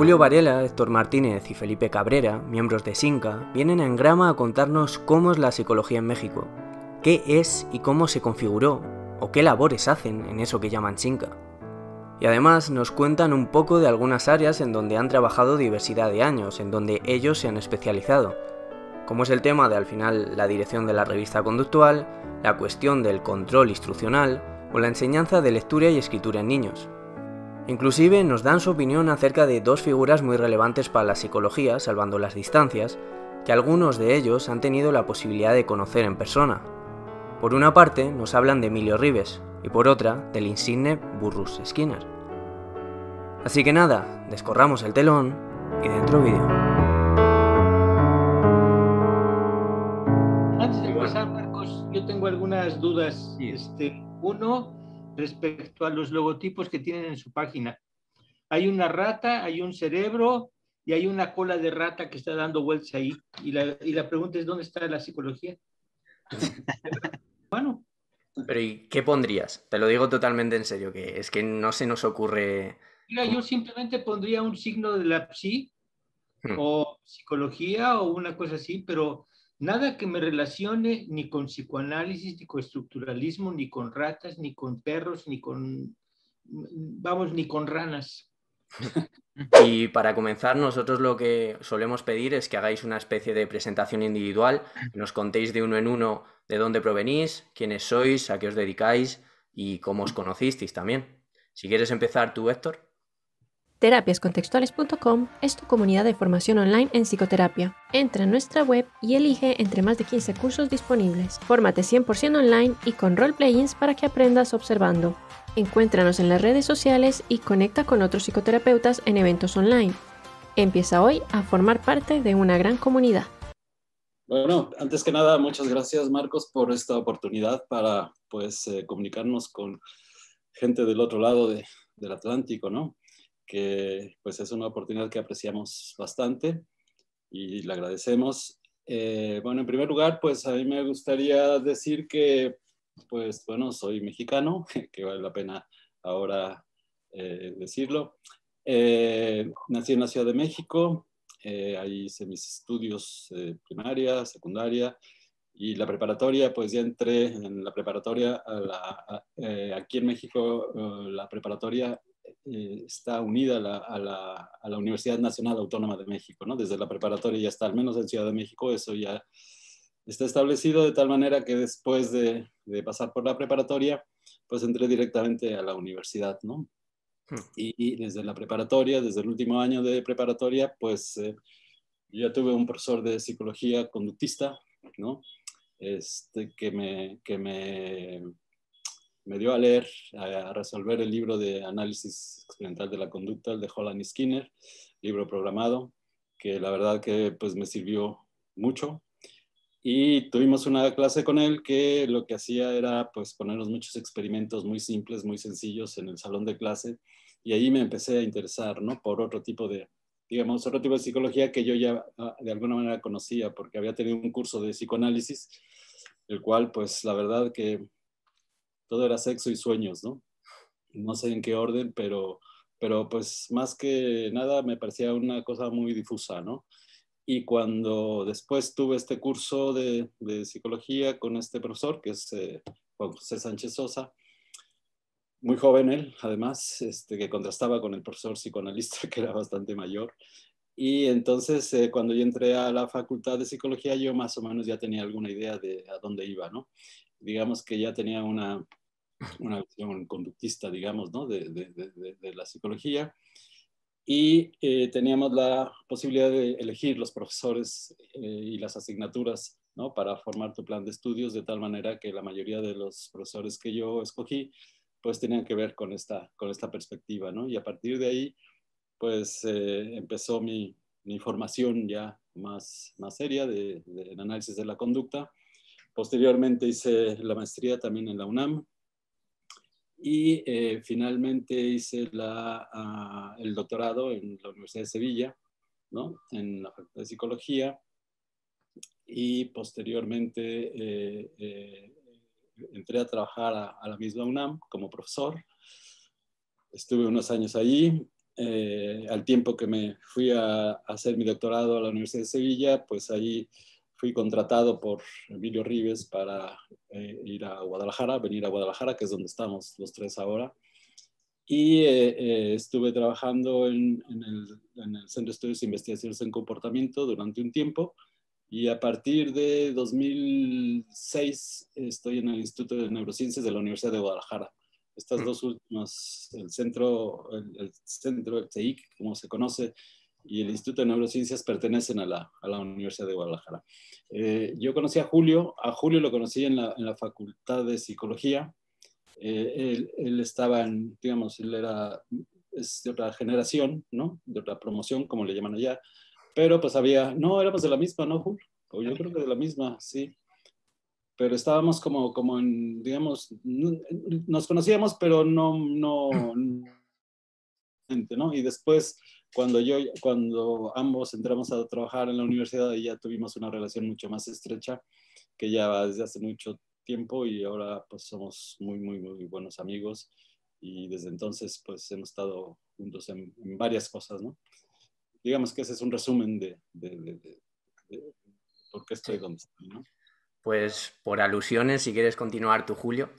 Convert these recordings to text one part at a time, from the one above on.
Julio Varela, Héctor Martínez y Felipe Cabrera, miembros de SINCA, vienen en grama a contarnos cómo es la psicología en México, qué es y cómo se configuró, o qué labores hacen en eso que llaman SINCA. Y además nos cuentan un poco de algunas áreas en donde han trabajado diversidad de años, en donde ellos se han especializado, como es el tema de al final la dirección de la revista conductual, la cuestión del control instruccional o la enseñanza de lectura y escritura en niños. Inclusive nos dan su opinión acerca de dos figuras muy relevantes para la psicología, salvando las distancias, que algunos de ellos han tenido la posibilidad de conocer en persona. Por una parte nos hablan de Emilio Rives y por otra del insigne Burrus Skinner. Así que nada, descorramos el telón y dentro vídeo. Antes de empezar, Marcos, yo tengo algunas dudas. Este, uno, respecto a los logotipos que tienen en su página. Hay una rata, hay un cerebro y hay una cola de rata que está dando vueltas ahí. Y la, y la pregunta es, ¿dónde está la psicología? bueno. Pero ¿y qué pondrías? Te lo digo totalmente en serio, que es que no se nos ocurre... Mira, yo simplemente pondría un signo de la psi hmm. o psicología o una cosa así, pero nada que me relacione ni con psicoanálisis, ni con estructuralismo, ni con ratas, ni con perros, ni con, vamos, ni con ranas. Y para comenzar, nosotros lo que solemos pedir es que hagáis una especie de presentación individual, nos contéis de uno en uno de dónde provenís, quiénes sois, a qué os dedicáis y cómo os conocisteis también. Si quieres empezar tú, Héctor. Terapiascontextuales.com es tu comunidad de formación online en psicoterapia. Entra en nuestra web y elige entre más de 15 cursos disponibles. Fórmate 100% online y con role-playings para que aprendas observando. Encuéntranos en las redes sociales y conecta con otros psicoterapeutas en eventos online. Empieza hoy a formar parte de una gran comunidad. Bueno, antes que nada, muchas gracias Marcos por esta oportunidad para pues eh, comunicarnos con gente del otro lado del Atlántico, ¿no? Que pues es una oportunidad que apreciamos bastante y le agradecemos. Eh, bueno, en primer lugar, pues a mí me gustaría decir que, pues bueno, soy mexicano, que vale la pena ahora eh, decirlo. Eh, nací en la Ciudad de México, ahí hice mis estudios primaria, secundaria y la preparatoria, pues ya entré en la preparatoria, aquí en México la preparatoria eh, está unida a la, Universidad Nacional Autónoma de México, ¿no? Desde la preparatoria ya está, al menos en Ciudad de México, eso ya está establecido de tal manera que después de, pasar por la preparatoria, pues entré directamente a la universidad, ¿no? Hmm. Y, desde la preparatoria, desde el último año de preparatoria, pues eh, yo ya tuve un profesor de psicología conductista, ¿no? Este, que me, que me me dio a leer, a, resolver el libro de análisis experimental de la conducta, el de Holland y Skinner, libro programado, que la verdad que pues me sirvió mucho. Y tuvimos una clase con él que lo que hacía era pues ponernos muchos experimentos muy simples, muy sencillos en el salón de clase. Y ahí me empecé a interesar, ¿no? Por otro tipo de, digamos, otro tipo de psicología que yo ya ah, de alguna manera conocía porque había tenido un curso de psicoanálisis, el cual pues la verdad que todo era sexo y sueños, ¿no? No sé en qué orden, pero, pero pues más que nada me parecía una cosa muy difusa, ¿no? Y cuando después tuve este curso de, psicología con este profesor, que es eh, Juan José Sánchez Sosa, muy joven él, además, este, que contrastaba con el profesor psicoanalista, que era bastante mayor. Y entonces, eh, cuando yo entré a la facultad de psicología, yo más o menos ya tenía alguna idea de a dónde iba, ¿no? Digamos que ya tenía una, una visión conductista, digamos, ¿no? de, de, de, la psicología. Y eh, teníamos la posibilidad de elegir los profesores eh, y las asignaturas ¿no? para formar tu plan de estudios, de tal manera que la mayoría de los profesores que yo escogí, pues tenían que ver con esta, con esta perspectiva, ¿no? Y a partir de ahí, pues eh, empezó mi, mi, formación ya más, más seria de, de, análisis de la conducta. Posteriormente hice la maestría también en la UNAM, y eh, finalmente hice la, ah, el doctorado en la Universidad de Sevilla, ¿no? en la Facultad de Psicología, y posteriormente eh, eh, entré a trabajar a, la misma UNAM como profesor. Estuve unos años allí. eh, al tiempo que me fui a, hacer mi doctorado a la Universidad de Sevilla, pues ahí fui contratado por Emilio Rives para eh, ir a Guadalajara, venir a Guadalajara, que es donde estamos los tres ahora. Y eh, estuve trabajando en, el, en, el, Centro de Estudios e Investigaciones en Comportamiento durante un tiempo. Y a partir de 2006 estoy en el Instituto de Neurociencias de la Universidad de Guadalajara. Estas dos últimas, el centro, el, centro, el CEIC, como se conoce, y el Instituto de Neurociencias pertenecen a la, a la Universidad de Guadalajara. Eh, yo conocí a Julio, a Julio lo conocí en la, en la Facultad de Psicología. Eh, él, él, estaba en, digamos, él era es de otra generación, ¿no? De otra promoción, como le llaman allá. Pero pues había, no, éramos de la misma, ¿no, Julio? O yo creo que de la misma, sí pero estábamos como, como en, digamos, nos conocíamos, pero no, no, ¿no? Y después, cuando yo, cuando ambos entramos a trabajar en la universidad, ya tuvimos una relación mucho más estrecha, que ya va desde hace mucho tiempo y ahora pues somos muy, muy, muy buenos amigos y desde entonces pues hemos estado juntos en, varias cosas, ¿no? Digamos que ese es un resumen de, de, de, de por qué estoy donde estoy, ¿no? Pues por alusiones, si quieres continuar tú, Julio.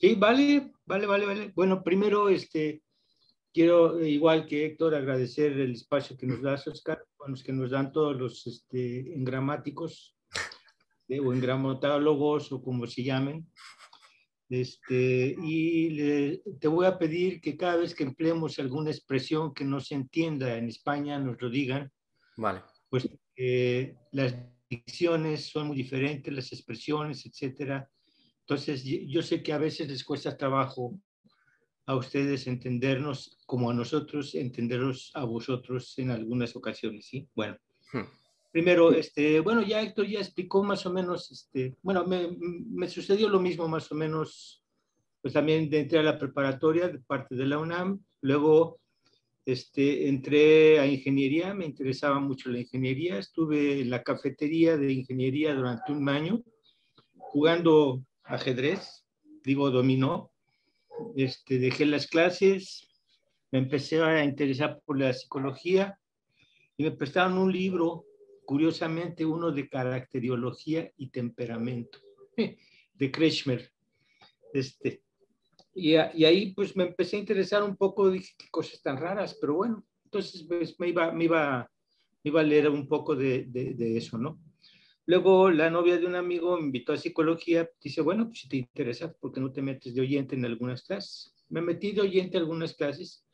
Sí, vale, vale, vale, vale. Bueno, primero, este, quiero, igual que Héctor, agradecer el espacio que nos das, Oscar, bueno, que nos dan todos los este, engramáticos o engramatólogos o como se llamen. Este, y te voy a pedir que cada vez que empleemos alguna expresión que no se entienda en España, nos lo digan. Vale. Pues eh, las dicciones son muy diferentes, las expresiones, etcétera. Entonces, yo sé que a veces les cuesta trabajo a ustedes entendernos como a nosotros entenderos a vosotros en algunas ocasiones, ¿sí? Bueno, hmm. primero, este, bueno, ya Héctor ya explicó más o menos, este, bueno, me, me sucedió lo mismo más o menos, pues también de entrar a la preparatoria de parte de la UNAM, luego este, entré a ingeniería, me interesaba mucho la ingeniería, estuve en la cafetería de ingeniería durante un año jugando ajedrez, digo dominó, este, dejé las clases, me empecé a interesar por la psicología y me prestaron un libro, curiosamente uno de caracteriología y temperamento, de Kretschmer. Este, y, ahí pues me empecé a interesar un poco, dije, qué cosas tan raras, pero bueno, entonces pues, me, iba, me, iba, me iba a leer un poco de, de, eso, ¿no? Luego la novia de un amigo me invitó a psicología, dice, bueno, pues si te interesa, ¿por qué no te metes de oyente en algunas clases? Me metí de oyente en algunas clases,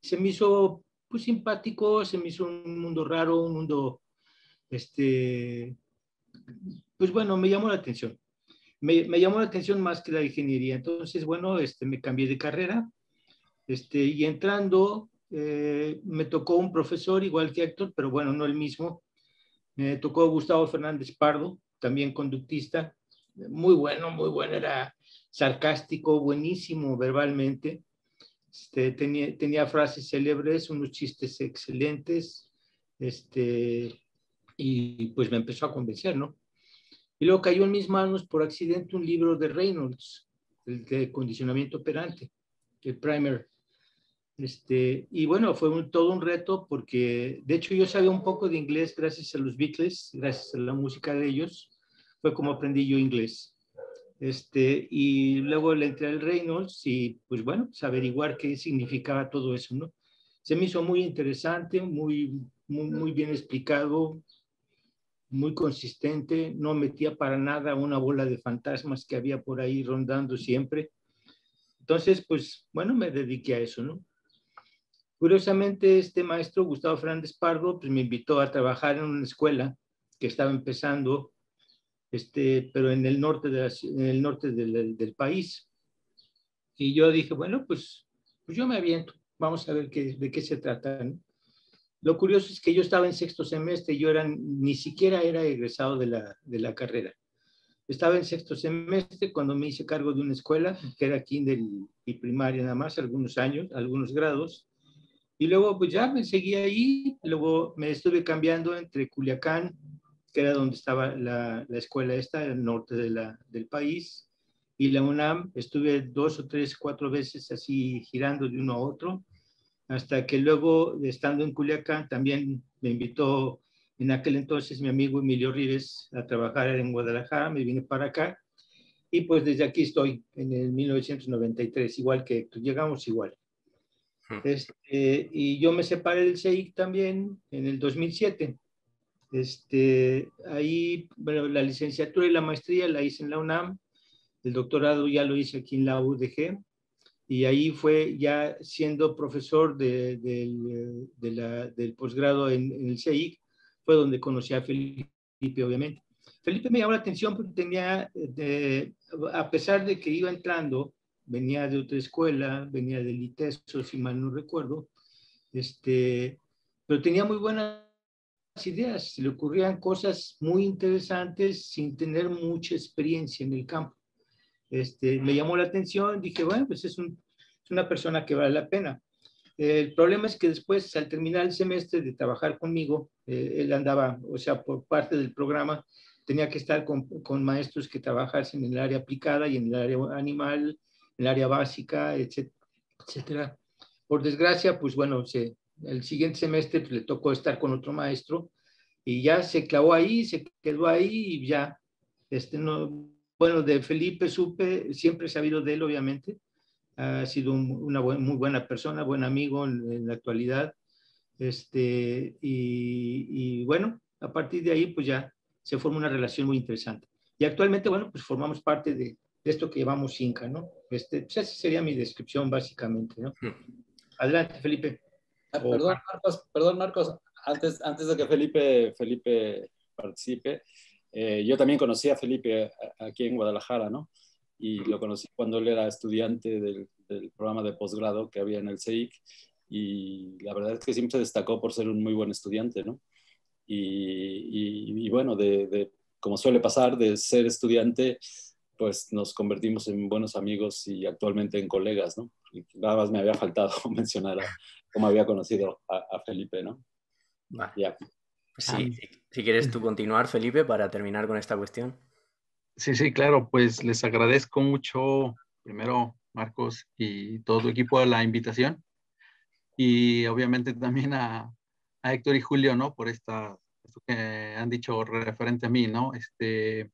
se me hizo pues simpático, se me hizo un mundo raro, un mundo, este, pues bueno, me llamó la atención me, llamó la atención más que la ingeniería. Entonces, bueno, este, me cambié de carrera este, y entrando eh, me tocó un profesor igual que Héctor, pero bueno, no el mismo. Tocó Gustavo Fernández Pardo, también conductista, muy bueno, muy bueno, era sarcástico, buenísimo verbalmente. Este, tenía, tenía frases célebres, unos chistes excelentes, este, y pues me empezó a convencer, ¿no? Y luego cayó en mis manos por accidente un libro de Reynolds, el de condicionamiento operante, el primer. Este, y bueno, fue todo un reto porque, de hecho, yo sabía un poco de inglés gracias a los Beatles, gracias a la música de ellos. Fue como aprendí yo inglés. Este, y luego le entré al Reynolds y, pues bueno, pues averiguar qué significaba todo eso, ¿no? Se me hizo muy interesante, muy, muy, muy bien explicado, muy consistente, no metía para nada una bola de fantasmas que había por ahí rondando siempre. Entonces, pues bueno, me dediqué a eso, ¿no? Curiosamente, este maestro, Gustavo Fernández Pardo, pues me invitó a trabajar en una escuela que estaba empezando, este, pero en el norte, de en el norte del, del, país. Y yo dije, bueno, pues, pues yo me aviento, vamos a ver qué, de qué se trata. ¿no? Lo curioso es que yo estaba en sexto semestre, yo era, ni siquiera era egresado de la, de la carrera. Estaba en sexto semestre cuando me hice cargo de una escuela, que era kinder y primaria nada más, algunos años, algunos grados. Y luego pues ya me seguí ahí, luego me estuve cambiando entre Culiacán, que era donde estaba la, la escuela esta, el norte de la, del país, y la UNAM. Estuve dos o tres, cuatro veces así girando de uno a otro hasta que luego, estando en Culiacán, también me invitó en aquel entonces mi amigo Emilio Ríos a trabajar en Guadalajara, me vine para acá y pues desde aquí estoy en el 1993, igual que llegamos igual. Este, y yo me separé del CEIC también en el 2007. Este, ahí, bueno, la licenciatura y la maestría la hice en la UNAM, el doctorado ya lo hice aquí en la UDG, y ahí fue ya siendo profesor de, del posgrado en, el CEIC, fue donde conocí a Felipe, obviamente. Felipe me llamó la atención porque tenía, a pesar de que iba entrando, venía de otra escuela, venía del ITESO, si mal no recuerdo, este, pero tenía muy buenas ideas, se le ocurrían cosas muy interesantes sin tener mucha experiencia en el campo. Este, me llamó la atención, dije, bueno, pues es, un, es una persona que vale la pena. El problema es que después, al terminar el semestre de trabajar conmigo, eh, él andaba, o sea, por parte del programa, tenía que estar con, con, maestros que trabajasen en el área aplicada y en el área animal, el área básica, etcétera. Por desgracia, pues bueno, se, el siguiente semestre pues, le tocó estar con otro maestro y ya se clavó ahí, se quedó ahí y ya, este, no, bueno, de Felipe supe, siempre he sabido de él, obviamente, ha sido una muy buena persona, buen amigo en, la actualidad, este, y, y, bueno, a partir de ahí, pues ya se forma una relación muy interesante. Y actualmente, bueno, pues formamos parte de, de esto que llamamos Inca, ¿no? Este, pues esa sería mi descripción básicamente, ¿no? Hmm. Adelante, Felipe. Ah, perdón, Marcos, perdón, Marcos, antes, antes de que Felipe, Felipe participe, eh, yo también conocí a Felipe aquí en Guadalajara, ¿no? Y lo conocí cuando él era estudiante del, del programa de posgrado que había en el CEIC y la verdad es que siempre se destacó por ser un muy buen estudiante, ¿no? Y, y, y bueno, de, de, como suele pasar, de ser estudiante pues nos convertimos en buenos amigos y actualmente en colegas, ¿no? Y nada más me había faltado mencionar cómo había conocido a, Felipe, ¿no? Ya. Sí, si, quieres tú continuar, Felipe, para terminar con esta cuestión. Sí, sí, claro, pues les agradezco mucho, primero, Marcos y todo tu equipo, la invitación. Y obviamente también a, a Héctor y Julio, ¿no? Por esta, esto que han dicho referente a mí, ¿no? Este,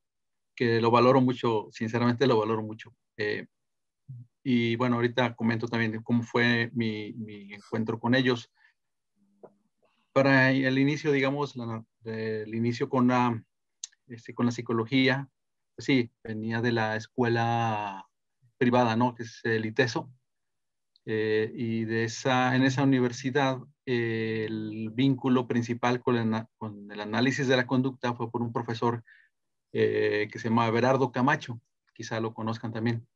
que lo valoro mucho, sinceramente lo valoro mucho. Eh, y bueno, ahorita comento también cómo fue mi, mi encuentro con ellos. Para el inicio, digamos, el inicio con la, este, con la psicología, pues sí, venía de la escuela privada, ¿no? Que es el ITESO. Eh, y de esa, en esa universidad, el vínculo principal con el, con el análisis de la conducta fue por un profesor eh, que se llama Berardo Camacho, quizá lo conozcan también.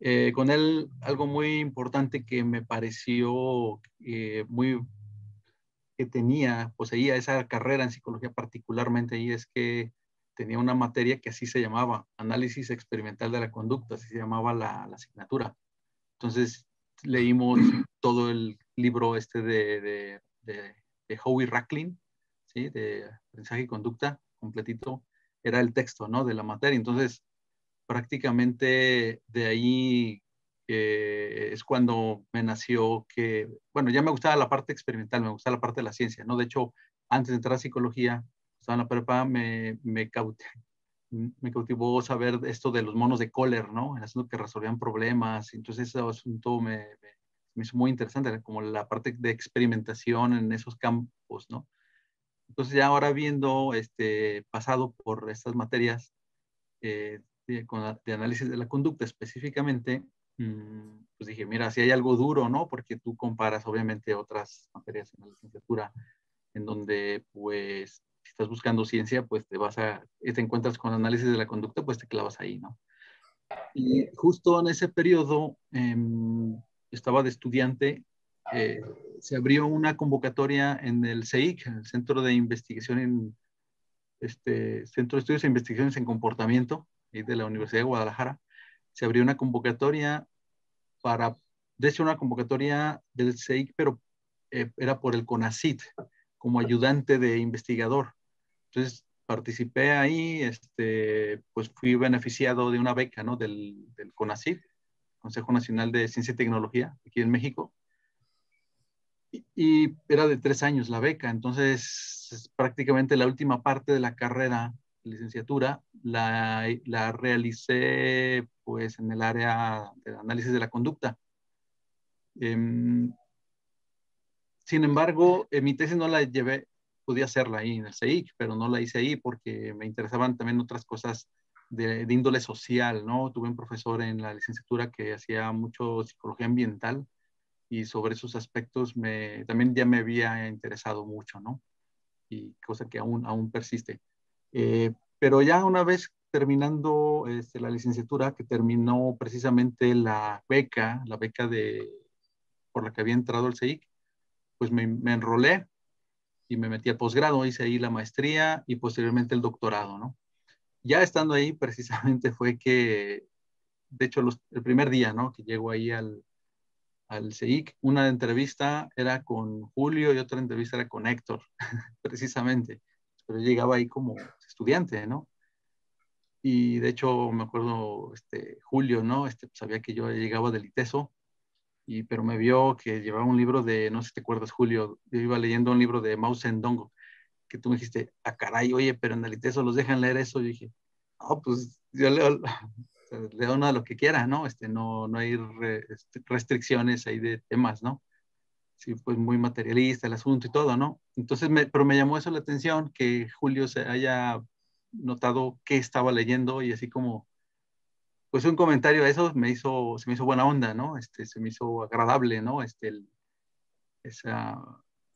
Eh, con él algo muy importante que me pareció eh, muy que tenía, poseía esa carrera en psicología particularmente y es que tenía una materia que así se llamaba, análisis experimental de la conducta, así se llamaba la, la asignatura. Entonces leímos todo el libro este de, de, de, Howie Racklin, ¿sí? de aprendizaje y conducta, completito, era el texto, ¿no? De la materia. Entonces, prácticamente de ahí eh, es cuando me nació que, bueno, ya me gustaba la parte experimental, me gustaba la parte de la ciencia, ¿no? De hecho, antes de entrar a psicología, estaba en la prepa, me, me, me cautivó saber esto de los monos de Kohler, ¿no? El asunto que resolvían problemas. Entonces, ese asunto me, me hizo muy interesante, como la parte de experimentación en esos campos, ¿no? Entonces ya ahora viendo, este, pasado por estas materias eh, de, de, análisis de la conducta específicamente, mmm, pues dije, mira, si hay algo duro, ¿no? Porque tú comparas obviamente otras materias en la licenciatura en donde pues si estás buscando ciencia, pues te vas a, te encuentras con análisis de la conducta, pues te clavas ahí, ¿no? Y justo en ese periodo eh, estaba de estudiante eh, se abrió una convocatoria en el CEIC, el Centro de Investigación en este Centro de Estudios e Investigaciones en Comportamiento de la Universidad de Guadalajara. Se abrió una convocatoria para, de una convocatoria del CEIC, pero eh, era por el CONACIT, como ayudante de investigador. Entonces, participé ahí, este, pues fui beneficiado de una beca, ¿no? Del, del CONACIT, Consejo Nacional de Ciencia y Tecnología, aquí en México y, era de tres años la beca, entonces prácticamente la última parte de la carrera, licenciatura, la, la realicé pues en el área de análisis de la conducta. Em, sin embargo, mi tesis no la llevé, podía hacerla ahí en el CEIC, pero no la hice ahí porque me interesaban también otras cosas de, de, índole social, ¿no? Tuve un profesor en la licenciatura que hacía mucho psicología ambiental y sobre esos aspectos me, también ya me había interesado mucho, ¿no? Y cosa que aún, aún persiste. Eh, pero ya una vez terminando este, la licenciatura, que terminó precisamente la beca, la beca de, por la que había entrado al CEIC, pues me, me enrolé y me metí al posgrado, hice ahí la maestría y posteriormente el doctorado, ¿no? Ya estando ahí, precisamente fue que, de hecho, los, el primer día, ¿no? Que llego ahí al, al CEIC, una entrevista era con Julio y otra entrevista era con Héctor, precisamente. Pero llegaba ahí como estudiante, ¿no? Y de hecho me acuerdo, este, Julio, ¿no? Este, sabía que yo llegaba del ITESO, y, pero me vio que llevaba un libro de, no sé si te acuerdas, Julio, yo iba leyendo un libro de Mao Zedong, que tú me dijiste, ah, caray, oye, pero en el ITESO los dejan leer eso. Yo dije, no, pues yo leo, le da lo que quiera, ¿no? Este, no, no hay este, restricciones ahí de temas, ¿no? Sí, pues muy materialista el asunto y todo, ¿no? Entonces, me, pero me llamó eso la atención que Julio se haya notado qué estaba leyendo y así como, pues un comentario a eso me hizo, se me hizo buena onda, ¿no? Este, se me hizo agradable, ¿no? Este, el, esa,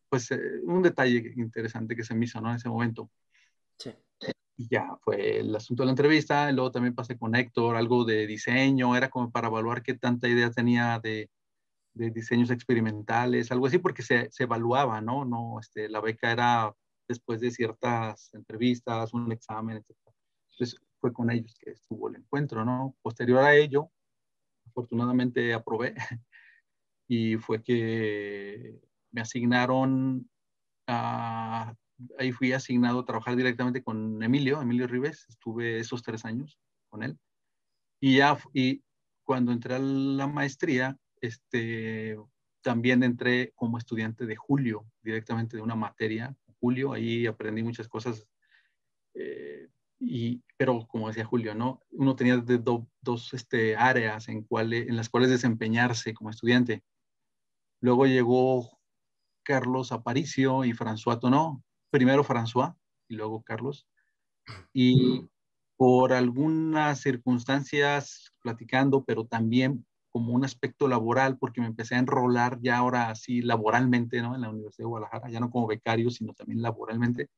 pues eh, un detalle interesante que se me hizo, ¿no? En ese momento. Sí y ya fue el asunto de la entrevista. Luego también pasé con Héctor, algo de diseño, era como para evaluar qué tanta idea tenía de, de diseños experimentales, algo así, porque se, se, evaluaba, ¿no? no este, la beca era después de ciertas entrevistas, un examen, etc. Entonces fue con ellos que estuvo el encuentro, ¿no? Posterior a ello, afortunadamente aprobé y fue que me asignaron a ahí fui asignado a trabajar directamente con Emilio, Emilio Rives, estuve esos tres años con él. Y ya, y cuando entré a la maestría, este, también entré como estudiante de Julio, directamente de una materia. Julio, ahí aprendí muchas cosas. Eh, y, pero como decía Julio, ¿no? Uno tenía dos este, áreas en, cuales, en las cuales desempeñarse como estudiante. Luego llegó Carlos Aparicio y François Tonó, primero François y luego Carlos. Y por algunas circunstancias platicando, pero también como un aspecto laboral, porque me empecé a enrolar ya ahora así laboralmente, ¿no? En la Universidad de Guadalajara, ya no como becario, sino también laboralmente,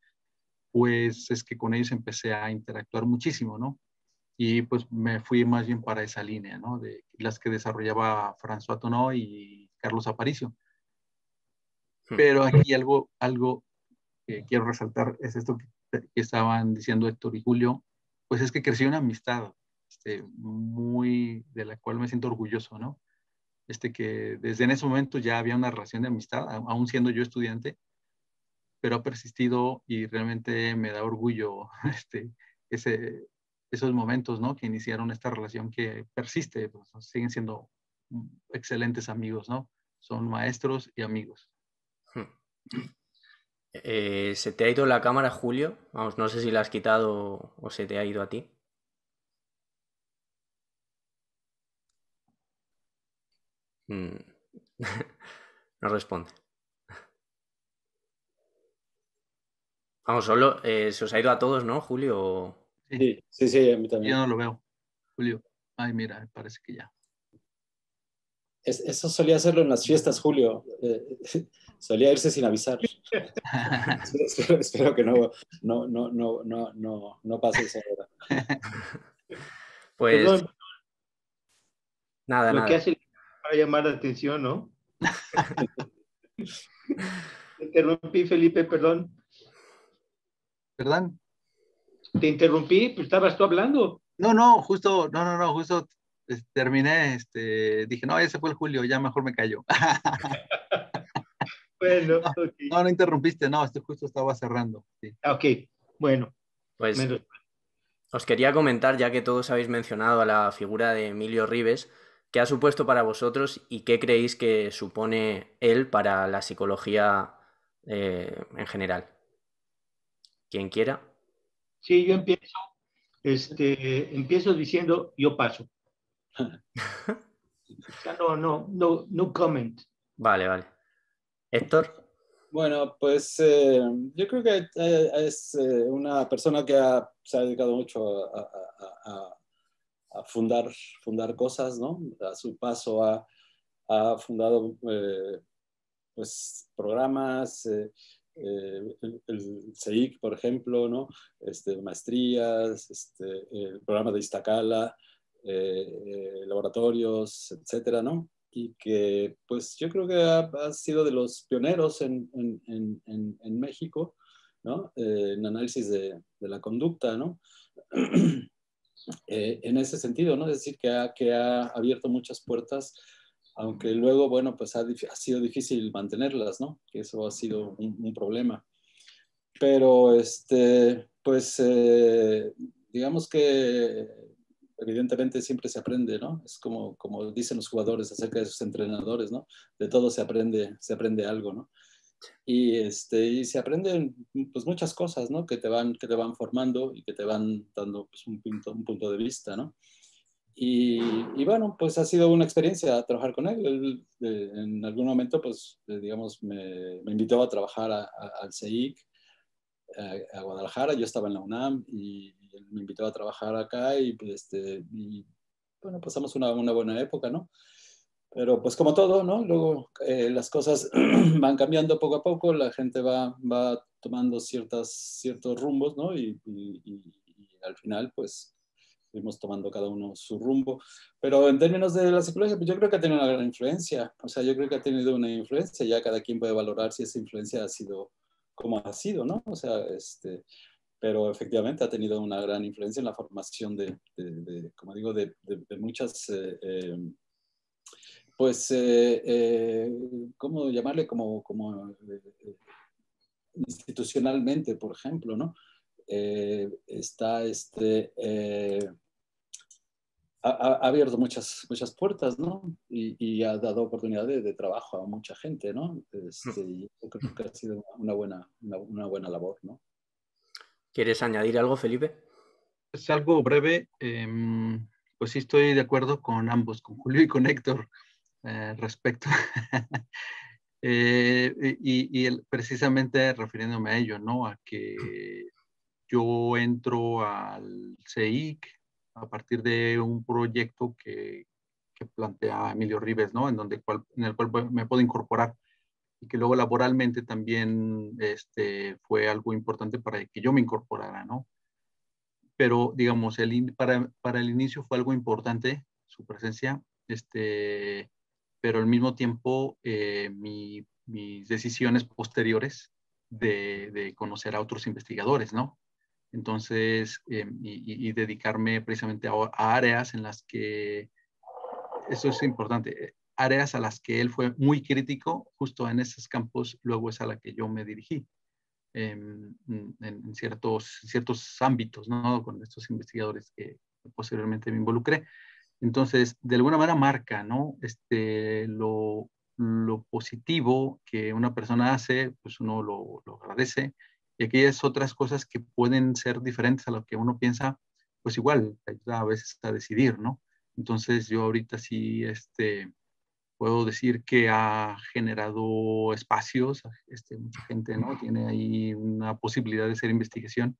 pues es que con ellos empecé a interactuar muchísimo, ¿no? Y pues me fui más bien para esa línea, ¿no? De las que desarrollaba François Tonó y Carlos Aparicio. Hmm. Pero aquí algo, algo que quiero resaltar es esto que, estaban diciendo Héctor y Julio, pues es que creció una amistad este, muy de la cual me siento orgulloso, ¿no? Este que desde en ese momento ya había una relación de amistad, aún siendo yo estudiante, pero ha persistido y realmente me da orgullo este, ese, esos momentos, ¿no? Que iniciaron esta relación que persiste, pues, siguen siendo excelentes amigos, ¿no? Son maestros y amigos. Hmm. Eh, ¿Se te ha ido la cámara, Julio? Vamos, no sé si la has quitado o se te ha ido a ti. Mm. no responde. Vamos, solo eh, se os ha ido a todos, ¿no, Julio? Sí, sí, sí, a mí también. Yo no lo veo. Julio. Ay, mira, parece que ya. Eso solía hacerlo en las fiestas, Julio. Eh, solía irse sin avisar. espero, que no, no, no, no, no, no, pase eso ahora. Pues. Nada, Lo nada. que hace para llamar la atención, ¿no? Te interrumpí, Felipe, perdón. ¿Perdón? Te interrumpí, pues estabas tú hablando. No, no, justo, no, no, no, justo terminé, este, dije, no, ese fue el Julio, ya mejor me callo. Bueno, no, no, interrumpiste, no, este justo estaba cerrando. Ah, ok, bueno. Pues os quería comentar, ya que todos habéis mencionado a la figura de Emilio Rives, ¿Qué ha supuesto para vosotros y qué creéis que supone él para la psicología eh, en general? Quien quiera. Sí, yo empiezo. Este, empiezo diciendo yo paso. No, no, no, no comment. Vale, vale. Héctor. Bueno, pues eh, yo creo que eh, es eh, una persona que se ha dedicado mucho a, fundar, fundar cosas, ¿no? A su paso ha, fundado pues, programas, el, el, CEIC, por ejemplo, ¿no? Este, maestrías, este, el programa de Iztacala, laboratorios, etcétera, ¿no? y que pues yo creo que ha, sido de los pioneros en, en, en, México, ¿no? Eh, en análisis de, de, la conducta, ¿no? Eh, en ese sentido, ¿no? Es decir, que ha, que ha abierto muchas puertas, aunque luego, bueno, pues ha, sido difícil mantenerlas, ¿no? Que eso ha sido un, problema. Pero, este, pues, eh, digamos que evidentemente siempre se aprende, ¿no? Es como, como dicen los jugadores acerca de sus entrenadores, ¿no? De todo se aprende, se aprende algo, ¿no? Y, este, y se aprenden pues muchas cosas, ¿no? Que te van, que te van formando y que te van dando pues, un, punto, un punto de vista, ¿no? Y, y, bueno, pues ha sido una experiencia trabajar con él. en algún momento, pues, digamos, me, me invitó a trabajar al CEIC, a, a, Guadalajara. Yo estaba en la UNAM y, me invitó a trabajar acá y, pues, este, y bueno, pasamos una, una, buena época, ¿no? Pero pues como todo, ¿no? Luego eh, las cosas van cambiando poco a poco, la gente va, va tomando ciertas, ciertos rumbos, ¿no? Y, y, al final, pues, fuimos tomando cada uno su rumbo. Pero en términos de la psicología, pues yo creo que ha tenido una gran influencia. O sea, yo creo que ha tenido una influencia. Ya cada quien puede valorar si esa influencia ha sido como ha sido, ¿no? O sea, este, pero efectivamente ha tenido una gran influencia en la formación de, como digo, de, muchas, eh, eh, pues, eh, ¿cómo llamarle? Como, como institucionalmente, por ejemplo, ¿no? está este, ha, abierto muchas, muchas puertas, ¿no? Y, ha dado oportunidad de, trabajo a mucha gente, ¿no? Este, yo creo que ha sido una buena, una buena labor, ¿no? ¿Quieres añadir algo, Felipe? Es algo breve. Em, pues sí, estoy de acuerdo con ambos, con Julio y con Héctor, eh, respecto. Eh, y, precisamente refiriéndome a ello, ¿no? A que yo entro al CEIC a partir de un proyecto que, plantea Emilio Rives, ¿no? En, donde, en el cual me puedo incorporar y que luego laboralmente también este, fue algo importante para que yo me incorporara, ¿no? Pero, digamos, el, para, para el inicio fue algo importante su presencia, este, pero al mismo tiempo eh, mi, mis decisiones posteriores de, de, conocer a otros investigadores, ¿no? Entonces, eh, y, dedicarme precisamente a, áreas en las que, eso es importante, áreas a las que él fue muy crítico, justo en esos campos, luego es a la que yo me dirigí, em, en, ciertos, ciertos ámbitos, ¿no? Con estos investigadores que posteriormente me involucré. Entonces, de alguna manera marca, ¿no? Este, lo, lo positivo que una persona hace, pues uno lo, lo agradece. Y aquellas otras cosas que pueden ser diferentes a lo que uno piensa, pues igual ayuda a veces a decidir, ¿no? Entonces yo ahorita sí, este, puedo decir que ha generado espacios, este, mucha gente ¿no? tiene ahí una posibilidad de hacer investigación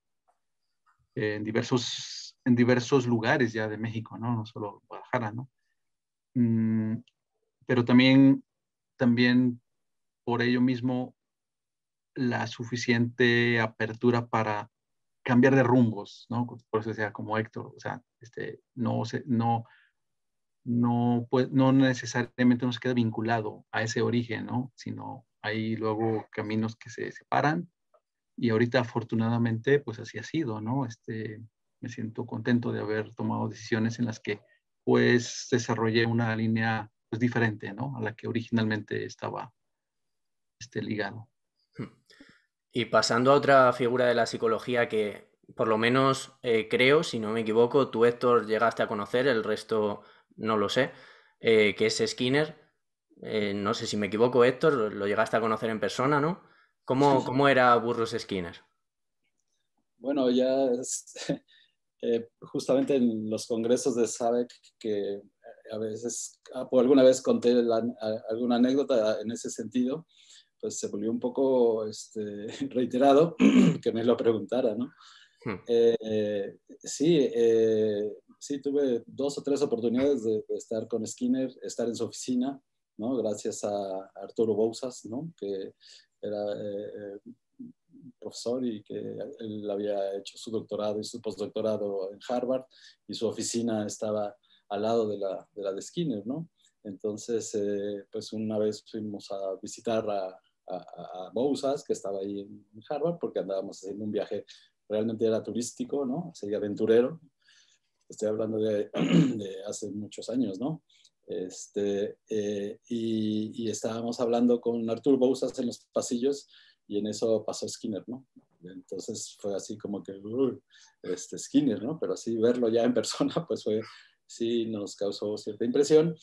en diversos, en diversos lugares ya de México, no, no solo Guadalajara, ¿no? Mm, pero también, también por ello mismo la suficiente apertura para cambiar de rumbos, ¿no? Por eso sea como Héctor, o sea, este, no, se, no, no, pues, no necesariamente nos queda vinculado a ese origen, ¿no? Sino hay luego caminos que se separan y ahorita afortunadamente pues así ha sido, ¿no? Este, me siento contento de haber tomado decisiones en las que pues desarrollé una línea pues diferente, ¿no? A la que originalmente estaba este, ligado. Y pasando a otra figura de la psicología que por lo menos eh, creo, si no me equivoco, tú Héctor llegaste a conocer, el resto no lo sé. que es Skinner. no sé si me equivoco, Héctor, lo llegaste a conocer en persona, ¿no? ¿Cómo, cómo era Burroughs Skinner? Bueno, ya justamente en los congresos de SABEC que a veces, ah, por alguna vez conté alguna anécdota en ese sentido, pues se volvió un poco este, reiterado que me lo preguntara, ¿no? Hmm. Eh, sí, eh, sí, tuve dos o tres oportunidades de, estar con Skinner, estar en su oficina, ¿no? Gracias a Arturo Bousas, ¿no? Que era eh, profesor y que él había hecho su doctorado y su postdoctorado en Harvard y su oficina estaba al lado de la de, la de Skinner, ¿no? Entonces, eh, pues una vez fuimos a visitar a, a, a que estaba ahí en Harvard, porque andábamos haciendo un viaje, realmente era turístico, ¿no? Sería aventurero. Estoy hablando de, de hace muchos años, ¿no? Este, eh, y, y, estábamos hablando con Artur Bousas en los pasillos y en eso pasó Skinner, ¿no? Entonces fue así como que, este Skinner, ¿no? Pero así verlo ya en persona, pues fue, sí nos causó cierta impresión.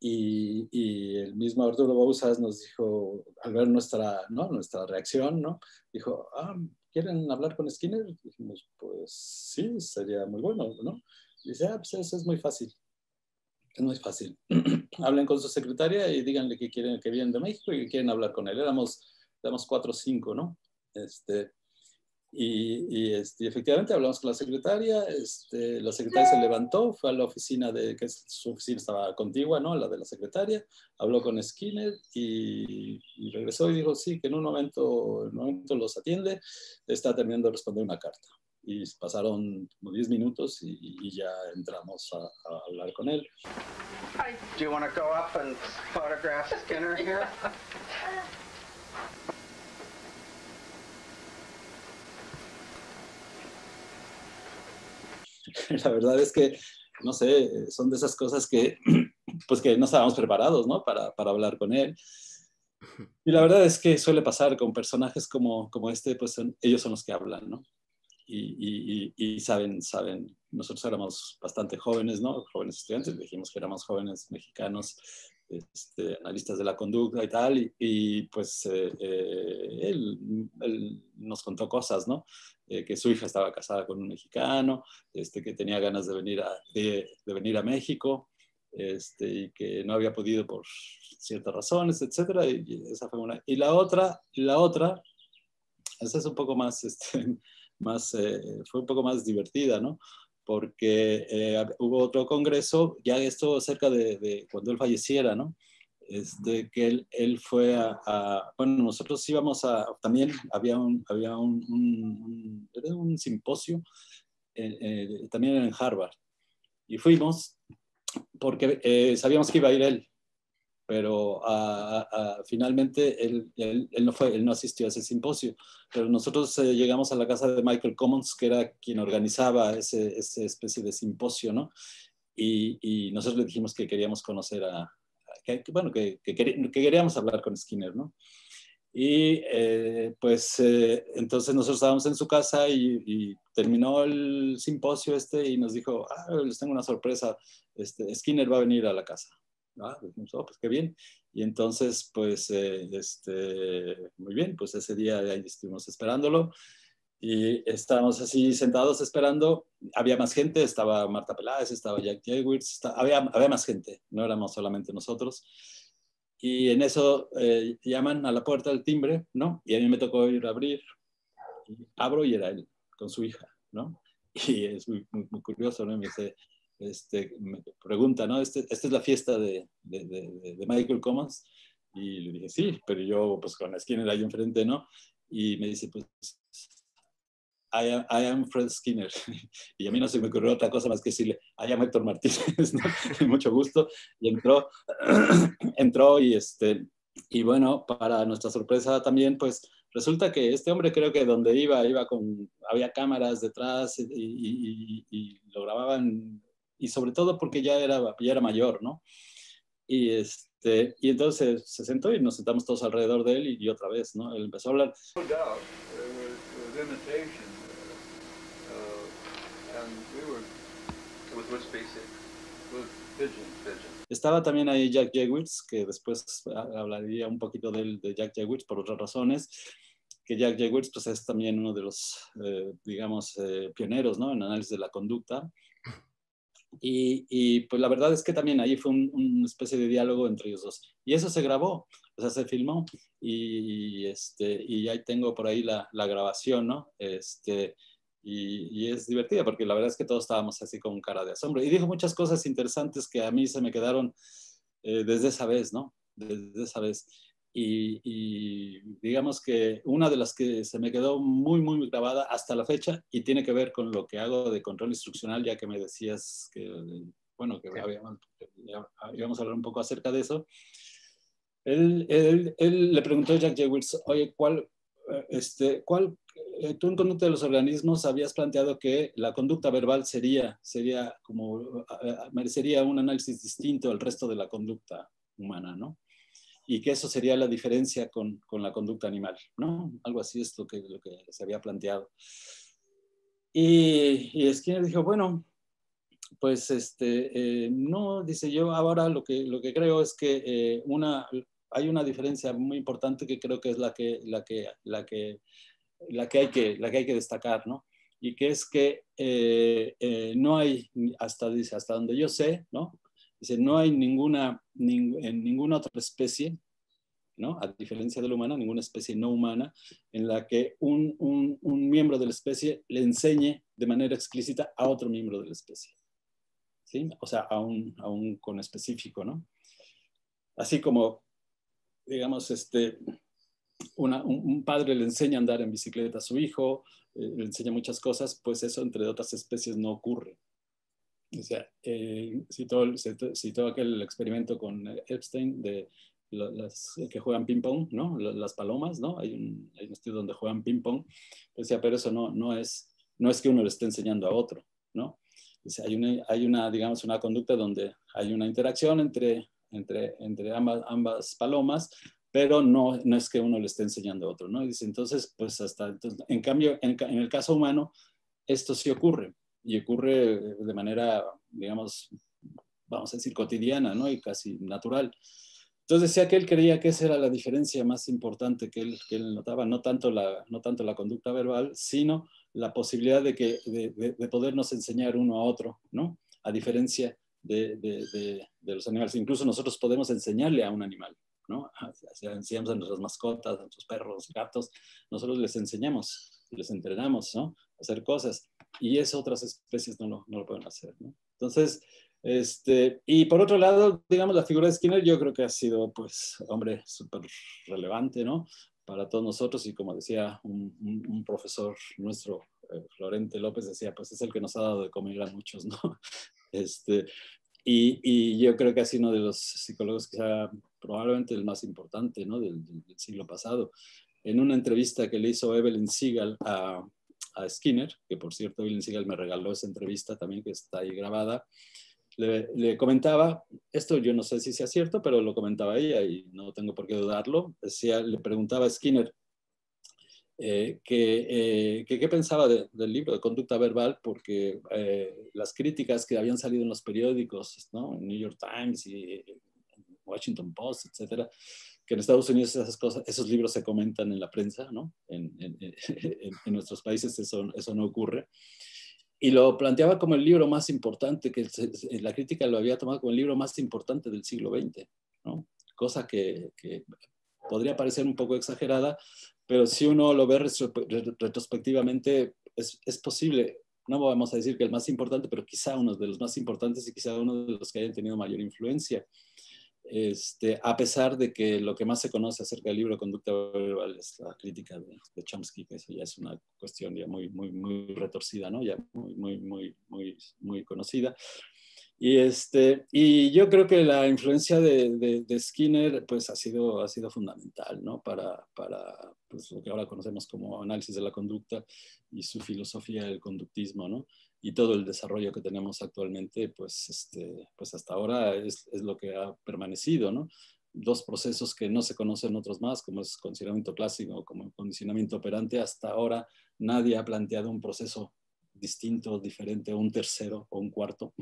Y, y, el mismo Arturo Bouzas nos dijo, al ver nuestra, ¿no? nuestra reacción, ¿no? dijo, ah, ¿quieren hablar con Skinner? Dijimos, pues sí, sería muy bueno, ¿no? Dice, ah, pues eso es muy fácil. Es muy fácil. Hablen con su secretaria y díganle que quieren que vienen de México y que quieren hablar con él. Éramos, éramos cuatro o cinco, ¿no? Este, y, este, efectivamente hablamos con la secretaria, este, la secretaria se levantó, fue a la oficina de, que su oficina estaba contigua, ¿no? La de la secretaria, habló con Skinner y, regresó y dijo, sí, que en un momento, en un momento los atiende, está terminando de responder una carta. Y pasaron como 10 minutos y, ya entramos a, a, hablar con él. Do you want to go up and photograph Skinner here? la verdad es que, no sé, son de esas cosas que, pues que no estábamos preparados, ¿no? Para, para hablar con él. Y la verdad es que suele pasar con personajes como, como este, pues ellos son los que hablan, ¿no? Y, y, y, saben, saben, nosotros éramos bastante jóvenes, ¿no? Jóvenes estudiantes, dijimos que éramos jóvenes mexicanos, este, analistas de la conducta y tal, y, pues eh, eh, él, él, nos contó cosas, ¿no? Eh, que su hija estaba casada con un mexicano, este, que tenía ganas de venir a, de, venir a México, este, y que no había podido por ciertas razones, etcétera, y, esa fue una. Y la otra, la otra, esa es un poco más, este, más fue un poco más divertida, ¿no? Porque eh, hubo otro congreso, ya esto cerca de, cuando él falleciera, ¿no? Este, que él, él fue a, bueno, nosotros íbamos a, también había un, había un, un, un simposio eh, eh, también en Harvard, y fuimos porque sabíamos que iba a ir él, pero finalmente él, él, no fue, él no asistió a ese simposio. Pero nosotros eh, llegamos a la casa de Michael Commons, que era quien organizaba ese, esa especie de simposio, ¿no? Y, y, nosotros le dijimos que queríamos conocer a, que, bueno, que, que, queríamos hablar con Skinner, ¿no? Y eh, pues eh, entonces nosotros estábamos en su casa y, y, terminó el simposio este y nos dijo, ah, les tengo una sorpresa, este, Skinner va a venir a la casa. Ah, oh, pues qué bien. Y entonces, pues, eh, este, muy bien, pues ese día ahí estuvimos esperándolo y estábamos así sentados esperando. Había más gente, estaba Marta Peláez, estaba Jack Jewitz, había, había más gente, no éramos solamente nosotros. Y en eso eh, llaman a la puerta del timbre, ¿no? Y a mí me tocó ir a abrir. Y abro y era él, con su hija, ¿no? Y es muy, muy, curioso, ¿no? Me dice, este, me pregunta, ¿no? Este, esta es la fiesta de, de, de, Michael Commons. Y le dije, sí, pero yo, pues con la Skinner ahí enfrente, ¿no? Y me dice, pues, I am, I am Fred Skinner. y a mí no se me ocurrió otra cosa más que decirle, I am Héctor Martínez, ¿no? Mucho gusto. Y entró, entró y este, y bueno, para nuestra sorpresa también, pues resulta que este hombre creo que donde iba, iba con, había cámaras detrás y, y, y, y lo grababan y sobre todo porque ya era, ya era mayor, ¿no? Y, este, y entonces se sentó y nos sentamos todos alrededor de él y, y otra vez, ¿no? Él empezó a hablar. Estaba también ahí Jack Jewitz, que después hablaría un poquito de, de Jack Jewitz por otras razones, que Jack Jewitz pues, es también uno de los, eh, digamos, eh, pioneros ¿no? en análisis de la conducta. Y, y, pues la verdad es que también ahí fue una especie de diálogo entre ellos dos. Y eso se grabó, o sea, se filmó. Y, este, y ahí tengo por ahí la, la grabación, ¿no? Este, y, es divertida porque la verdad es que todos estábamos así con cara de asombro. Y dijo muchas cosas interesantes que a mí se me quedaron eh, desde esa vez, ¿no? Desde esa vez. Y, digamos que una de las que se me quedó muy, muy grabada hasta la fecha y tiene que ver con lo que hago de control instruccional, ya que me decías que, bueno, que íbamos a hablar un poco acerca de eso. Él, él, él le preguntó a Jack Jewels, oye, ¿cuál, eh, este, ¿cuál, eh, tú en conducta de los organismos habías planteado que la conducta verbal sería, sería como, merecería un análisis distinto al resto de la conducta humana, ¿no? Y que eso sería la diferencia con, con la conducta animal, ¿no? Algo así es lo que, lo que se había planteado. Y, y Skinner dijo, bueno, pues este, eh, no, dice yo ahora lo que, lo que creo es que una, hay una diferencia muy importante que creo que es la que, la que, la que, la que, hay, que, la que hay que destacar, ¿no? Y que es que eh, eh, no hay, hasta, dice, hasta donde yo sé, ¿no? Dice, no hay ninguna, en ninguna otra especie, ¿no? A diferencia de la humana, ninguna especie no humana en la que un, un, un miembro de la especie le enseñe de manera explícita a otro miembro de la especie. ¿Sí? O sea, a un, a un con específico, ¿no? Así como digamos, este, un, padre le enseña a andar en bicicleta a su hijo, eh, le enseña muchas cosas, pues eso entre otras especies no ocurre. O sea, eh, citó, aquel experimento con Epstein de las que juegan ping-pong, ¿no? Las palomas, ¿no? Hay un, hay un estudio donde juegan ping-pong. Decía, pero eso no, no, es, no es que uno le esté enseñando a otro, ¿no? Dice, hay, una, hay una, digamos, una conducta donde hay una interacción entre entre, entre ambas, ambas palomas, pero no, no es que uno le esté enseñando a otro, ¿no? dice, entonces, pues hasta, entonces, en cambio, en, en, el caso humano, esto sí ocurre, y ocurre de manera, digamos, vamos a decir, cotidiana, ¿no? Y casi natural. Entonces decía que él creía que esa era la diferencia más importante que él, que él notaba, no tanto, la, no tanto la conducta verbal, sino la posibilidad de, que, de, de, de podernos enseñar uno a otro, ¿no? A diferencia de, de, de, los animales. Incluso nosotros podemos enseñarle a un animal, ¿no? Enseñamos a nuestras mascotas, a nuestros perros, gatos, nosotros les enseñamos, les entrenamos, ¿no? A hacer cosas. Y eso otras especies no lo, no lo pueden hacer. Entonces, este, y por otro lado, digamos, la figura de Skinner yo creo que ha sido, pues, hombre, súper relevante, ¿no? Para todos nosotros y como decía un, profesor nuestro, eh, Florente López, decía, pues es el que nos ha dado de comer a muchos, ¿no? Este, y, y, yo creo que ha sido uno de los psicólogos sea probablemente el más importante ¿no? del, del, siglo pasado. En una entrevista que le hizo Evelyn Seagal a, a, Skinner, que por cierto Evelyn Seagal me regaló esa entrevista también que está ahí grabada, le, comentaba, esto yo no sé si sea cierto, pero lo comentaba ella y no tengo por qué dudarlo, decía, le preguntaba a Skinner, eh, que, eh, qué pensaba del libro de conducta verbal, porque eh, las críticas que habían salido en los periódicos, ¿no? New York Times y Washington Post, etcétera, que en Estados Unidos esas cosas, esos libros se comentan en la prensa, ¿no? En, en, en nuestros países eso, eso no ocurre. Y lo planteaba como el libro más importante, que la crítica lo había tomado como el libro más importante del siglo XX, ¿no? Cosa que, que podría parecer un poco exagerada, pero si uno lo ve retrospectivamente, es, es, posible, no vamos a decir que el más importante, pero quizá uno de los más importantes y quizá uno de los que hayan tenido mayor influencia. Este, a pesar de que lo que más se conoce acerca del libro conducta verbal es la crítica de, de, Chomsky, que ya es una cuestión ya muy, muy, muy retorcida, ¿no? ya muy, muy, muy, muy, muy conocida. Y, este, y yo creo que la influencia de, de, de, Skinner pues, ha, sido, ha sido fundamental ¿no? para, para pues, lo que ahora conocemos como análisis de la conducta y su filosofía del conductismo. ¿no? Y todo el desarrollo que tenemos actualmente, pues, este, pues hasta ahora es, es lo que ha permanecido. ¿no? Dos procesos que no se conocen otros más, como es condicionamiento clásico o como condicionamiento operante. Hasta ahora nadie ha planteado un proceso distinto, diferente, un tercero o un cuarto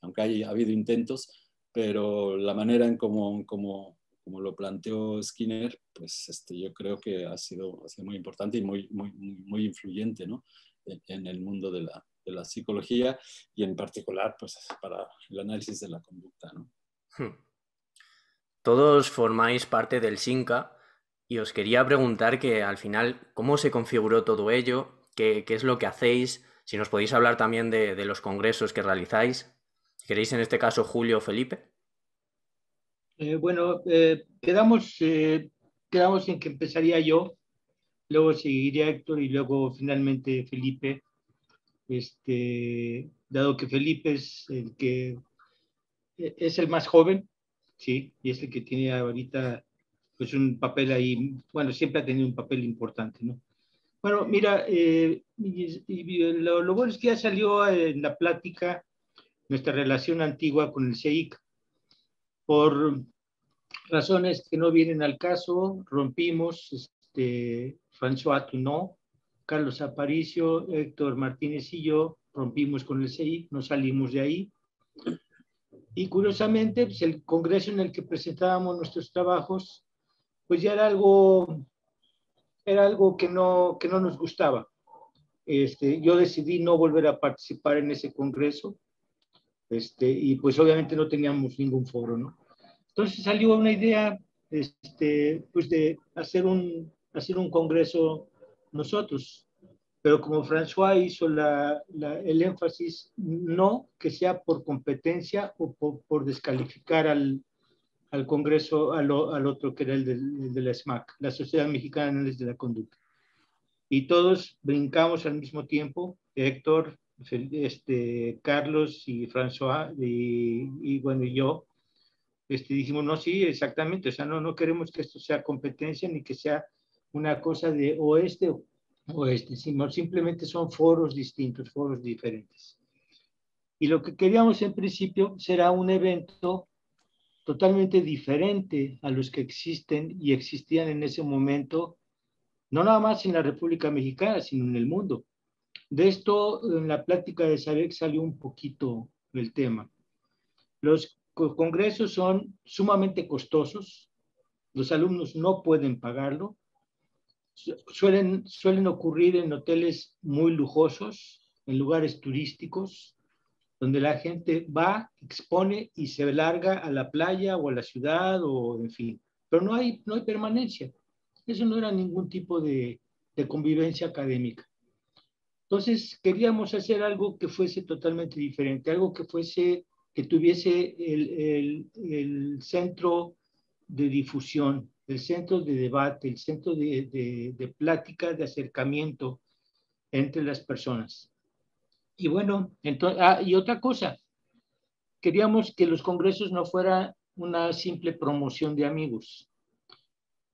aunque haya habido intentos, pero la manera en cómo, como, como lo planteó Skinner, pues este, yo creo que ha sido, ha sido muy importante y muy, muy, muy influyente ¿no? en, en, el mundo de la, de la, psicología y en particular pues, para el análisis de la conducta. ¿no? Hmm. Todos formáis parte del SINCA y os quería preguntar que al final, ¿cómo se configuró todo ello? ¿Qué, qué es lo que hacéis? Si nos podéis hablar también de, de los congresos que realizáis. ¿Queréis en este caso Julio o Felipe? Eh, bueno, eh, quedamos, eh, quedamos en que empezaría yo, luego seguiría Héctor y luego finalmente Felipe. Este, dado que Felipe es el que es el más joven, sí, y es el que tiene ahorita pues un papel ahí, bueno, siempre ha tenido un papel importante, ¿no? Bueno, mira, lo, lo, bueno es que ya salió en la plática nuestra relación antigua con el CEIC. Por razones que no vienen al caso, rompimos, este, François Tunot, Carlos Aparicio, Héctor Martínez y yo rompimos con el CEIC, nos salimos de ahí. Y curiosamente, pues el congreso en el que presentábamos nuestros trabajos, pues ya era algo, era algo que no, que no nos gustaba. Este, yo decidí no volver a participar en ese congreso este, y pues obviamente no teníamos ningún foro, ¿no? Entonces salió una idea este, pues de hacer un, hacer un congreso nosotros, pero como François hizo la, la, el énfasis, no que sea por competencia o por, por descalificar al, al congreso, al, al, otro que era el de, el de la SMAC, la Sociedad Mexicana de la Conducta. Y todos brincamos al mismo tiempo, Héctor, este, Carlos y François y, y, bueno, y yo, este, dijimos, no, sí, exactamente, o sea, no, no queremos que esto sea competencia ni que sea una cosa de oeste o oeste, sino simplemente son foros distintos, foros diferentes. Y lo que queríamos en principio será un evento totalmente diferente a los que existen y existían en ese momento, no nada más en la República Mexicana, sino en el mundo. De esto, en la plática de SABEC salió un poquito el tema. Los congresos son sumamente costosos, los alumnos no pueden pagarlo, suelen, suelen ocurrir en hoteles muy lujosos, en lugares turísticos, donde la gente va, expone y se larga a la playa o a la ciudad o en fin, pero no hay, no hay permanencia. Eso no era ningún tipo de, de convivencia académica. Entonces, queríamos hacer algo que fuese totalmente diferente, algo que fuese, que tuviese el, el, el centro de difusión, el centro de debate, el centro de, de, de, plática, de acercamiento entre las personas. Y bueno, entonces, ah, y otra cosa, queríamos que los congresos no fueran una simple promoción de amigos.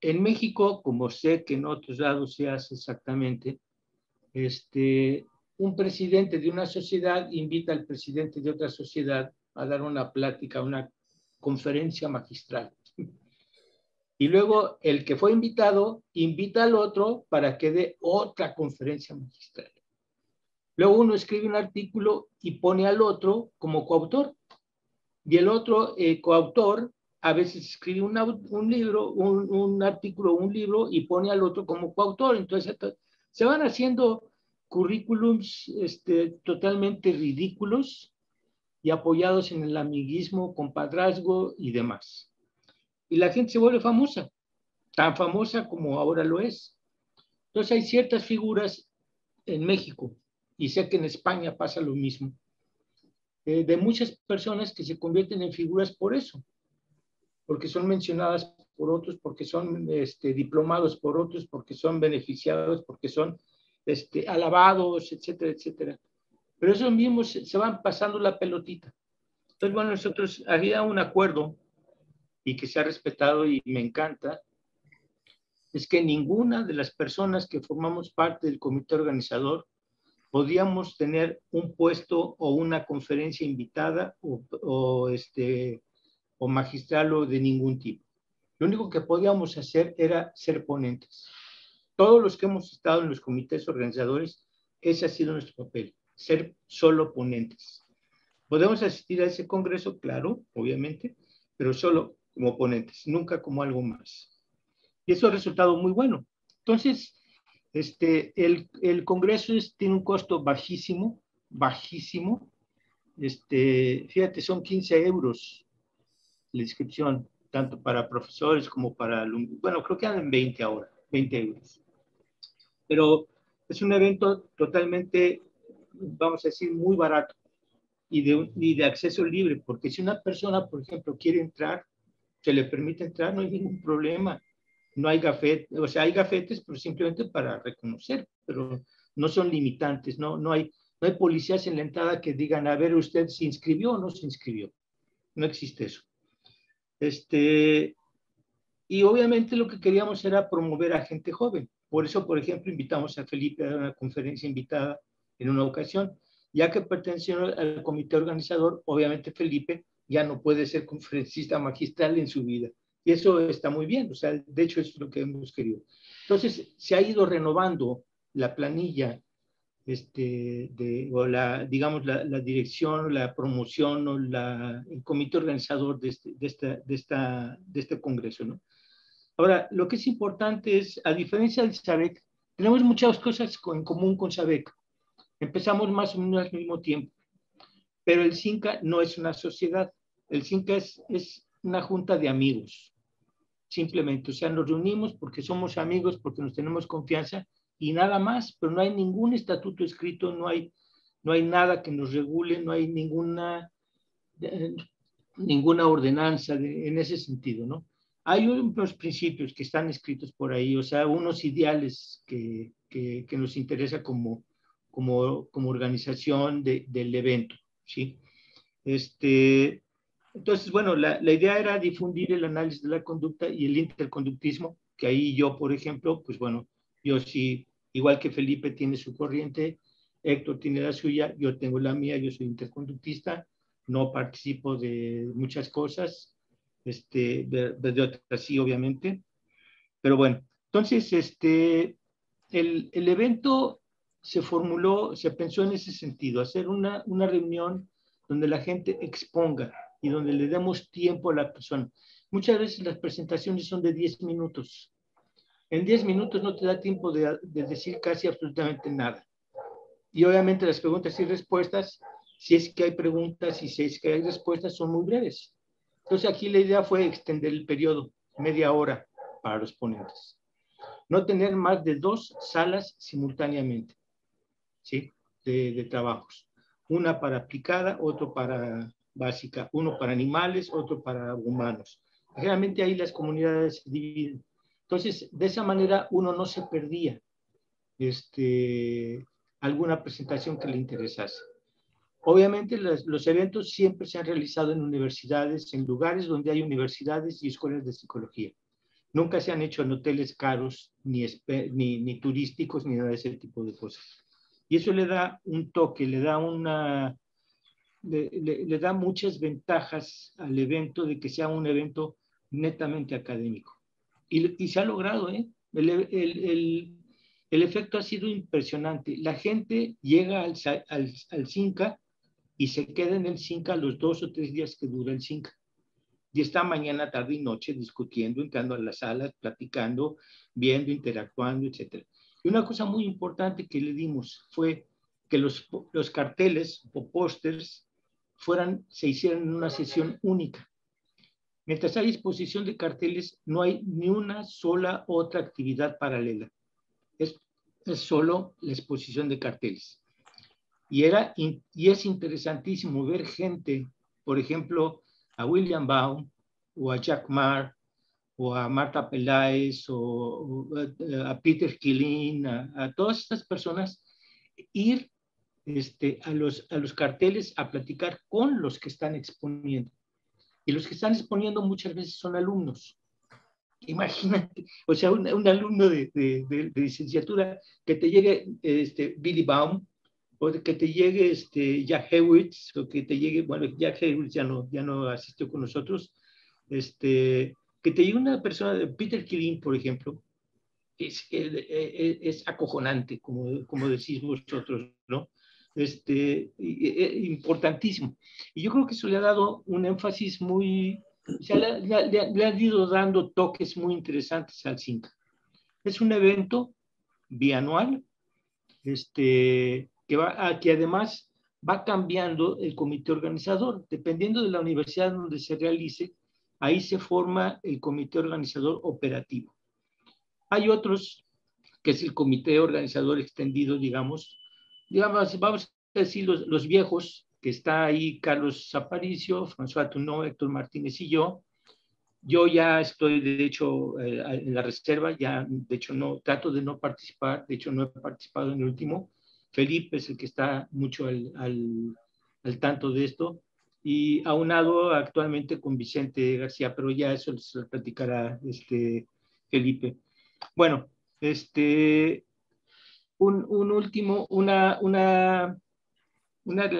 En México, como sé que en otros lados se hace exactamente, este, un presidente de una sociedad invita al presidente de otra sociedad a dar una plática, una conferencia magistral. Y luego el que fue invitado invita al otro para que dé otra conferencia magistral. Luego uno escribe un artículo y pone al otro como coautor. Y el otro eh, coautor a veces escribe un libro, un, un artículo, un libro y pone al otro como coautor. Entonces se van haciendo currículums este, totalmente ridículos y apoyados en el amiguismo, compadrazgo y demás. Y la gente se vuelve famosa, tan famosa como ahora lo es. Entonces hay ciertas figuras en México, y sé que en España pasa lo mismo, eh, de muchas personas que se convierten en figuras por eso, porque son mencionadas por otros, porque son este, diplomados por otros, porque son beneficiados, porque son este, alabados, etcétera, etcétera. Pero esos mismos se, van pasando la pelotita. Entonces, bueno, nosotros había un acuerdo y que se ha respetado y me encanta, es que ninguna de las personas que formamos parte del comité organizador podíamos tener un puesto o una conferencia invitada o, este, o magistral o de ningún tipo. Lo único que podíamos hacer era ser ponentes. Todos los que hemos estado en los comités organizadores, ese ha sido nuestro papel, ser solo ponentes. Podemos asistir a ese congreso, claro, obviamente, pero solo como ponentes, nunca como algo más. Y eso ha resultado muy bueno. Entonces, este, el, el congreso tiene un costo bajísimo, bajísimo. Este, fíjate, son 15 euros la inscripción, tanto para profesores como para alumnos. Bueno, creo que andan 20 ahora, 20 euros. Pero es un evento totalmente, vamos a decir, muy barato y de, y de acceso libre, porque si una persona, por ejemplo, quiere entrar, se le permite entrar, no hay ningún problema. No hay gafetes, o sea, hay gafetes, pero simplemente para reconocer, pero no son limitantes, no, no, hay, no hay policías en la entrada que digan, a ver, usted se inscribió o no se inscribió. No existe eso. Este, y obviamente lo que queríamos era promover a gente joven. Por eso, por ejemplo, invitamos a Felipe a una conferencia invitada en una ocasión, ya que perteneció al comité organizador, obviamente Felipe ya no puede ser conferencista magistral en su vida. Y eso está muy bien, o sea, de hecho es lo que hemos querido. Entonces, se ha ido renovando la planilla, este, de, o la, digamos, la, dirección, la promoción o la, el comité organizador de este, de, esta, de, esta, de este congreso, ¿no? Ahora, lo que es importante es, a diferencia del SABEC, tenemos muchas cosas en común con SABEC. Empezamos más o menos al mismo tiempo, pero el CINCA no es una sociedad. El CINCA es, es una junta de amigos, simplemente. O sea, nos reunimos porque somos amigos, porque nos tenemos confianza y nada más, pero no hay ningún estatuto escrito, no hay, no hay nada que nos regule, no hay ninguna, eh, ninguna ordenanza en ese sentido, ¿no? Hay unos principios que están escritos por ahí, o sea, unos ideales que, que, nos interesa como, como, como organización de, del evento, ¿sí? Este, entonces, bueno, la, la, idea era difundir el análisis de la conducta y el interconductismo, que ahí yo, por ejemplo, pues bueno, yo sí, igual que Felipe tiene su corriente, Héctor tiene la suya, yo tengo la mía, yo soy interconductista, no participo de muchas cosas, este, de, otras sí, obviamente. Pero bueno, entonces, este, el, el, evento se formuló, se pensó en ese sentido, hacer una, una reunión donde la gente exponga y donde le demos tiempo a la persona. Muchas veces las presentaciones son de 10 minutos. En 10 minutos no te da tiempo de, de decir casi absolutamente nada. Y obviamente las preguntas y respuestas, si es que hay preguntas y si es que hay respuestas, son muy breves. Entonces aquí la idea fue extender el periodo, media hora para los ponentes. No tener más de dos salas simultáneamente, ¿sí? De, trabajos. Una para aplicada, otro para básica, uno para animales, otro para humanos. Realmente ahí las comunidades se dividen. Entonces, de esa manera uno no se perdía este, alguna presentación que le interesase. Obviamente los, eventos siempre se han realizado en universidades, en lugares donde hay universidades y escuelas de psicología. Nunca se han hecho en hoteles caros, ni, ni, turísticos, ni nada de ese tipo de cosas. Y eso le da un toque, le da una, le, da muchas ventajas al evento de que sea un evento netamente académico. Y, se ha logrado, ¿eh? El, el, el, efecto ha sido impresionante. La gente llega al, al, al CINCA y se queda en el CINCA los dos o tres días que dura el CINCA. Y está mañana, tarde y noche discutiendo, entrando a las salas, platicando, viendo, interactuando, etc. Y una cosa muy importante que le dimos fue que los, los carteles o pósters se hicieran en una sesión única. Mientras hay exposición de carteles, no hay ni una sola otra actividad paralela. Es, es solo la exposición de carteles. Y, era, y es interesantísimo ver gente, por ejemplo, a William Baum o a Jack Marr o a Marta Peláez o, a Peter Killin, a, todas estas personas, ir este, a, los, a los carteles a platicar con los que están exponiendo. Y los que están exponiendo muchas veces son alumnos. Imagínate, o sea, un, un alumno de, de, de, licenciatura que te llegue este, Billy Baum o que te llegue este Jack Hewitz, o que te llegue, bueno, Jack Hewitz ya no, ya no asistió con nosotros, este, que te llegue una persona, de Peter Killing, por ejemplo, es, es, es, acojonante, como, como decís vosotros, ¿no? este, importantísimo. Y yo creo que eso le ha dado un énfasis muy, o sea, le, le, ha ido dando toques muy interesantes al CINCA. Es un evento bianual, este, que, va, que además va cambiando el comité organizador. Dependiendo de la universidad donde se realice, ahí se forma el comité organizador operativo. Hay otros, que es el comité organizador extendido, digamos, digamos, vamos a decir los, los viejos, que está ahí Carlos Aparicio, François Tunó, Héctor Martínez y yo. Yo ya estoy, de hecho, eh, en la reserva, ya, de hecho, no, trato de no participar, de hecho, no he participado en el último. Felipe es el que está mucho al, al, al tanto de esto y aunado actualmente con Vicente García, pero ya eso se lo platicará este, Felipe. Bueno, este, un, un último, una, una, una,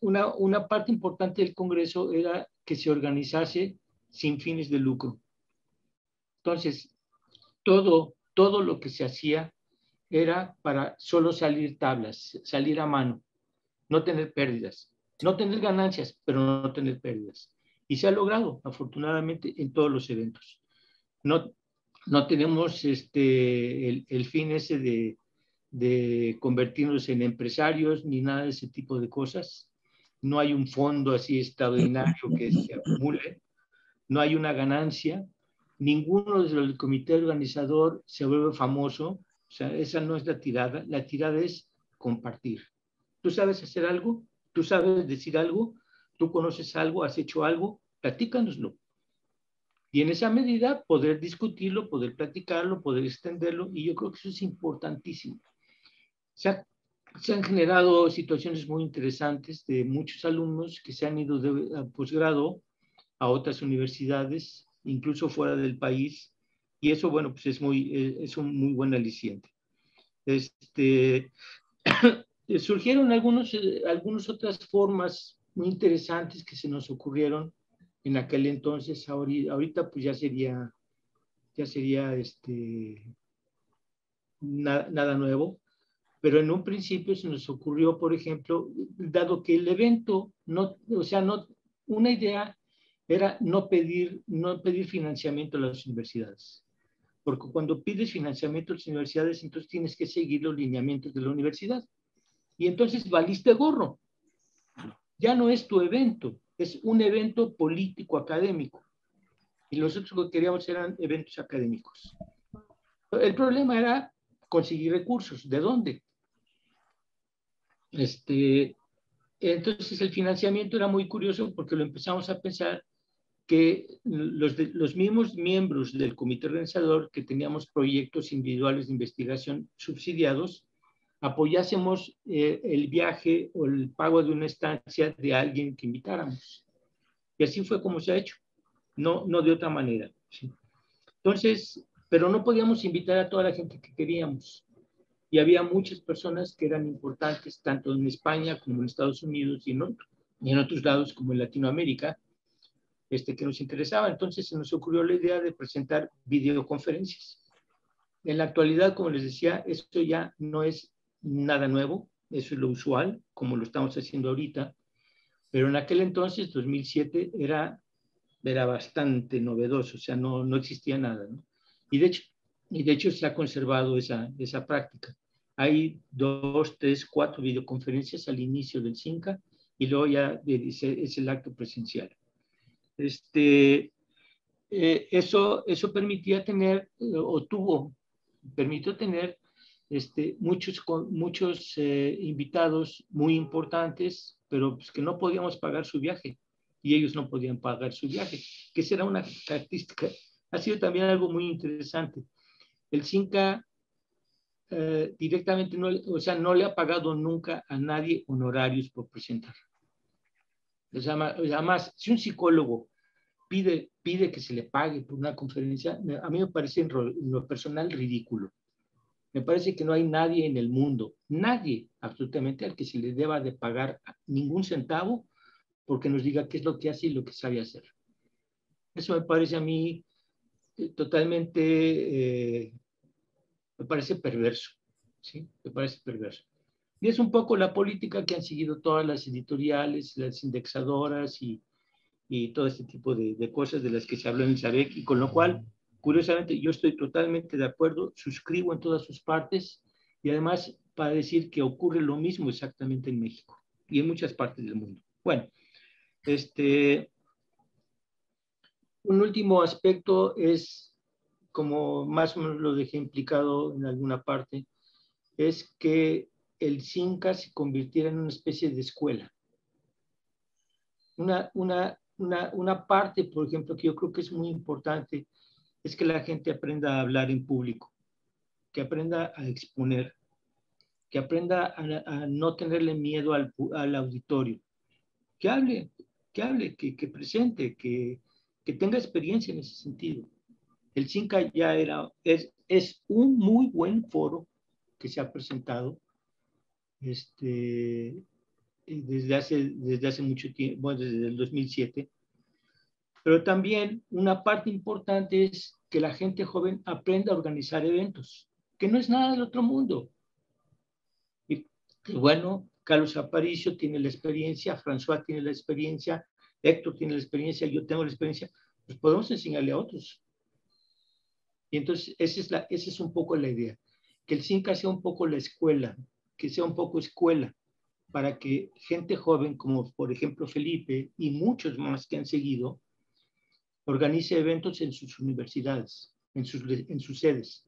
una, una, parte importante del Congreso era que se organizase sin fines de lucro. Entonces, todo, todo lo que se hacía era para solo salir tablas, salir a mano, no tener pérdidas no tener ganancias, pero no tener pérdidas. Y se ha logrado, afortunadamente, en todos los eventos. No, no tenemos este, el, fin ese de, de convertirnos en empresarios ni nada de ese tipo de cosas. No hay un fondo así extraordinario que se acumule. No hay una ganancia. Ninguno del comité organizador se vuelve famoso. O sea, esa no es la tirada. La tirada es compartir. ¿Tú sabes hacer algo? Tú sabes decir algo, tú conoces algo, has hecho algo, platícanoslo. Y en esa medida poder discutirlo, poder platicarlo, poder extenderlo, y yo creo que eso es importantísimo. Se, han generado situaciones muy interesantes de muchos alumnos que se han ido de posgrado a otras universidades, incluso fuera del país, y eso, bueno, pues es, muy, es un muy buen aliciente. Este, surgieron algunos, eh, algunas otras formas muy interesantes que se nos ocurrieron en aquel entonces. Ahorita, pues ya sería, ya sería este, nada nuevo. Pero en un principio se nos ocurrió, por ejemplo, dado que el evento, no, o sea, no, una idea era no pedir, no pedir financiamiento a las universidades. Porque cuando pides financiamiento a las universidades, entonces tienes que seguir los lineamientos de la universidad y entonces valiste gorro. Ya no es tu evento, es un evento político académico. Y nosotros lo que queríamos eran eventos académicos. El problema era conseguir recursos. ¿De dónde? Este, entonces el financiamiento era muy curioso porque lo empezamos a pensar que los, los mismos miembros del comité organizador que teníamos proyectos individuales de investigación subsidiados, apoyásemos eh, el viaje o el pago de una estancia de alguien que invitáramos. Y así fue como se ha hecho, no, no de otra manera. Entonces, pero no podíamos invitar a toda la gente que queríamos. Y había muchas personas que eran importantes, tanto en España como en Estados Unidos y en, y en otros lados como en Latinoamérica, este, que nos interesaba. Entonces se nos ocurrió la idea de presentar videoconferencias. En la actualidad, como les decía, esto ya no es nada nuevo, eso es lo usual, como lo estamos haciendo ahorita, pero en aquel entonces, 2007, era, era bastante novedoso, o sea, no, no existía nada. ¿no? Y, de hecho, y de hecho se ha conservado esa, esa práctica. Hay dos, tres, cuatro videoconferencias al inicio del CINCA y luego ya es el acto presencial. Este, eh, eso, eso permitía tener, o tuvo, permitió tener este, muchos, muchos eh, invitados muy importantes, pero pues, que no podíamos pagar su viaje y ellos no podían pagar su viaje, que esa era una característica. Ha sido también algo muy interesante. El CINCA eh, directamente, no, o sea, no le ha pagado nunca a nadie honorarios por presentar. Además, si un psicólogo pide, pide que se le pague por una conferencia, a mí me parece en lo personal ridículo. Me parece que no hay nadie en el mundo, nadie absolutamente al que se le deba de pagar ningún centavo porque nos diga qué es lo que hace y lo que sabe hacer. Eso me parece a mí eh, totalmente, eh, me parece perverso, ¿sí? Me parece perverso. Y es un poco la política que han seguido todas las editoriales, las indexadoras y, y todo este tipo de, de, cosas de las que se habló en el SABEC, y con lo cual, curiosamente, yo estoy totalmente de acuerdo, suscribo en todas sus partes, y además para decir que ocurre lo mismo exactamente en México y en muchas partes del mundo. Bueno, este, un último aspecto es, como más o menos lo dejé implicado en alguna parte, es que el CINCA se convirtiera en una especie de escuela. Una, una, una, una parte, por ejemplo, que yo creo que es muy importante, es que la gente aprenda a hablar en público, que aprenda a exponer, que aprenda a, no tenerle miedo al, al, auditorio, que hable, que hable, que, que presente, que, que, tenga experiencia en ese sentido. El CINCA ya era, es, es un muy buen foro que se ha presentado este, desde, hace, desde hace mucho tiempo, desde el 2007. Pero también una parte importante es que la gente joven aprenda a organizar eventos, que no es nada del otro mundo. Y bueno, Carlos Aparicio tiene la experiencia, François tiene la experiencia, Héctor tiene la experiencia, yo tengo la experiencia, pues podemos enseñarle a otros. Y entonces esa es, la, esa es un poco la idea, que el CINCA sea un poco la escuela, que sea un poco escuela, para que gente joven, como por ejemplo Felipe y muchos más que han seguido, organice eventos en sus universidades, en sus, en sus sedes,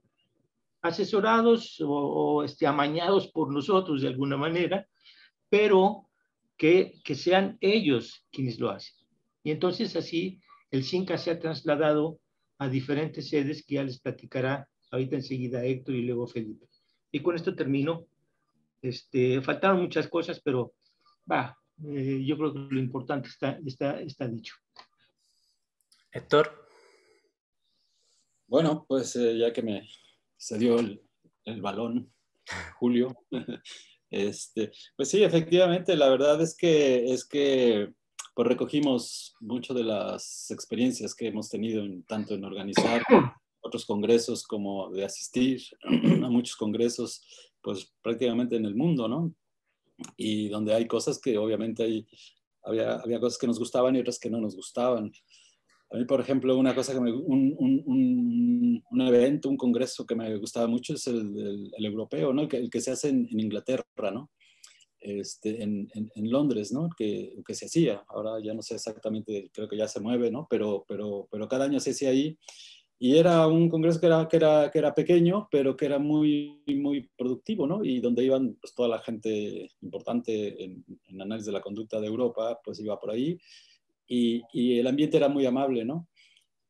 asesorados o, este, amañados por nosotros de alguna manera, pero que, que sean ellos quienes lo hacen. Y entonces así el CINCA se ha trasladado a diferentes sedes que ya les platicará ahorita enseguida Héctor y luego Felipe. Y con esto termino. Este, faltaron muchas cosas, pero va, eh, yo creo que lo importante está, está, está dicho. Héctor. Bueno, pues eh, ya que me cedió el, el balón, Julio, este, pues sí, efectivamente, la verdad es que, es que pues recogimos mucho de las experiencias que hemos tenido en, tanto en organizar otros congresos como de asistir a muchos congresos, pues prácticamente en el mundo, ¿no? Y donde hay cosas que obviamente hay, había, había cosas que nos gustaban y otras que no nos gustaban. A mí, por ejemplo, una cosa que me, un, un, un, evento, un congreso que me gustaba mucho es el, el, europeo, ¿no? El que, el que, se hace en, en Inglaterra, ¿no? Este, en, en, en, Londres, ¿no? Que, que se hacía. Ahora ya no sé exactamente, creo que ya se mueve, ¿no? Pero, pero, pero cada año se hacía ahí y era un congreso que era, que era, que era pequeño, pero que era muy, muy productivo, ¿no? Y donde iban pues, toda la gente importante en, en, análisis de la conducta de Europa, pues iba por ahí. Y, y, el ambiente era muy amable, ¿no?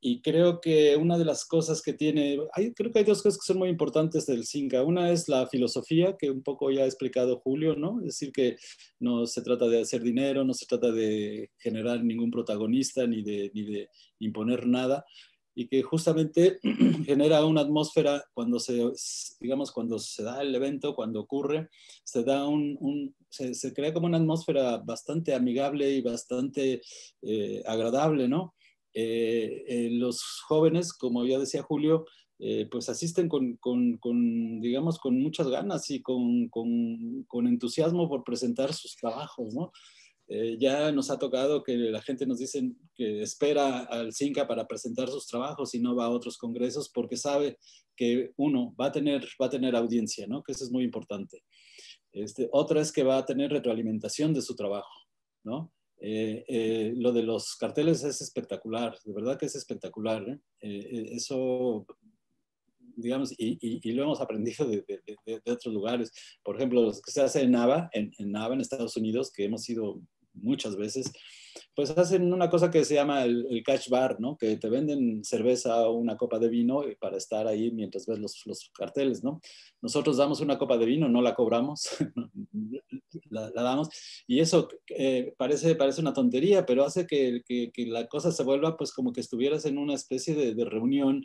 Y creo que una de las cosas que tiene, hay, creo que hay dos cosas que son muy importantes del CINCA. Una es la filosofía, que un poco ya ha explicado Julio, ¿no? Es decir, que no se trata de hacer dinero, no se trata de generar ningún protagonista ni de, ni de imponer nada, y que justamente genera una atmósfera cuando se, digamos, cuando se da el evento, cuando ocurre, se da un, un se, crea como una atmósfera bastante amigable y bastante eh, agradable, ¿no? Eh, eh, los jóvenes, como ya decía Julio, pues asisten con, con, con, digamos, con muchas ganas y con, con entusiasmo por presentar sus trabajos, ¿no? Eh, ya nos ha tocado que la gente nos dice que espera al CINCA para presentar sus trabajos y no va a otros congresos porque sabe que uno va a tener, va a tener audiencia, ¿no? que eso es muy importante. Este, otra es que va a tener retroalimentación de su trabajo. ¿no? Eh, eh, lo de los carteles es espectacular, de verdad que es espectacular. eso digamos, y, lo hemos aprendido de, otros lugares. Por ejemplo, los que se hace en NAVA, en, en NAVA, en Estados Unidos, que hemos ido muchas veces, pues hacen una cosa que se llama el, el, cash bar, ¿no? Que te venden cerveza o una copa de vino para estar ahí mientras ves los, los carteles, ¿no? Nosotros damos una copa de vino, no la cobramos, la, damos, y eso eh, parece, parece una tontería, pero hace que, que, que, la cosa se vuelva pues como que estuvieras en una especie de, de reunión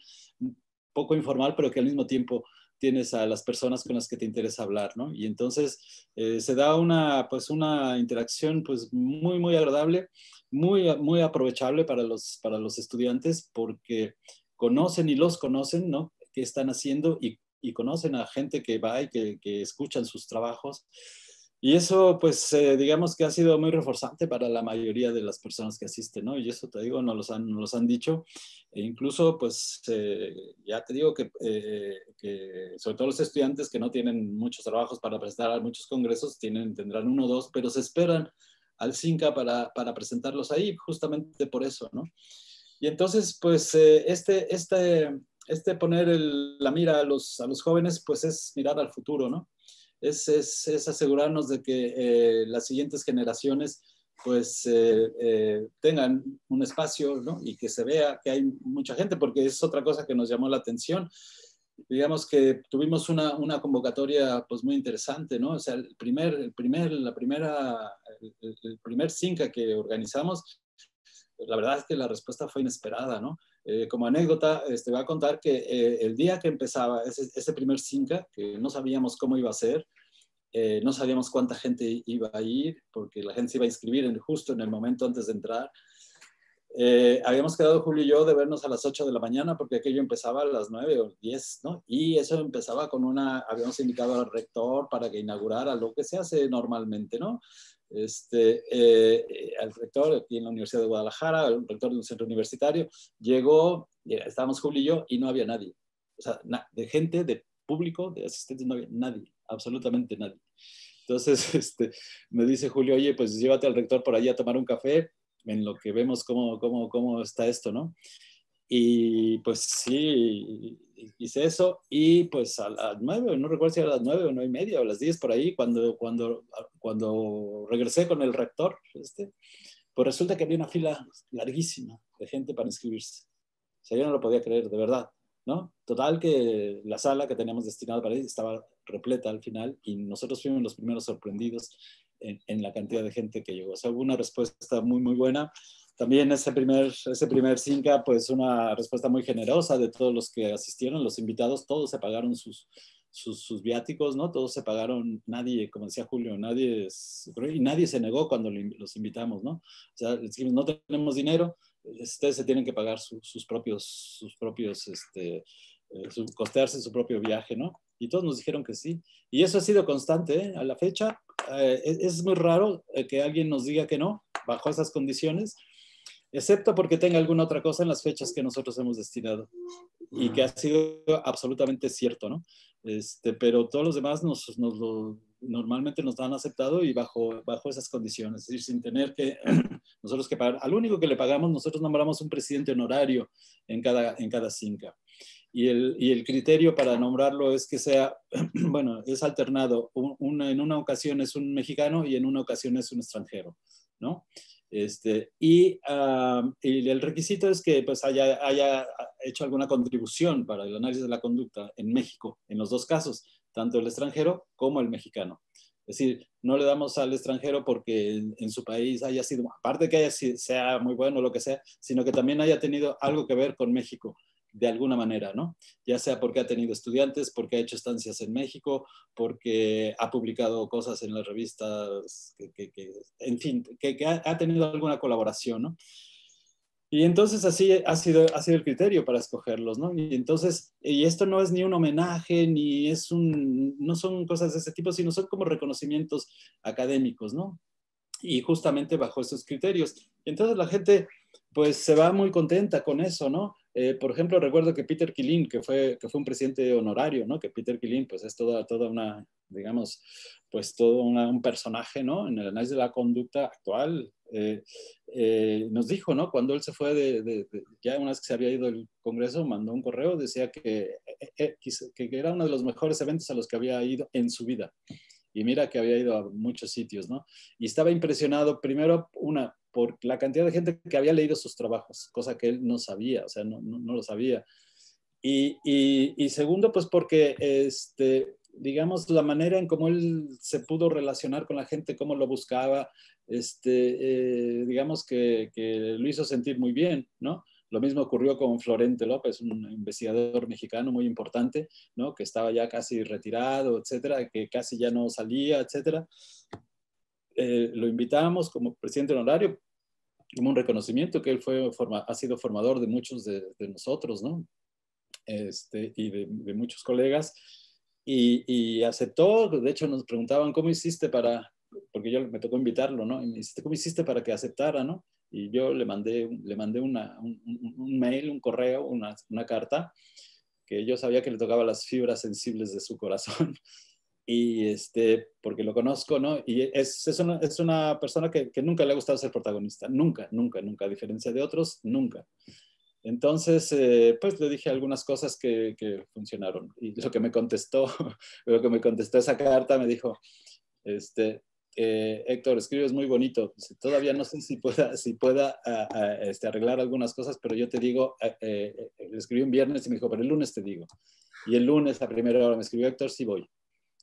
poco informal, pero que al mismo tiempo tienes a las personas con las que te interesa hablar, ¿no? Y entonces eh, se da una, pues una interacción pues muy, muy agradable, muy, muy aprovechable para los, para los estudiantes porque conocen y los conocen, ¿no? ¿Qué están haciendo y, y conocen a gente que va y que, que escuchan sus trabajos. Y eso, pues, eh, digamos que ha sido muy reforzante para la mayoría de las personas que asisten, ¿no? Y eso te digo, nos los han, nos los han dicho. E incluso, pues, eh, ya te digo que, eh, que, sobre todo los estudiantes que no tienen muchos trabajos para presentar a muchos congresos, tienen, tendrán uno o dos, pero se esperan al CINCA para, para presentarlos ahí, justamente por eso, ¿no? Y entonces, pues, este, este, este poner la mira a los, a los jóvenes, pues es mirar al futuro, ¿no? Es, es, asegurarnos de que eh, las siguientes generaciones pues eh, eh, tengan un espacio ¿no? y que se vea que hay mucha gente, porque es otra cosa que nos llamó la atención. Digamos que tuvimos una, una convocatoria pues muy interesante, ¿no? O sea, el primer, el primer, la primera, el, primer CINCA que organizamos, la verdad es que la respuesta fue inesperada, ¿no? Eh, como anécdota, te este, voy a contar que eh, el día que empezaba ese, ese, primer Cinca, que no sabíamos cómo iba a ser, eh, no sabíamos cuánta gente iba a ir, porque la gente se iba a inscribir en, justo en el momento antes de entrar. habíamos quedado Julio y yo de vernos a las 8 de la mañana, porque aquello empezaba a las 9 o 10, ¿no? Y eso empezaba con una, habíamos invitado al rector para que inaugurara lo que se hace normalmente, ¿no? Este, eh, al rector aquí en la Universidad de Guadalajara, el rector de un centro universitario, llegó, estábamos Julio y yo, y no había nadie. O sea, de gente, de público, de asistentes, no había nadie, absolutamente nadie. Entonces, este, me dice Julio, oye, pues llévate al rector por allí a tomar un café, en lo que vemos cómo, cómo, cómo está esto, ¿no? Y pues sí, hice eso y pues a las nueve, no recuerdo si era a las nueve o nueve y media o las diez por ahí, cuando, cuando, cuando regresé con el rector, este, pues resulta que había una fila larguísima de gente para inscribirse. O sea, yo no lo podía creer, de verdad, ¿no? Total que la sala que teníamos destinada para ir estaba repleta al final y nosotros fuimos los primeros sorprendidos en, en la cantidad de gente que llegó. O sea, hubo una respuesta muy, muy buena también ese primer, ese primer Cinca, pues una respuesta muy generosa de todos los que asistieron, los invitados, todos se pagaron sus, sus, viáticos, ¿no? Todos se pagaron, nadie, como decía Julio, nadie, y nadie se negó cuando los invitamos, ¿no? O sea, no tenemos dinero, ustedes se tienen que pagar sus propios, sus propios, este, eh, costearse su propio viaje, ¿no? Y todos nos dijeron que sí. Y eso ha sido constante, ¿eh? A la fecha, eh, es, es, muy raro que alguien nos diga que no, bajo esas condiciones, excepto porque tenga alguna otra cosa en las fechas que nosotros hemos destinado y que ha sido absolutamente cierto, ¿no? Este, pero todos los demás nos, nos lo, normalmente nos han aceptado y bajo, bajo esas condiciones, es decir, sin tener que nosotros que pagar. Al único que le pagamos, nosotros nombramos un presidente honorario en cada, en cada CINCA. Y el, y el criterio para nombrarlo es que sea, bueno, es alternado. en una ocasión es un mexicano y en una ocasión es un extranjero, ¿no? Este, y, el requisito es que pues, haya, haya, hecho alguna contribución para el análisis de la conducta en México, en los dos casos, tanto el extranjero como el mexicano. Es decir, no le damos al extranjero porque en, su país haya sido, aparte que haya, sea muy bueno o lo que sea, sino que también haya tenido algo que ver con México de alguna manera, ¿no? Ya sea porque ha tenido estudiantes, porque ha hecho estancias en México, porque ha publicado cosas en las revistas, que, en fin, que, ha, tenido alguna colaboración, ¿no? Y entonces así ha sido, ha sido el criterio para escogerlos, ¿no? Y entonces, y esto no es ni un homenaje, ni es un, no son cosas de ese tipo, sino son como reconocimientos académicos, ¿no? Y justamente bajo esos criterios. Entonces la gente, pues se va muy contenta con eso, ¿no? Eh, por ejemplo, recuerdo que Peter Kilin, que fue, que fue un presidente honorario, ¿no? Que Peter Kilin, pues es toda, toda una, digamos, pues todo un personaje, ¿no? En el análisis de la conducta actual, eh, eh, nos dijo, ¿no? Cuando él se fue de, ya una vez que se había ido el Congreso, mandó un correo, decía que, que, era uno de los mejores eventos a los que había ido en su vida. Y mira que había ido a muchos sitios, ¿no? Y estaba impresionado, primero, una, por la cantidad de gente que había leído sus trabajos, cosa que él no sabía, o sea, no, no, lo sabía. Y, y, segundo, pues porque, este, digamos, la manera en cómo él se pudo relacionar con la gente, cómo lo buscaba, este, eh, digamos que, que, lo hizo sentir muy bien, ¿no? Lo mismo ocurrió con Florente López, un investigador mexicano muy importante, ¿no? Que estaba ya casi retirado, etcétera, que casi ya no salía, etcétera. Eh, lo invitamos como presidente honorario, como un reconocimiento que él fue ha sido formador de muchos de, nosotros, ¿no? este, y de, muchos colegas, y, aceptó, de hecho nos preguntaban, ¿cómo hiciste para, porque yo me tocó invitarlo, ¿no? Y me dijiste, ¿cómo hiciste para que aceptara, ¿no? Y yo le mandé, le mandé una, un, un, mail, un correo, una, una carta, que yo sabía que le tocaba las fibras sensibles de su corazón y este, porque lo conozco, ¿no? Y es, es, una, es una persona que, que, nunca le ha gustado ser protagonista, nunca, nunca, nunca, a diferencia de otros, nunca. Entonces, eh, pues le dije algunas cosas que, que, funcionaron. Y lo que me contestó, lo que me contestó esa carta, me dijo, este, eh, Héctor, escribes muy bonito. Todavía no sé si pueda, si pueda este, arreglar algunas cosas, pero yo te digo, eh, eh, le escribí un viernes y me dijo, pero el lunes te digo. Y el lunes a primera hora me escribió Héctor, sí voy.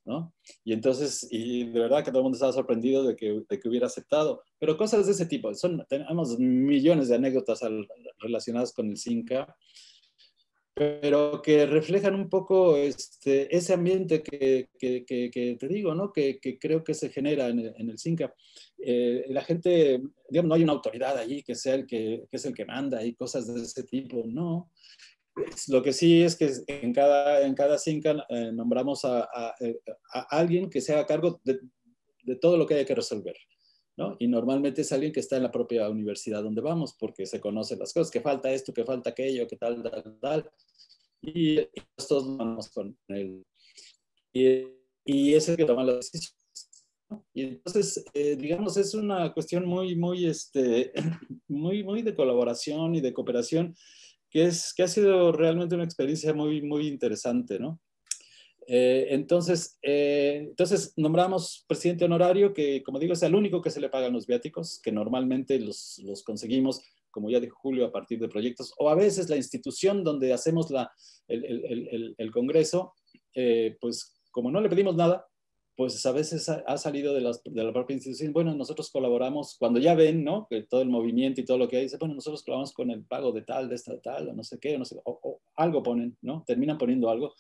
¿No? Y entonces, y de verdad que todo el mundo estaba sorprendido de que, de que hubiera aceptado, pero cosas de ese tipo, son, tenemos millones de anécdotas relacionadas con el CINCA, pero que reflejan un poco este, ese ambiente que, que, que, te digo, ¿no? que, creo que se genera en el, en CINCA. Eh, la gente, digamos, no hay una autoridad allí que sea el que, es el que manda y cosas de ese tipo, no. Lo que sí es que en cada, en cada CINCA eh, nombramos a, a, a, alguien que se haga cargo de, de, todo lo que hay que resolver. ¿no? Y normalmente es alguien que está en la propia universidad donde vamos, porque se conocen las cosas, que falta esto, que falta aquello, que tal, tal, tal. Y, todos vamos con él. Y, y, es el que toma las decisiones. Y entonces, eh, digamos, es una cuestión muy, muy, este, muy, muy de colaboración y de cooperación que, es, que ha sido realmente una experiencia muy, muy interesante, ¿no? Eh, entonces, eh, entonces, nombramos presidente honorario, que como digo, es el único que se le pagan los viáticos, que normalmente los, los, conseguimos, como ya dijo Julio, a partir de proyectos, o a veces la institución donde hacemos la, el, el, el, Congreso, eh, pues como no le pedimos nada, pues a veces ha, salido de, las, de, la propia institución, bueno, nosotros colaboramos, cuando ya ven, ¿no? Que todo el movimiento y todo lo que hay, dice, bueno, nosotros colaboramos con el pago de tal, de esta, tal, o no sé qué, no sé, o, algo ponen, ¿no? Terminan poniendo algo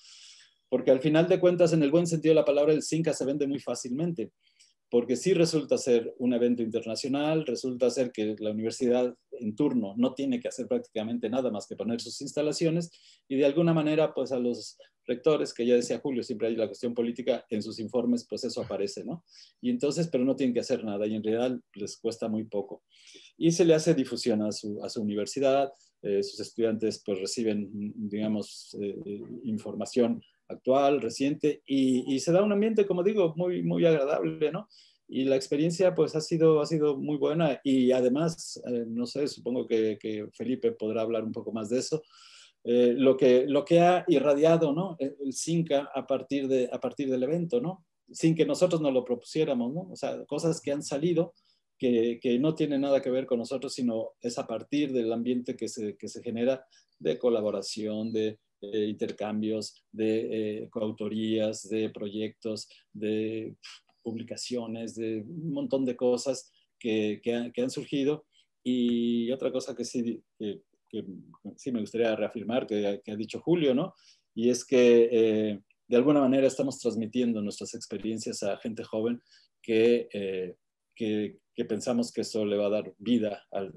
porque al final de cuentas, en el buen sentido de la palabra, el CINCA se vende muy fácilmente, porque sí resulta ser un evento internacional, resulta ser que la universidad en turno no tiene que hacer prácticamente nada más que poner sus instalaciones y de alguna manera, pues a los rectores, que ya decía Julio, siempre hay la cuestión política, en sus informes, pues eso aparece, ¿no? Y entonces, pero no tienen que hacer nada y en realidad les cuesta muy poco. Y se le hace difusión a su, a su universidad, eh, sus estudiantes pues reciben, digamos, eh, información actual, reciente, y, se da un ambiente, como digo, muy, muy agradable, ¿no? Y la experiencia pues ha sido, ha sido muy buena y además, eh, no sé, supongo que, Felipe podrá hablar un poco más de eso, eh, lo, que, lo que ha irradiado, ¿no? El CINCA a partir, de, a partir del evento, ¿no? Sin que nosotros nos lo propusiéramos, ¿no? O sea, cosas que han salido que, que, no tienen nada que ver con nosotros, sino es a partir del ambiente que se, que se genera de colaboración, de, intercambios, de eh, coautorías, de proyectos, de publicaciones, de un montón de cosas que, que, han surgido. Y otra cosa que sí, que, sí me gustaría reafirmar, que, ha dicho Julio, ¿no? Y es que eh, de alguna manera estamos transmitiendo nuestras experiencias a gente joven que, eh, que, que, pensamos que eso le va a dar vida al,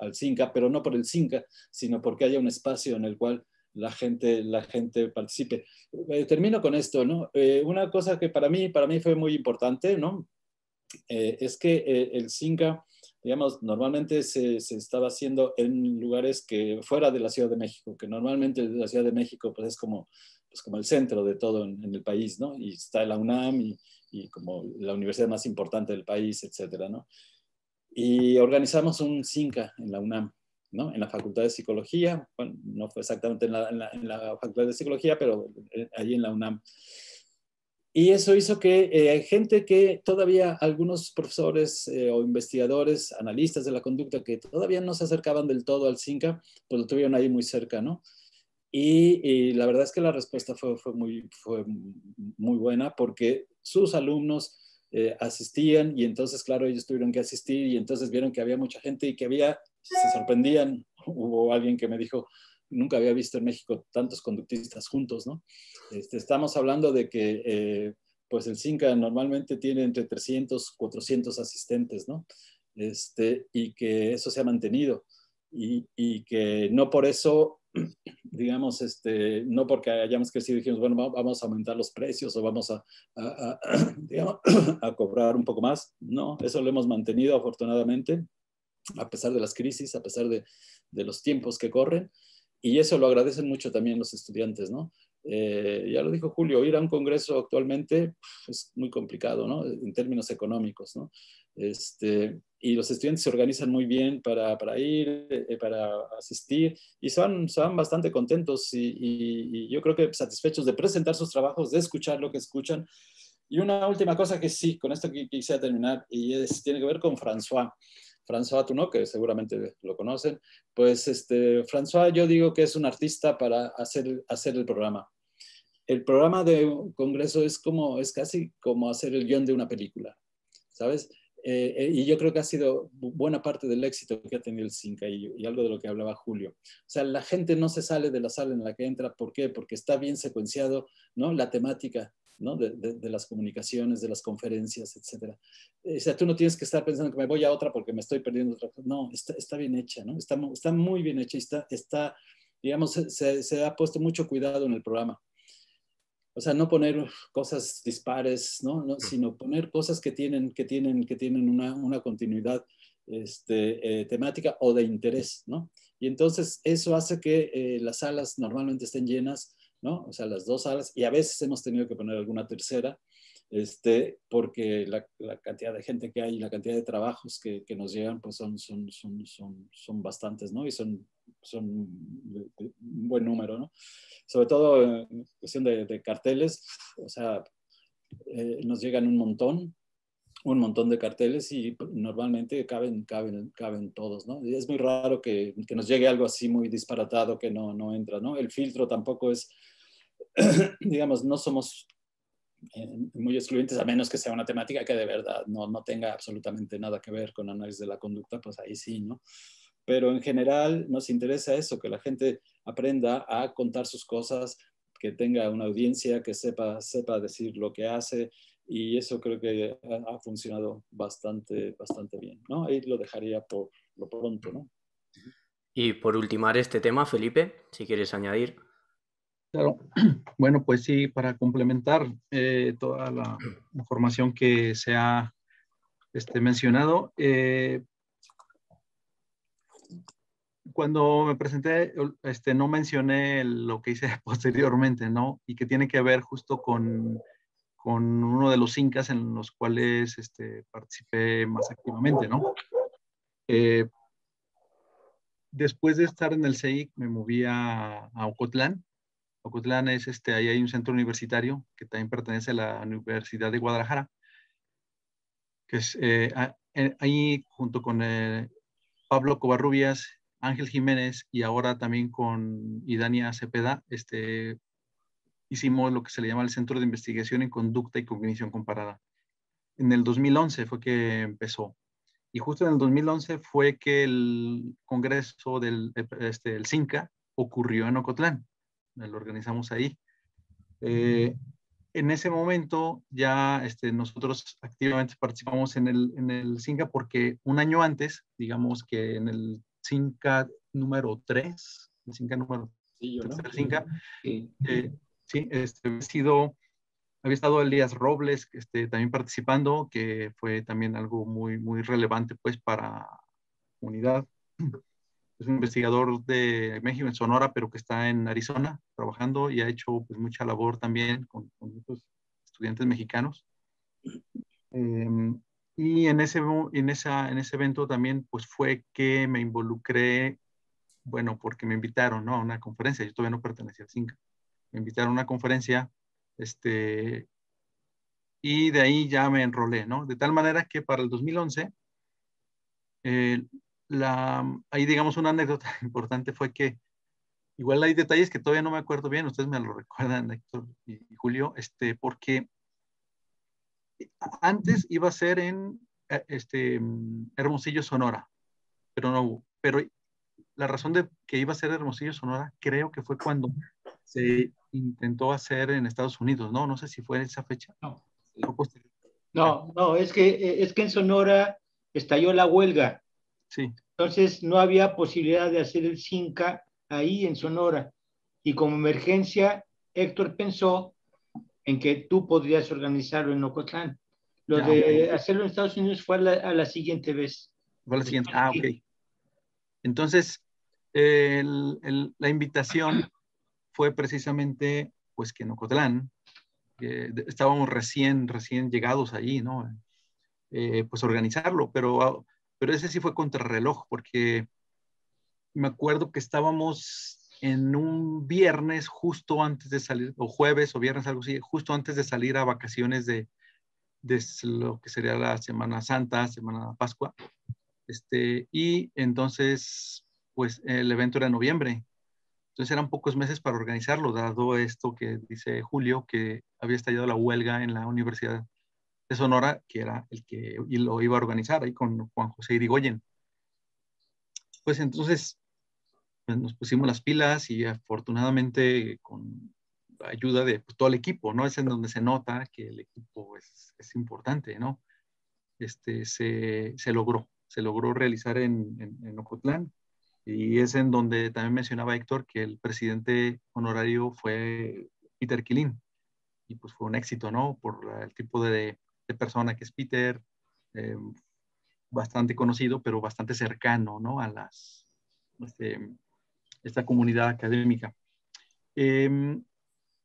al, CINCA, pero no por el CINCA, sino porque haya un espacio en el cual la gente, la gente participe. Eh, termino con esto, ¿no? Una cosa que para mí, para mí fue muy importante, ¿no? Es que el CINCA, digamos, normalmente se, se, estaba haciendo en lugares que fuera de la Ciudad de México, que normalmente la Ciudad de México pues es como, pues como el centro de todo en, en el país, ¿no? Y está la UNAM y, y, como la universidad más importante del país, etcétera, ¿no? Y organizamos un CINCA en la UNAM, en la Facultad de Psicología, bueno, no fue exactamente en la, Facultad de Psicología, pero eh, allí en la UNAM. Y eso hizo que eh, gente que todavía, algunos profesores eh, o investigadores, analistas de la conducta, que todavía no se acercaban del todo al CINCA, pues lo tuvieron ahí muy cerca, ¿no? Y, la verdad es que la respuesta fue, fue, muy, fue muy buena porque sus alumnos asistían y entonces, claro, ellos tuvieron que asistir y entonces vieron que había mucha gente y que había se sorprendían. Hubo alguien que me dijo, nunca había visto en México tantos conductistas juntos, ¿no? Este, estamos hablando de que, eh, pues el CINCA normalmente tiene entre 300, 400 asistentes, ¿no? Este, y que eso se ha mantenido y, y que no por eso digamos, este, no porque hayamos crecido dijimos, bueno, vamos a aumentar los precios o vamos a, cobrar un poco más. No, eso lo hemos mantenido afortunadamente, a pesar de las crisis, a pesar de los tiempos que corren. Y eso lo agradecen mucho también los estudiantes, ¿no? Eh, ya lo dijo Julio, ir a un congreso actualmente es muy complicado, ¿no? En términos económicos, ¿no? Este, y los estudiantes se organizan muy bien para, para ir, eh, para asistir, y son, son bastante contentos y, y, yo creo que satisfechos de presentar sus trabajos, de escuchar lo que escuchan. Y una última cosa que sí, con esto quisiera terminar, y es, tiene que ver con François. François Tuno, que seguramente lo conocen, pues este, François yo digo que es un artista para hacer, hacer el programa. El programa de congreso es como, es casi como hacer el guion de una película, ¿sabes? Eh, eh, y yo creo que ha sido buena parte del éxito que ha tenido el CINCA y, algo de lo que hablaba Julio. O sea, la gente no se sale de la sala en la que entra. ¿Por qué? Porque está bien secuenciado ¿no? la temática ¿no? de, de, las comunicaciones, de las conferencias, etc. O sea, tú no tienes que estar pensando que me voy a otra porque me estoy perdiendo otra cosa. No, está, está bien hecha, ¿no? Está, está muy bien hecha y está, está digamos, se, se ha puesto mucho cuidado en el programa o sea, no poner cosas dispares, ¿no? sino poner cosas que tienen, que tienen, que tienen una, una continuidad este, eh, temática o de interés, ¿no? Y entonces eso hace que eh, las salas normalmente estén llenas, ¿no? O sea, las dos salas, y a veces hemos tenido que poner alguna tercera, este, porque la, la cantidad de gente que hay, la cantidad de trabajos que, que nos llegan, pues son, son, son, son, son bastantes, ¿no? Y son son un buen número, ¿no? Sobre todo en cuestión de, carteles, o sea, eh, nos llegan un montón, un montón de carteles y normalmente caben, caben, caben todos, ¿no? Y es muy raro que, que, nos llegue algo así muy disparatado que no, no entra, ¿no? El filtro tampoco es, digamos, no somos eh, muy excluyentes, a menos que sea una temática que de verdad no, no tenga absolutamente nada que ver con análisis de la conducta, pues ahí sí, ¿no? pero en general nos interesa eso, que la gente aprenda a contar sus cosas, que tenga una audiencia, que sepa, sepa decir lo que hace y eso creo que ha, funcionado bastante, bastante bien. ¿no? Ahí lo dejaría por lo pronto. ¿no? Y por ultimar este tema, Felipe, si quieres añadir. Claro, bueno, pues sí, para complementar eh, toda la información que se ha este, mencionado, eh, cuando me presenté, este, no mencioné lo que hice posteriormente, ¿no? Y que tiene que ver justo con, con uno de los incas en los cuales este, participé más activamente, ¿no? Eh, después de estar en el CEIC, me moví a, a Ocotlán. Ocotlán es, este, ahí hay un centro universitario que también pertenece a la Universidad de Guadalajara, que es eh, ahí junto con eh, Pablo Covarrubias Ángel Jiménez y ahora también con Idania Cepeda, este, hicimos lo que se le llama el Centro de Investigación en Conducta y Cognición Comparada. En el 2011 fue que empezó. Y justo en el 2011 fue que el congreso del este, CINCA ocurrió en Ocotlán. Lo organizamos ahí. Eh, en ese momento ya este, nosotros activamente participamos en el, en el CINCA porque un año antes, digamos que en el Cinca número 3, el Cinca número sí, ¿no? Cinca, sí, eh, sí este, sido, había estado Elías Robles este, también participando, que fue también algo muy, muy relevante pues para la comunidad. Es un investigador de México, en Sonora, pero que está en Arizona trabajando y ha hecho pues, mucha labor también con, con muchos estudiantes mexicanos. Eh, y en ese, en, esa, en ese evento también pues fue que me involucré, bueno, porque me invitaron ¿no? a una conferencia, yo todavía no pertenecía al CINCA, me invitaron a una conferencia, este, y de ahí ya me enrolé, ¿no? De tal manera que para el 2011, eh, la, ahí digamos una anécdota importante fue que igual hay detalles que todavía no me acuerdo bien, ustedes me lo recuerdan, Héctor y, Julio, este, porque antes iba a ser en eh, este, Hermosillo, Sonora, pero no Pero la razón de que iba a ser Hermosillo, Sonora, creo que fue cuando se intentó hacer en Estados Unidos, ¿no? No sé si fue en esa fecha. No, no, no es, que, eh, es que en Sonora estalló la huelga. Sí. Entonces no había posibilidad de hacer el CINCA ahí en Sonora. Y como emergencia, Héctor pensó en que tú podrías organizarlo en Ocotlán. Lo de hacerlo en Estados Unidos fue a la, siguiente vez. Fue la siguiente, ah, ok. Entonces, la invitación fue precisamente, pues que en Ocotlán, estábamos recién, recién llegados allí, ¿no? Eh, pues organizarlo, pero, pero ese sí fue contrarreloj, porque me acuerdo que estábamos en un viernes justo antes de salir, o jueves o viernes, algo así, justo antes de salir a vacaciones de, de lo que sería la Semana Santa, Semana Pascua. Este, y entonces, pues el evento era en noviembre. Entonces eran pocos meses para organizarlo, dado esto que dice Julio, que había estallado la huelga en la Universidad de Sonora, que era el que lo iba a organizar ahí con Juan José Irigoyen. Pues entonces pues, nos pusimos las pilas y afortunadamente con ayuda de pues, todo el equipo, ¿no? Es en donde se nota que el equipo es, es importante, ¿no? Este, se, se, logró, se logró realizar en, en, en, Ocotlán y es en donde también mencionaba Héctor que el presidente honorario fue Peter Quilín y pues fue un éxito, ¿no? Por el tipo de, persona que es Peter, eh, bastante conocido, pero bastante cercano, ¿no? A las, este, esta comunidad académica. Eh,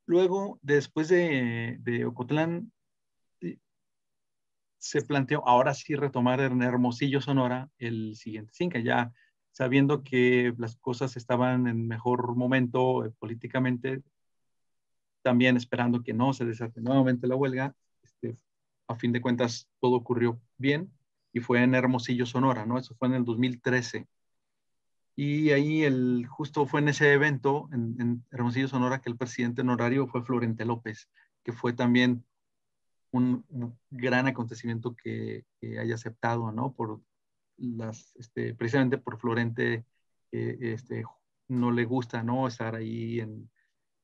Luego, después de, de Ocotlán, eh, se planteó ahora sí retomar en Hermosillo, Sonora, el siguiente Cinca, ya sabiendo que las cosas estaban en mejor momento eh, políticamente, también esperando que no se desate nuevamente la huelga, a fin de cuentas todo ocurrió bien y fue en Hermosillo, Sonora, ¿no? Eso fue en el 2013. Y ahí el, justo fue en ese evento, en, Hermosillo, Sonora, que el presidente honorario fue Florente López, que fue también un, gran acontecimiento que, haya aceptado, ¿no? Por las, este, precisamente por Florente, este, no le gusta, ¿no? Estar ahí en,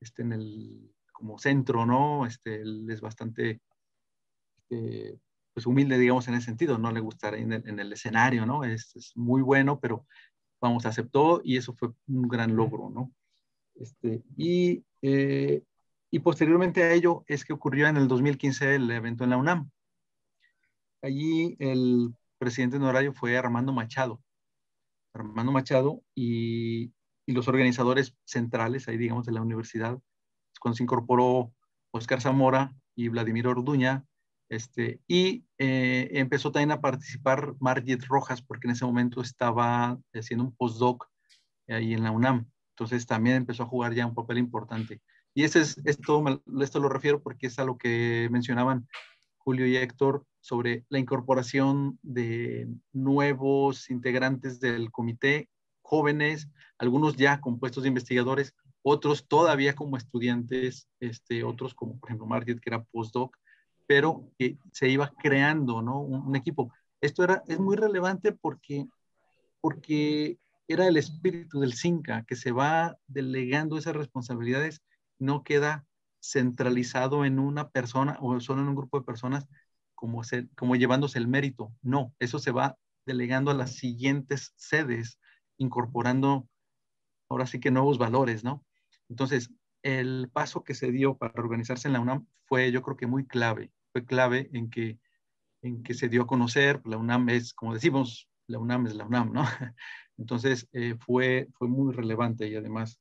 este, en el, como centro, ¿no? Este, él es bastante, este, pues humilde, digamos, en ese sentido, no le gusta estar ahí en el, escenario, ¿no? Es, es, muy bueno, pero vamos, aceptó y eso fue un gran logro, ¿no? Este, y, eh, y posteriormente a ello es que ocurrió en el 2015 el evento en la UNAM. Allí el presidente honorario fue Armando Machado. Armando Machado y, y los organizadores centrales, ahí digamos, de la universidad, cuando se incorporó Oscar Zamora y Vladimir Orduña, este, y eh, empezó también a participar Margit Rojas, porque en ese momento estaba haciendo un postdoc ahí en la UNAM. Entonces también empezó a jugar ya un papel importante. Y ese es, esto, esto lo refiero porque es a lo que mencionaban Julio y Héctor sobre la incorporación de nuevos integrantes del comité, jóvenes, algunos ya con puestos de investigadores, otros todavía como estudiantes, este, otros como por ejemplo Margit, que era postdoc, pero que se iba creando, ¿no? Un, equipo. Esto era, es muy relevante porque, porque era el espíritu del CINCA, que se va delegando esas responsabilidades, no queda centralizado en una persona o solo en un grupo de personas como, como llevándose el mérito. No, eso se va delegando a las siguientes sedes, incorporando ahora sí que nuevos valores, ¿no? Entonces, el paso que se dio para organizarse en la UNAM fue yo creo que muy clave, fue clave en que, en que se dio a conocer, la UNAM es, como decimos, la UNAM es la UNAM, ¿no? Entonces eh, fue, fue muy relevante y además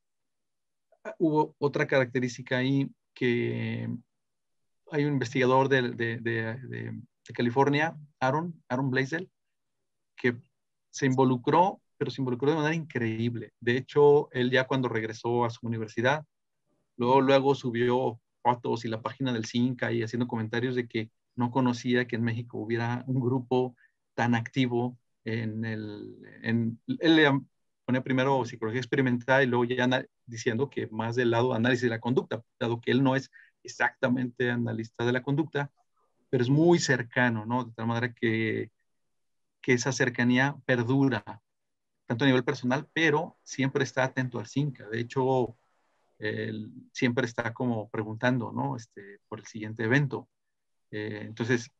ah, hubo otra característica ahí que hay un investigador de, de, de, California, Aaron, Aaron Blaisdell, que se involucró, pero se involucró de manera increíble. De hecho, él ya cuando regresó a su universidad, Luego, luego subió fotos y la página del CINCA y haciendo comentarios de que no conocía que en México hubiera un grupo tan activo en el... En, él le pone primero psicología experimental y luego ya diciendo que más del lado análisis de la conducta, dado que él no es exactamente analista de la conducta, pero es muy cercano, ¿no? De tal manera que, que esa cercanía perdura, tanto a nivel personal, pero siempre está atento al CINCA. De hecho, él siempre está como preguntando, ¿no? Este, por el siguiente evento. Eh, entonces,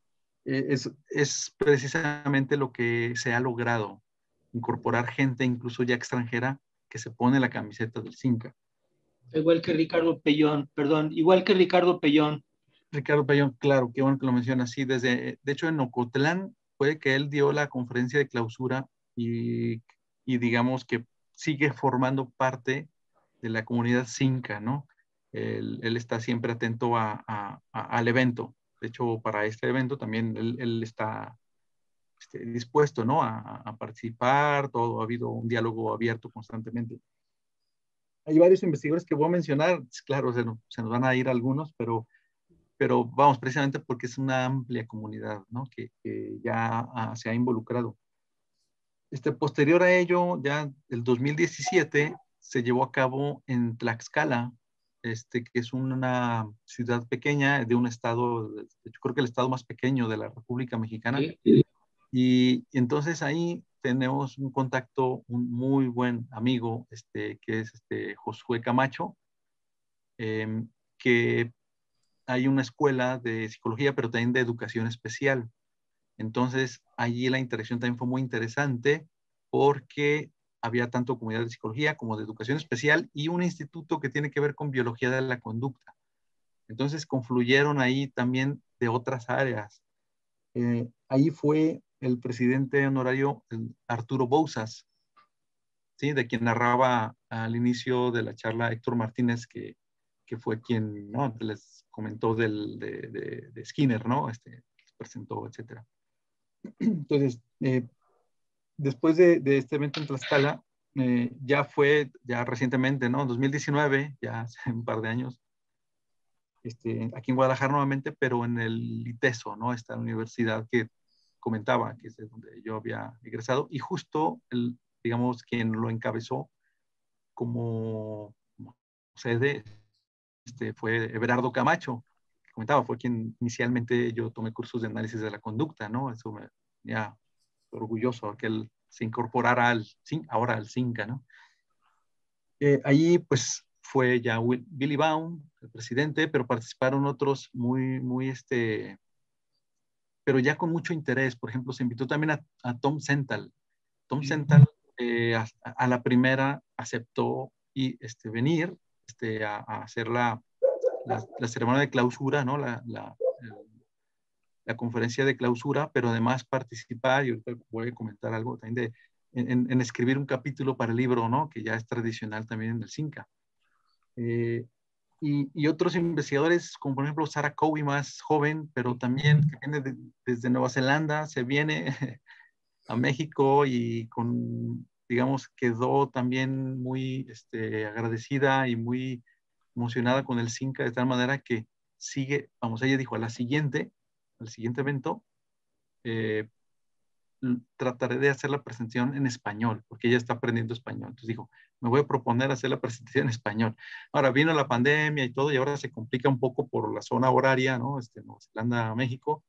eh, es, es, precisamente lo que se ha logrado, incorporar gente incluso ya extranjera que se pone la camiseta del Cinca. Igual que Ricardo Pellón, perdón, igual que Ricardo Pellón. Ricardo Pellón, claro, qué bueno que lo menciona así. Desde, de hecho, en Ocotlán fue que él dio la conferencia de clausura y, y digamos que sigue formando parte de la comunidad Cinca, ¿no? Él, él está siempre atento a, a, al evento. De hecho, para este evento también él, él está este, dispuesto, ¿no? A, a, participar, todo, ha habido un diálogo abierto constantemente. Hay varios investigadores que voy a mencionar, claro, se nos, se nos van a ir algunos, pero pero vamos, precisamente porque es una amplia comunidad, ¿no? Que, que ya se ha involucrado. Este, posterior a ello, ya el 2017 se llevó a cabo en Tlaxcala, este, que es una ciudad pequeña de un estado, yo creo que el estado más pequeño de la República Mexicana. Y entonces ahí tenemos un contacto, un muy buen amigo, este, que es este Josué Camacho, eh, que hay una escuela de psicología, pero también de educación especial. Entonces, allí la interacción también fue muy interesante porque había tanto comunidad de psicología como de educación especial y un instituto que tiene que ver con biología de la conducta. Entonces, confluyeron ahí también de otras áreas. Eh, ahí fue el presidente honorario Arturo Bouzas, ¿sí? de quien narraba al inicio de la charla Héctor Martínez, que, que fue quien ¿no? les comentó del, de, de, Skinner, ¿no? Este, presentó, etcétera. Entonces, eh, después de, este evento en Tlaxcala, eh, ya fue, ya recientemente, ¿no? En 2019, ya hace un par de años, este, aquí en Guadalajara nuevamente, pero en el ITESO, ¿no? Esta universidad que comentaba, que es de donde yo había egresado, y justo, el, digamos, quien lo encabezó como sede este, fue Everardo Camacho, comentaba, fue quien inicialmente yo tomé cursos de análisis de la conducta, ¿no? Eso me ya orgulloso que él se incorporara al, ahora al CINCA, ¿no? Eh, allí, pues, fue ya Billy Baum, el presidente, pero participaron otros muy, muy, este, pero ya con mucho interés. Por ejemplo, se invitó también a, Tom Sental. Tom Sental eh, a, a, la primera aceptó y, este, venir este, a, a hacer la, la, la, ceremonia de clausura, ¿no? La, la, la, conferencia de clausura, pero además participar, y ahorita voy a comentar algo también de, en, en, escribir un capítulo para el libro, ¿no? Que ya es tradicional también en el CINCA. Eh, y, y, otros investigadores, como por ejemplo Sarah Cowie, más joven, pero también que viene de, desde Nueva Zelanda, se viene a México y con digamos, quedó también muy este, agradecida y muy emocionada con el CINCA de tal manera que sigue, vamos, ella dijo, a la siguiente, al siguiente evento, eh, trataré de hacer la presentación en español, porque ella está aprendiendo español. Entonces dijo, me voy a proponer hacer la presentación en español. Ahora vino la pandemia y todo, y ahora se complica un poco por la zona horaria, ¿no? Este, Nueva Zelanda, México,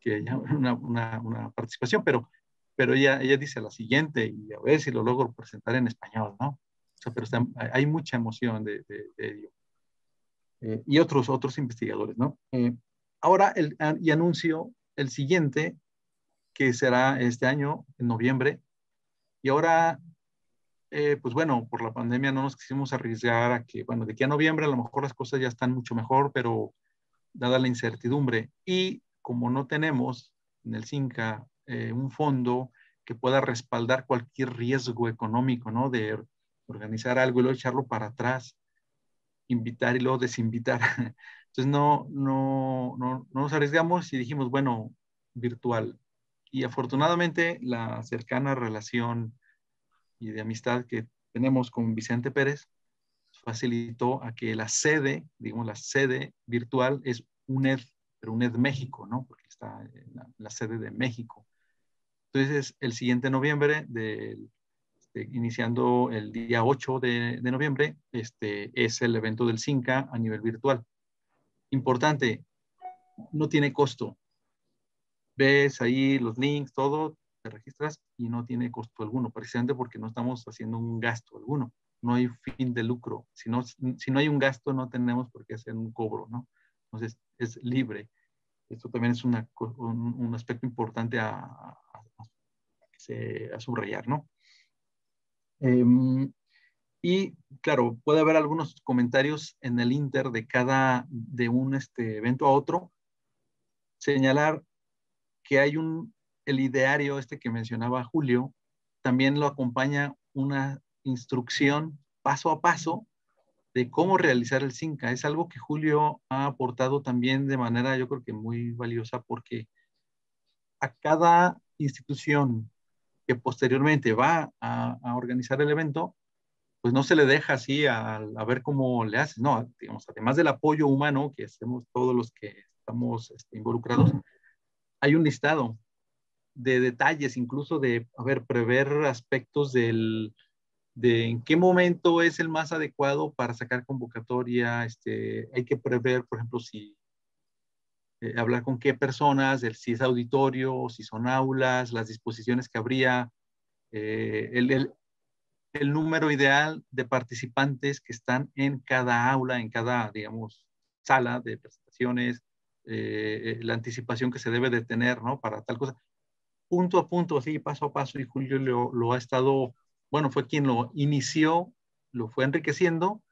que ya una, una, una participación, pero pero ella, ella dice la siguiente y a ver si lo logro presentar en español, ¿no? O sea, pero está, hay mucha emoción de, de, de ello. Eh, y otros, otros investigadores, ¿no? Eh, ahora, el, y anuncio el siguiente, que será este año, en noviembre. Y ahora, eh, pues bueno, por la pandemia no nos quisimos arriesgar a que, bueno, de aquí a noviembre a lo mejor las cosas ya están mucho mejor, pero dada la incertidumbre y como no tenemos en el CINCA eh, un fondo que pueda respaldar cualquier riesgo económico, ¿no? De organizar algo y luego echarlo para atrás, invitar y luego desinvitar. Entonces no, no, no, no nos arriesgamos y dijimos, bueno, virtual. Y afortunadamente la cercana relación y de amistad que tenemos con Vicente Pérez facilitó a que la sede, digamos, la sede virtual es UNED, pero UNED México, ¿no? Porque está en la, sede de México. Entonces, el siguiente noviembre, de, este, iniciando el día 8 de, de, noviembre, este, es el evento del CINCA a nivel virtual. Importante, no tiene costo. Ves ahí los links, todo, te registras y no tiene costo alguno, precisamente porque no estamos haciendo un gasto alguno. No hay fin de lucro. Si no, si no hay un gasto, no tenemos por qué hacer un cobro, ¿no? Entonces, es libre. Esto también es una, un, un, aspecto importante a, a, a, subrayar, ¿no? Eh, Y claro, puede haber algunos comentarios en el inter de cada, de un este, evento a otro. Señalar que hay un, el ideario este que mencionaba Julio, también lo acompaña una instrucción paso a paso de cómo realizar el CINCA. Es algo que Julio ha aportado también de manera, yo creo que muy valiosa, porque a cada institución que posteriormente va a, organizar el evento, pues no se le deja así a, ver cómo le hace. No, digamos, además del apoyo humano que hacemos todos los que estamos este, involucrados, hay un listado de detalles, incluso de, a ver, prever aspectos del, de en qué momento es el más adecuado para sacar convocatoria, este, hay que prever, por ejemplo, si eh, hablar con qué personas, el, si es auditorio, si son aulas, las disposiciones que habría, eh, el, el, el, número ideal de participantes que están en cada aula, en cada, digamos, sala de presentaciones, eh, la anticipación que se debe de tener, ¿no? Para tal cosa. Punto a punto, así, paso a paso, y Julio lo, ha estado bueno, fue quien lo inició, lo fue enriqueciendo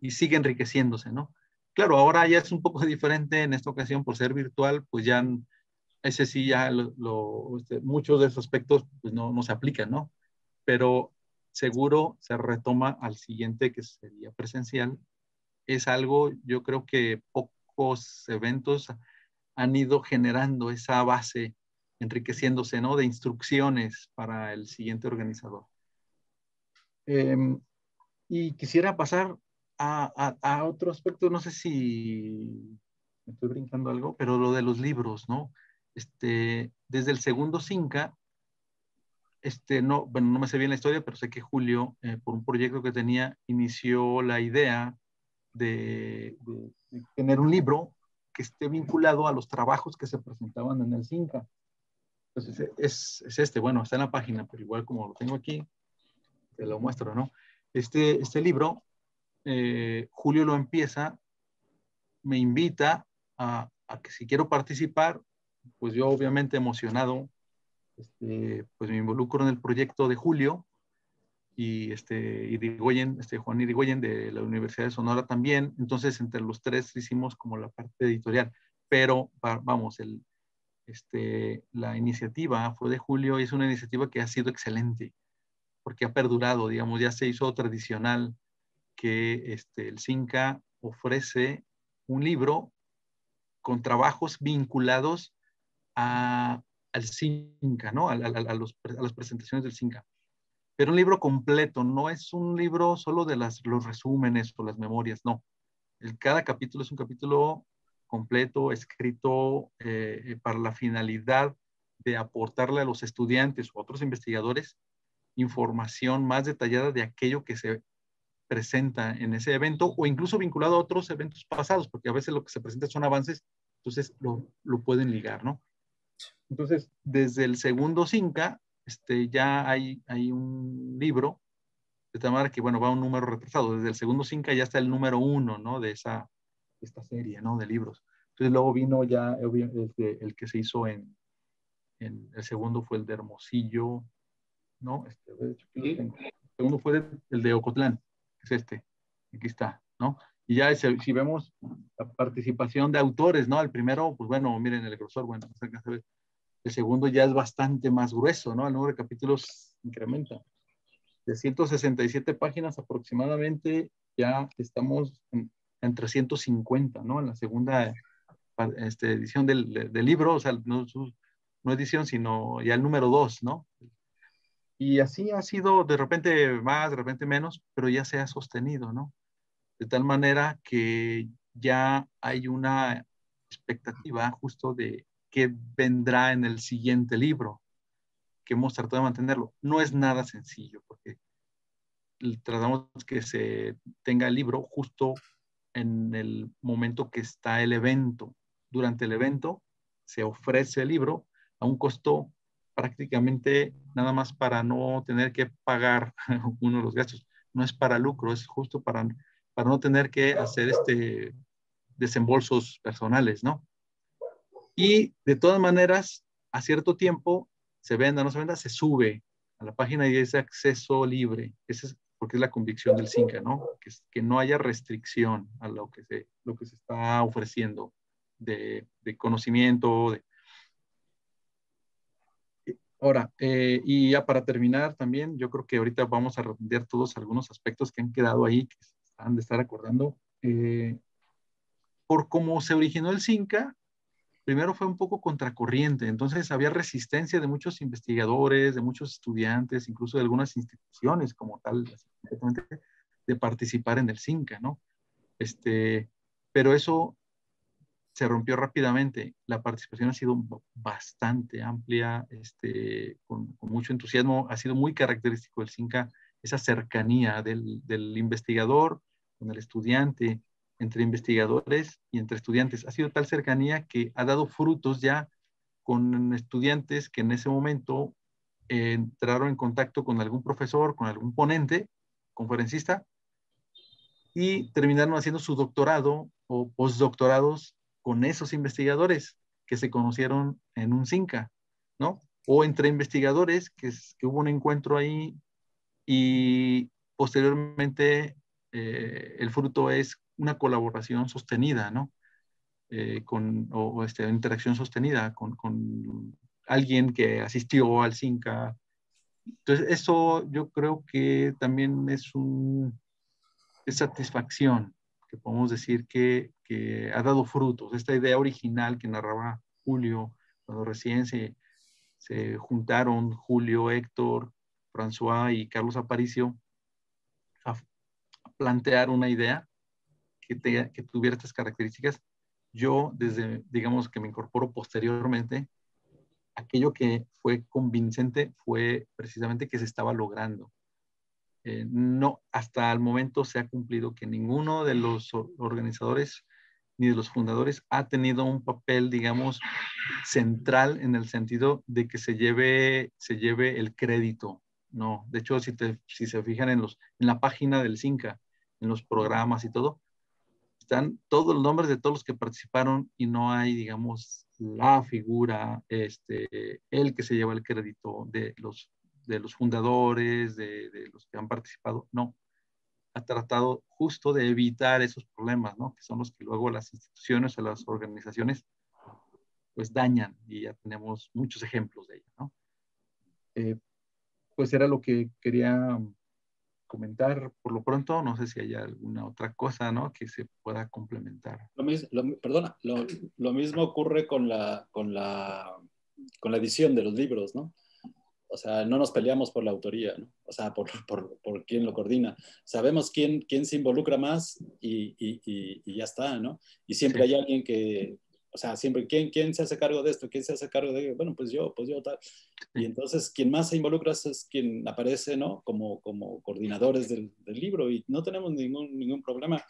y sigue enriqueciéndose, ¿no? Claro, ahora ya es un poco diferente en esta ocasión por ser virtual, pues ya ese sí ya este, muchos de esos aspectos pues no, no se aplican, ¿no? Pero seguro se retoma al siguiente que sería presencial. Es algo, yo creo que pocos eventos han ido generando esa base, enriqueciéndose, ¿no? De instrucciones para el siguiente organizador. Em, y quisiera pasar a, a, otro aspecto, no sé si me estoy brincando algo, pero lo de los libros, ¿no? Este, desde el segundo Cinca, este, no, bueno, no me sé bien la historia, pero sé que Julio, eh, por un proyecto que tenía, inició la idea de, tener un libro que esté vinculado a los trabajos que se presentaban en el Cinca. Entonces, es, es este, bueno, está en la página, pero igual como lo tengo aquí, te lo muestro, ¿no? Este, este libro, eh, Julio lo empieza, me invita a, que si quiero participar, pues yo obviamente emocionado, este, pues me involucro en el proyecto de Julio y este, Irigoyen, este Juan Irigoyen de la Universidad de Sonora también. Entonces, entre los tres hicimos como la parte editorial, pero vamos, el, este, la iniciativa fue de Julio y es una iniciativa que ha sido excelente porque ha perdurado, digamos, ya se hizo tradicional que este, el CINCA ofrece un libro con trabajos vinculados a, al CINCA, ¿no? A, las presentaciones del CINCA. Pero un libro completo, no es un libro solo de las, los resúmenes o las memorias, no. Cada capítulo es un capítulo completo, escrito eh, para la finalidad de aportarle a los estudiantes o otros investigadores información más detallada de aquello que se presenta en ese evento o incluso vinculado a otros eventos pasados, porque a veces lo que se presenta son avances, entonces lo, lo pueden ligar, ¿no? Entonces, desde el segundo CINCA, este, ya hay, hay un libro, de tal manera que, bueno, va un número retrasado. Desde el segundo CINCA ya está el número uno, ¿no? De esa, esta serie, ¿no? De libros. Entonces, luego vino ya el, el que se hizo en, en, el segundo fue el de Hermosillo, ¿no? Este, El segundo fue el de Ocotlán, es este, aquí está, ¿no? Y ya si vemos la participación de autores, ¿no? El primero, pues bueno, miren el grosor, bueno, el segundo ya es bastante más grueso, ¿no? El número de capítulos incrementa. De 167 páginas aproximadamente, ya estamos en, 350, ¿no? En la segunda este, edición del, del, libro, o sea, no, no edición, sino ya el número 2, ¿no? Y así ha sido de repente más, de repente menos, pero ya se ha sostenido, ¿no? De tal manera que ya hay una expectativa justo de qué vendrá en el siguiente libro, que hemos tratado de mantenerlo. No es nada sencillo, porque tratamos que se tenga el libro justo en el momento que está el evento. Durante el evento se ofrece el libro a un costo prácticamente nada más para no tener que pagar uno de los gastos. No es para lucro, es justo para, para no tener que hacer este desembolsos personales, ¿no? Y de todas maneras, a cierto tiempo, se venda no se venda, se sube a la página y dice acceso libre. Ese porque es la convicción del CINCA, ¿no? Que, no haya restricción a lo que se, lo que se está ofreciendo de, conocimiento. Ahora, eh, y ya para terminar también, yo creo que ahorita vamos a redondear todos algunos aspectos que han quedado ahí, han de estar acordando. Eh, por cómo se originó el CINCA, primero fue un poco contracorriente, entonces había resistencia de muchos investigadores, de muchos estudiantes, incluso de algunas instituciones como tal, de participar en el CINCA, ¿no? Este, pero eso se rompió rápidamente. La participación ha sido bastante amplia, este, con, mucho entusiasmo. Ha sido muy característico del CINCA esa cercanía del, del investigador con el estudiante, entre investigadores y entre estudiantes. Ha sido tal cercanía que ha dado frutos ya con estudiantes que en ese momento eh, entraron en contacto con algún profesor, con algún ponente, conferencista, y terminaron haciendo su doctorado o postdoctorados con esos investigadores que se conocieron en un CINCA, ¿no? O entre investigadores, que, que hubo un encuentro ahí y posteriormente eh, el fruto es una colaboración sostenida, ¿no? Eh, con, o, este, interacción sostenida con, alguien que asistió al CINCA. Entonces, eso yo creo que también es un es satisfacción, que podemos decir que, que, ha dado frutos. Esta idea original que narraba Julio, cuando recién se, se juntaron Julio, Héctor, François y Carlos Aparicio plantear una idea que, tuviera estas características, yo desde, digamos, que me incorporo posteriormente, aquello que fue convincente fue precisamente que se estaba logrando. Eh, no, hasta el momento se ha cumplido que ninguno de los organizadores ni de los fundadores ha tenido un papel, digamos, central en el sentido de que se lleve, se lleve el crédito. No, de hecho, si, si se fijan en, los, en la página del CINCA, en los programas y todo, están todos los nombres de todos los que participaron y no hay, digamos, la figura, este, el que se lleva el crédito de los, de los fundadores, de, de los que han participado. No, ha tratado justo de evitar esos problemas, ¿no? Que son los que luego las instituciones o las organizaciones pues dañan y ya tenemos muchos ejemplos de ello, ¿no? Eh, pues era lo que quería comentar por lo pronto. No sé si hay alguna otra cosa ¿no? que se pueda complementar. Lo mismo, perdona, lo, lo, mismo ocurre con la, con, la, con la edición de los libros, ¿no? O sea, no nos peleamos por la autoría, ¿no? O sea, por, por, por quién lo coordina. Sabemos quién, quién se involucra más y, y, y, ya está, ¿no? Y siempre hay alguien que, o sea, siempre, ¿quién, ¿quién se hace cargo de esto? ¿Quién se hace cargo de Bueno, pues yo, pues yo, tal. Y entonces, quien más se involucra es quien aparece, ¿no? Como, como coordinadores del, del, libro y no tenemos ningún, ningún problema.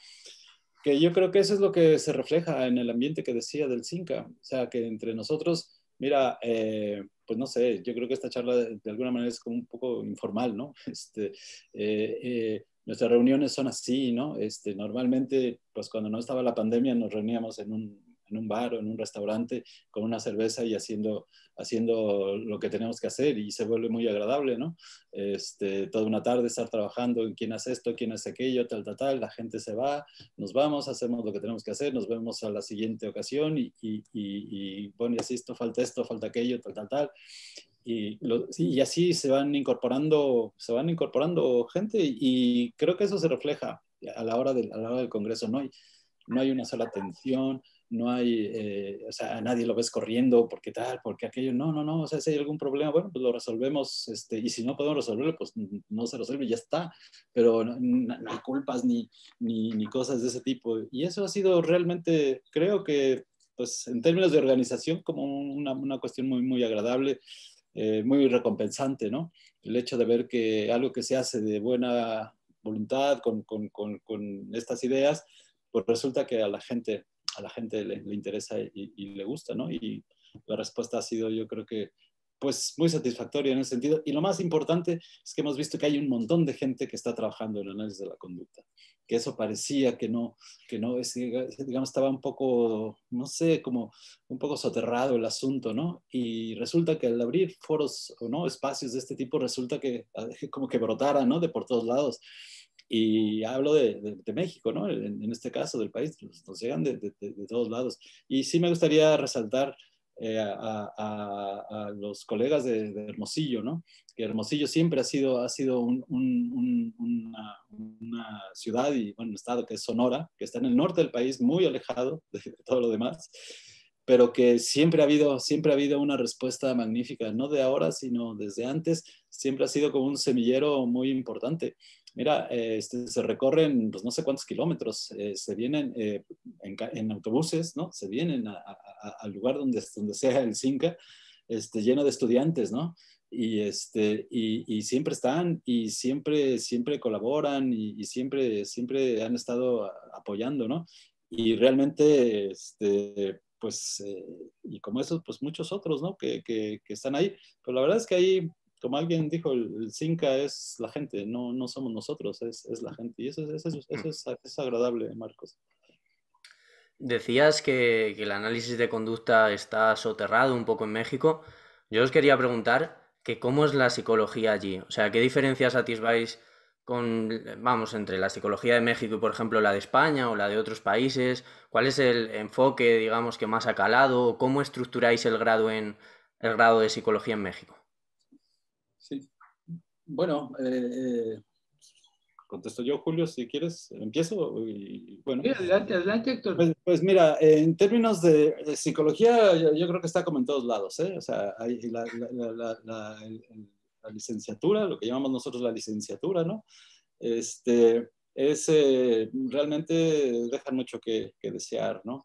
Que yo creo que eso es lo que se refleja en el ambiente que decía del CINCA. O sea, que entre nosotros, mira, eh, pues no sé, yo creo que esta charla de, alguna manera es como un poco informal, ¿no? Este, eh, eh, nuestras reuniones son así, ¿no? Este, normalmente, pues cuando no estaba la pandemia, nos reuníamos en un en un bar o en un restaurante con una cerveza y haciendo, haciendo lo que tenemos que hacer y se vuelve muy agradable, ¿no? Este, toda una tarde estar trabajando en quién hace esto, quién hace aquello, tal, tal, tal, la gente se va, nos vamos, hacemos lo que tenemos que hacer, nos vemos a la siguiente ocasión y, y, y, bueno, y así esto, falta esto, falta aquello, tal, tal, tal. Y, y, así se van incorporando, se van incorporando gente y creo que eso se refleja a la hora del, a la hora del Congreso. No hay, no hay una sola tensión, no hay, eh, o sea, nadie lo ves corriendo porque tal, porque aquello, no, no, no, o sea, si hay algún problema, bueno, pues lo resolvemos, este, y si no podemos resolverlo, pues no se resuelve ya está, pero no, no hay culpas ni, ni, ni, cosas de ese tipo. Y eso ha sido realmente, creo que, pues en términos de organización, como una, una cuestión muy, muy agradable, eh, muy recompensante, ¿no? El hecho de ver que algo que se hace de buena voluntad con, con, con, con estas ideas, pues resulta que a la gente a la gente le, interesa y, le gusta, ¿no? Y la respuesta ha sido, yo creo que pues muy satisfactoria en ese sentido. Y lo más importante es que hemos visto que hay un montón de gente que está trabajando en el análisis de la conducta, que eso parecía que no, que no, digamos, estaba un poco, no sé, como un poco soterrado el asunto, ¿no? Y resulta que al abrir foros o no, espacios de este tipo, resulta que como que brotara, ¿no? De por todos lados. Y hablo de, de, México, ¿no? En, en, este caso del país, nos, llegan de, de, todos lados. Y sí me gustaría resaltar eh, a, a, a, los colegas de, Hermosillo, ¿no? Que Hermosillo siempre ha sido, ha sido un, un, una, una, ciudad y bueno, un estado que es Sonora, que está en el norte del país, muy alejado de todo lo demás, pero que siempre ha habido, siempre ha habido una respuesta magnífica, no de ahora, sino desde antes, siempre ha sido como un semillero muy importante. Mira, este, se recorren pues, no sé cuántos kilómetros, eh, se vienen eh, en, autobuses, ¿no? Se vienen al lugar donde, donde sea el Cinca, este, lleno de estudiantes, ¿no? Y, este, y, siempre están y siempre, siempre colaboran y, siempre, siempre han estado apoyando, ¿no? Y realmente, este, pues, eh, y como esos, pues muchos otros, ¿no? Que, que, que, están ahí. Pero la verdad es que hay como alguien dijo, el, Cinca es la gente, no, no somos nosotros, es, es la gente. Y eso, eso, eso, eso es, es, agradable, Marcos. Decías que, que, el análisis de conducta está soterrado un poco en México. Yo os quería preguntar que cómo es la psicología allí. O sea, ¿qué diferencias atisbáis con, vamos, entre la psicología de México y, por ejemplo, la de España o la de otros países? ¿Cuál es el enfoque, digamos, que más ha calado? ¿Cómo estructuráis el grado, en, el grado de psicología en México? Bueno, eh, eh, contesto yo, Julio, si quieres, empiezo. bueno, adelante, adelante, Héctor. Pues, pues mira, en términos de, psicología, yo, creo que está como en todos lados, ¿eh? O sea, hay la, licenciatura, lo que llamamos nosotros la licenciatura, ¿no? Este, es, realmente deja mucho que, desear, ¿no?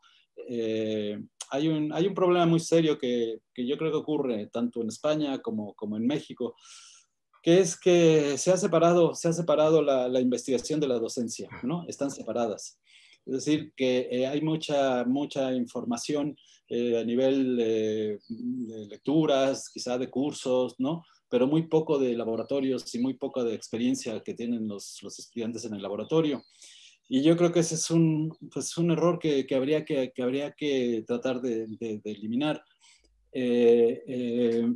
Hay, un, hay un problema muy serio que, que, yo creo que ocurre tanto en España como, como en México, que es que se ha separado, se ha separado la, la investigación de la docencia, ¿no? Están separadas. Es decir, que eh, hay mucha, mucha información eh, a nivel de lecturas, quizá de cursos, ¿no? Pero muy poco de laboratorios y muy poco de experiencia que tienen los, los estudiantes en el laboratorio. Y yo creo que ese es un, pues un error que, que habría que, que, habría que tratar de, de, de eliminar. Eh, eh,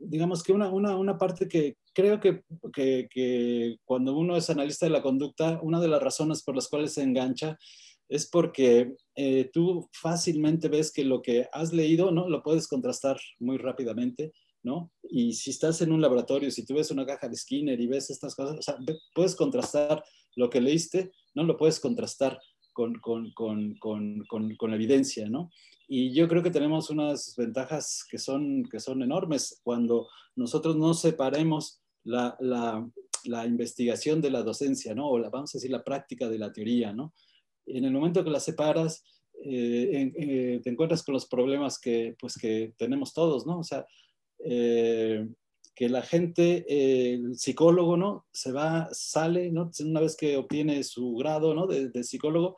digamos que una, una, una parte que creo que, que, cuando uno es analista de la conducta, una de las razones por las cuales se engancha es porque eh, tú fácilmente ves que lo que has leído, ¿no? Lo puedes contrastar muy rápidamente, ¿no? Y si estás en un laboratorio, si tú ves una caja de Skinner y ves estas cosas, o sea, puedes contrastar lo que leíste, ¿no? Lo puedes contrastar con, con, con, con evidencia, ¿no? Y yo creo que tenemos unas ventajas que son, que son enormes cuando nosotros no separemos la, la, la investigación de la docencia, ¿no? O la, vamos a decir, la práctica de la teoría, ¿no? En el momento que la separas, eh, eh, te encuentras con los problemas que, pues, que tenemos todos, ¿no? O sea, eh, que la gente, el psicólogo, ¿no? Se va, sale, ¿no? Una vez que obtiene su grado, ¿no? De, de psicólogo,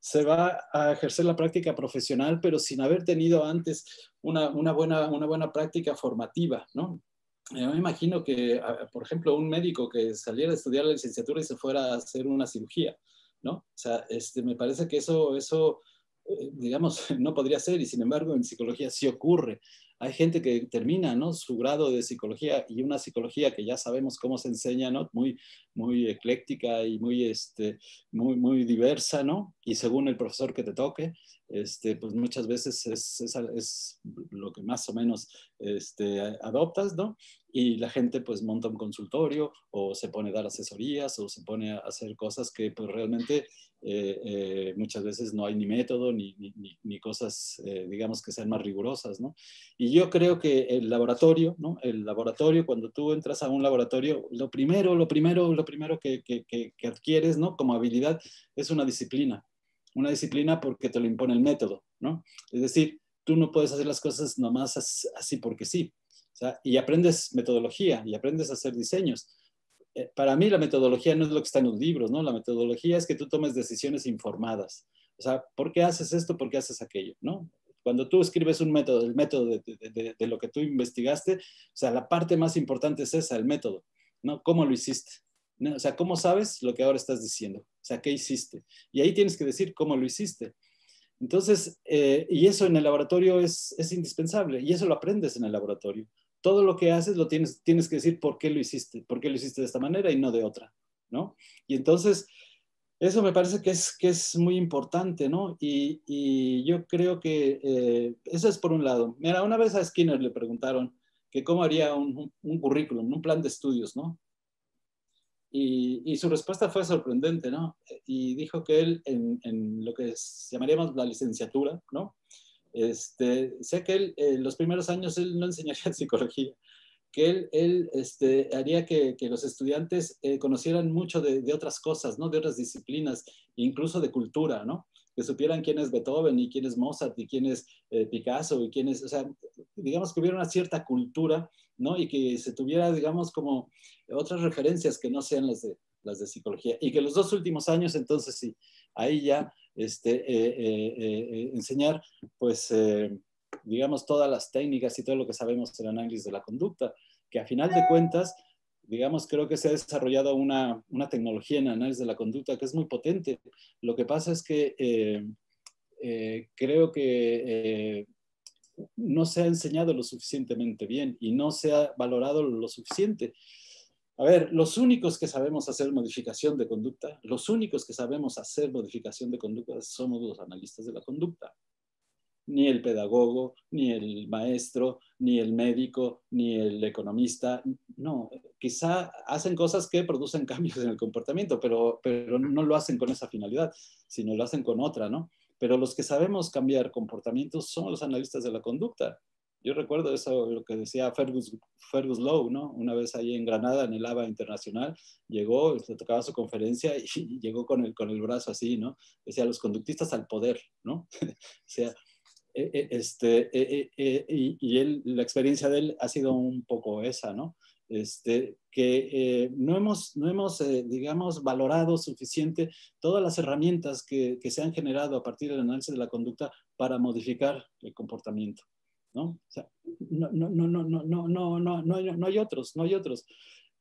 se va a ejercer la práctica profesional, pero sin haber tenido antes una, buena, una buena práctica formativa, ¿no? Yo me imagino que, por ejemplo, un médico que saliera a estudiar la licenciatura y se fuera a hacer una cirugía, ¿no? O sea, este, me parece que eso, eso eh, digamos, no podría ser y sin embargo en psicología sí ocurre hay gente que termina ¿no? su grado de psicología y una psicología que ya sabemos cómo se enseña, ¿no? muy, muy ecléctica y muy, este, muy, muy diversa, ¿no? y según el profesor que te toque, este, pues muchas veces es, es, es lo que más o menos este, adoptas, ¿no? y la gente pues monta un consultorio o se pone a dar asesorías o se pone a hacer cosas que pues realmente eh, eh, muchas veces no hay ni método ni, ni, cosas eh, digamos que sean más rigurosas, ¿no? Y yo creo que el laboratorio, ¿no? El laboratorio, cuando tú entras a un laboratorio, lo primero, lo primero, lo primero que, que, que adquieres, ¿no? Como habilidad es una disciplina. Una disciplina porque te lo impone el método, ¿no? Es decir, tú no puedes hacer las cosas nomás así porque sí y aprendes metodología y aprendes a hacer diseños. Eh, para mí la metodología no es lo que está en los libros, ¿no? La metodología es que tú tomes decisiones informadas. O sea, ¿por qué haces esto? ¿Por qué haces aquello? ¿No? Cuando tú escribes un método, el método de, lo que tú investigaste, o sea, la parte más importante es esa, el método, ¿no? ¿Cómo lo hiciste? O sea, ¿cómo sabes lo que ahora estás diciendo? O sea, ¿qué hiciste? Y ahí tienes que decir cómo lo hiciste. Entonces, eh, y eso en el laboratorio es, es, indispensable, y eso lo aprendes en el laboratorio. Todo lo que haces lo tienes, tienes que decir por qué lo hiciste, por qué lo hiciste de esta manera y no de otra, ¿no? Y entonces, eso me parece que es, que es muy importante, ¿no? Y, y yo creo que eh, eso es por un lado. Mira, una vez a Skinner le preguntaron que cómo haría un, un, currículum, un plan de estudios, ¿no? Y, y, su respuesta fue sorprendente, ¿no? Y dijo que él, en, en lo que llamaríamos la licenciatura, ¿no? Este, sé que él, en los primeros años él no enseñaría psicología, que él, él este, haría que, que, los estudiantes eh, conocieran mucho de, otras cosas, ¿no? De otras disciplinas, incluso de cultura, ¿no? Que supieran quién es Beethoven y quién es Mozart y quién es eh, Picasso y quién es, o digamos que hubiera una cierta cultura, ¿no? Y que se tuviera, digamos, como otras referencias que no sean las de, las de psicología. Y que los dos últimos años, entonces sí, ahí ya este, eh, enseñar, pues digamos, todas las técnicas y todo lo que sabemos del análisis de la conducta, que a final de cuentas, digamos, creo que se ha desarrollado una, una tecnología en análisis de la conducta que es muy potente. Lo que pasa es que eh, eh, creo que eh, no se ha enseñado lo suficientemente bien y no se ha valorado lo suficiente. A ver, los únicos que sabemos hacer modificación de conducta, los únicos que sabemos hacer modificación de conducta somos los analistas de la conducta ni el pedagogo, ni el maestro, ni el médico, ni el economista. No, quizá hacen cosas que producen cambios en el comportamiento, pero, pero no lo hacen con esa finalidad, sino lo hacen con otra, ¿no? Pero los que sabemos cambiar comportamientos son los analistas de la conducta. Yo recuerdo eso, lo que decía Fergus, Lowe, ¿no? Una vez ahí en Granada, en el ABA Internacional, llegó, se tocaba su conferencia y, llegó con el, con el brazo así, ¿no? Decía, los conductistas al poder, ¿no? o sea, eh, eh, este, eh, y, él, la experiencia de él ha sido un poco esa, ¿no? Este, que no hemos, no hemos digamos, valorado suficiente todas las herramientas que, que, se han generado a partir del análisis de la conducta para modificar el comportamiento, ¿no? O sea, no, no, no, no, no, no, no, no, no, hay, otros, no hay otros.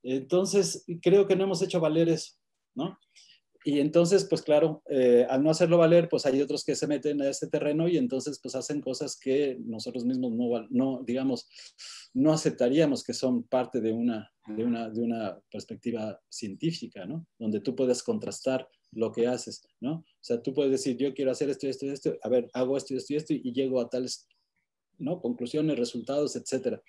Entonces, creo que no hemos hecho valer eso, ¿no? y entonces, pues claro, eh, al no hacerlo valer, pues hay otros que se meten a este terreno y entonces pues hacen cosas que nosotros mismos no, no digamos, no aceptaríamos que son parte de una, de una, de una perspectiva científica, ¿no? Donde tú puedes contrastar lo que haces, ¿no? O sea, tú puedes decir, yo quiero hacer esto, esto, esto, a ver, hago esto, esto esto y llego a tales, ¿no? Conclusiones, resultados, etcétera.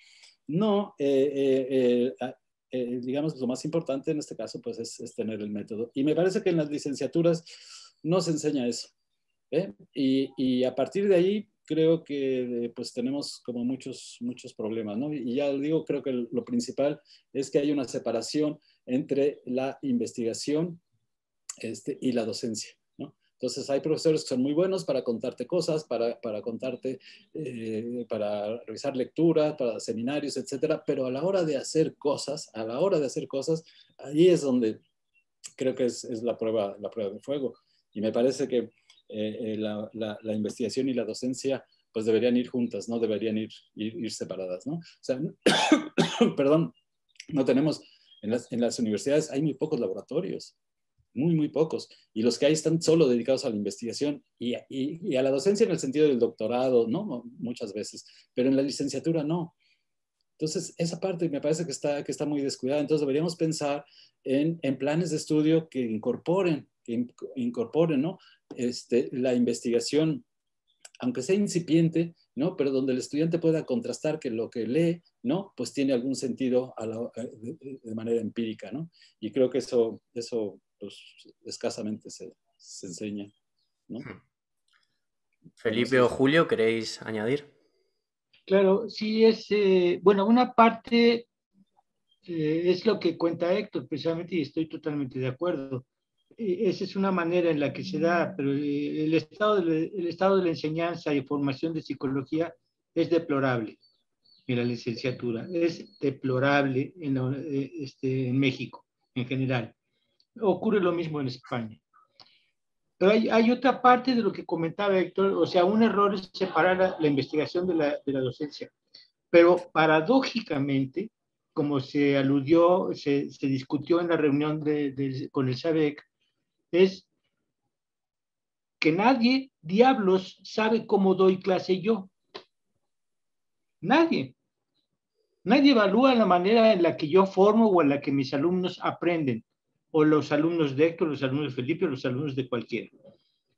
No, eh, eh, eh eh, digamos, lo más importante en este caso, pues es, tener el método. Y me parece que en las licenciaturas no se enseña eso. Y, y, a partir de ahí, creo que pues tenemos como muchos, muchos problemas, ¿no? Y ya digo, creo que lo principal es que hay una separación entre la investigación este, y la docencia. Entonces hay profesores que son muy buenos para contarte cosas, para, para contarte, eh, para revisar lecturas, para seminarios, etcétera, pero a la hora de hacer cosas, a la hora de hacer cosas, ahí es donde creo que es, es la, prueba, la prueba de fuego. Y me parece que eh, eh, la, la, investigación y la docencia pues deberían ir juntas, no deberían ir, ir, separadas, ¿no? O sea, perdón, no tenemos, en las, en las universidades hay muy pocos laboratorios muy, muy pocos. Y los que hay están solo dedicados a la investigación y, a la docencia en el sentido del doctorado, ¿no? Muchas veces, pero en la licenciatura no. Entonces, esa parte me parece que está, que está muy descuidada. Entonces, deberíamos pensar en, en planes de estudio que incorporen, que incorporen, ¿no? Este, la investigación, aunque sea incipiente, ¿no? Pero donde el estudiante pueda contrastar que lo que lee, ¿no? Pues tiene algún sentido la, de, de, manera empírica, ¿no? Y creo que eso, eso pues, escasamente se, se enseña. ¿no? Felipe o Julio, ¿queréis añadir? Claro, sí es, eh, bueno, una parte eh, es lo que cuenta Héctor, precisamente, y estoy totalmente de acuerdo. Eh, esa es una manera en la que se da, pero eh, el, estado de, el estado de la enseñanza y formación de psicología es deplorable en la licenciatura, es deplorable en, este, en México en general. Ocurre lo mismo en España. Pero hay, otra parte de lo que comentaba Héctor, o sea, un error es separar la, investigación de la, de la, docencia. Pero paradójicamente, como se aludió, se, se discutió en la reunión de, con el SABEC, es que nadie, diablos, sabe cómo doy clase yo. Nadie. Nadie evalúa la manera en la que yo formo o en la que mis alumnos aprenden o los alumnos de Héctor, los alumnos de Felipe, los alumnos de cualquiera.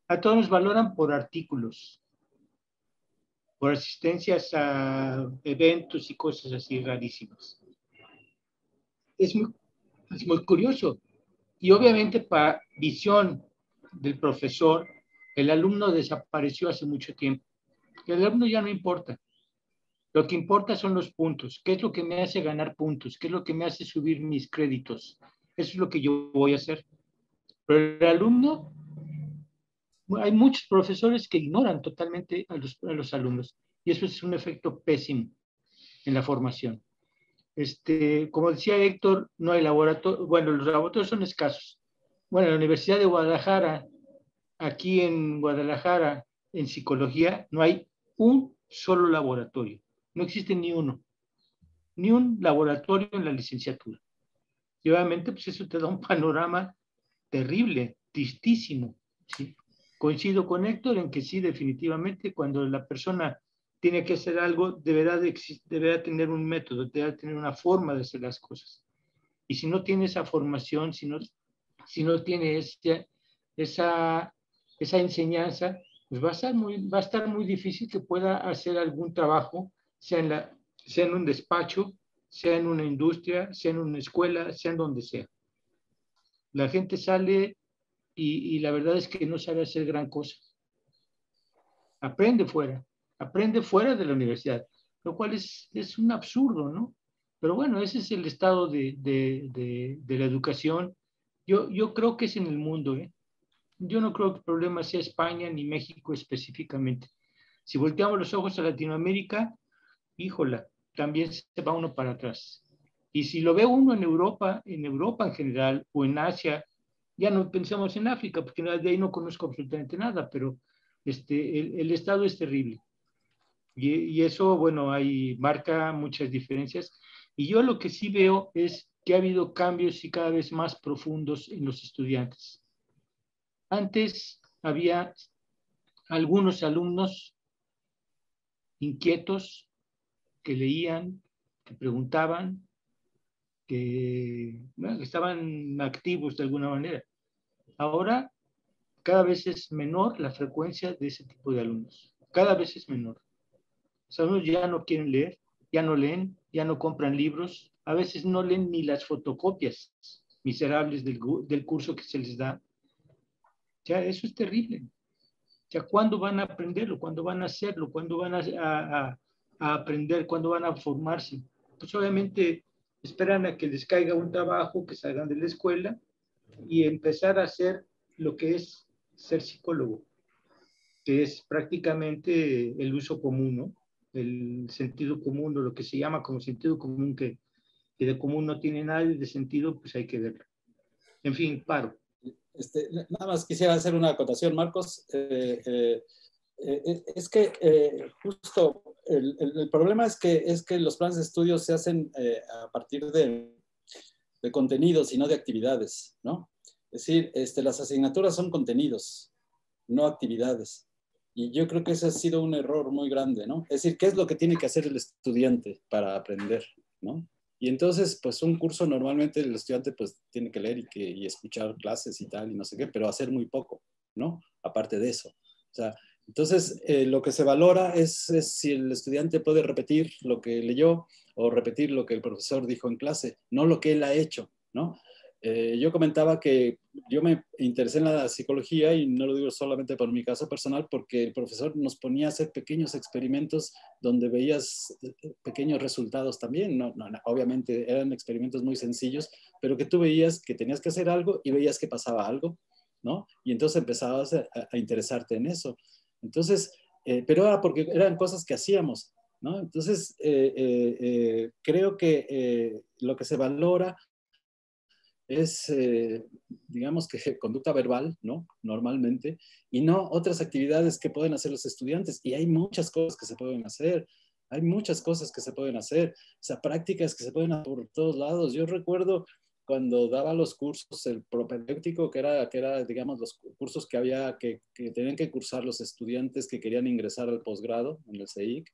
A todos nos valoran por artículos, por asistencias a eventos y cosas así rarísimas. Es muy, es muy curioso. Y obviamente para visión del profesor, el alumno desapareció hace mucho tiempo. El alumno ya no importa. Lo que importa son los puntos. ¿Qué es lo que me hace ganar puntos? ¿Qué es lo que me hace subir mis créditos? Eso es lo que yo voy a hacer. Pero el alumno, hay muchos profesores que ignoran totalmente a los, a los alumnos y eso es un efecto pésimo en la formación. Este, como decía Héctor, no hay laboratorio, bueno, los laboratorios son escasos. Bueno, la Universidad de Guadalajara, aquí en Guadalajara, en psicología, no hay un solo laboratorio. No existe ni uno. Ni un laboratorio en la licenciatura. Y obviamente, pues eso te da un panorama terrible, tristísimo. Coincido con Héctor en que sí, definitivamente, cuando la persona tiene que hacer algo, deberá, de, deberá tener un método, deberá tener una forma de hacer las cosas. Y si no tiene esa formación, si no, si no tiene esa, esa, esa enseñanza, pues va a, estar muy, va a estar muy difícil que pueda hacer algún trabajo, sea en, la, sea en un despacho, sea en una industria, sea en una escuela, sea en donde sea. La gente sale y, la verdad es que no sabe hacer gran cosa. Aprende fuera, aprende fuera de la universidad, lo cual es, un absurdo, ¿no? Pero bueno, ese es el estado de, la educación. Yo, yo creo que es en el mundo, ¿eh? Yo no creo que el problema sea España ni México específicamente. Si volteamos los ojos a Latinoamérica, híjola, también se va uno para atrás. Y si lo ve uno en Europa, en Europa en general, o en Asia, ya no pensamos en África, porque de ahí no conozco absolutamente nada, pero este, el, estado es terrible. Y, y, eso, bueno, ahí marca muchas diferencias. Y yo lo que sí veo es que ha habido cambios y cada vez más profundos en los estudiantes. Antes había algunos alumnos inquietos, que leían, que preguntaban, que, estaban activos de alguna manera. Ahora, cada vez es menor la frecuencia de ese tipo de alumnos. Cada vez es menor. Los alumnos ya no quieren leer, ya no leen, ya no compran libros, a veces no leen ni las fotocopias miserables del, curso que se les da. Ya, eso es terrible. Ya, ¿cuándo van a aprenderlo? ¿Cuándo van a hacerlo? ¿Cuándo van a aprender, cuando van a formarse. Pues obviamente esperan a que les caiga un trabajo, que salgan de la escuela y empezar a hacer lo que es ser psicólogo, que es prácticamente el uso común, ¿no? El sentido común, o lo que se llama como sentido común, que, que de común no tiene nada y de sentido, pues hay que verlo. En fin, paro. Este, nada más quisiera hacer una acotación, Marcos. Eh, eh, eh, es que justo el, el, problema es que, es que los planes de estudio se hacen eh, a partir de, de, contenidos y no de actividades, ¿no? Es decir, este, las asignaturas son contenidos, no actividades. Y yo creo que ese ha sido un error muy grande, ¿no? Es decir, ¿qué es lo que tiene que hacer el estudiante para aprender, ¿no? Y entonces, pues un curso normalmente el estudiante pues tiene que leer y, que, y escuchar clases y tal, y no sé qué, pero hacer muy poco, ¿no? Aparte de eso. O sea, entonces, eh, lo que se valora es, si el estudiante puede repetir lo que leyó o repetir lo que el profesor dijo en clase, no lo que él ha hecho, ¿no? Eh, yo comentaba que yo me interesé en la psicología y no lo digo solamente por mi caso personal, porque el profesor nos ponía a hacer pequeños experimentos donde veías eh, pequeños resultados también. No, obviamente eran experimentos muy sencillos, pero que tú veías que tenías que hacer algo y veías que pasaba algo, ¿no? Y entonces empezabas a interesarte en eso. Entonces, eh, pero era porque eran cosas que hacíamos, ¿no? Entonces, eh, eh, creo que lo que se valora es, eh, digamos que conducta verbal, ¿no? Normalmente, y no otras actividades que pueden hacer los estudiantes. Y hay muchas cosas que se pueden hacer. Hay muchas cosas que se pueden hacer, o sea, prácticas que se pueden hacer por todos lados. Yo recuerdo cuando daba los cursos, el propedéutico, que era, que era digamos, los cursos que había, que, que tenían que cursar los estudiantes que querían ingresar al posgrado en el CEIC,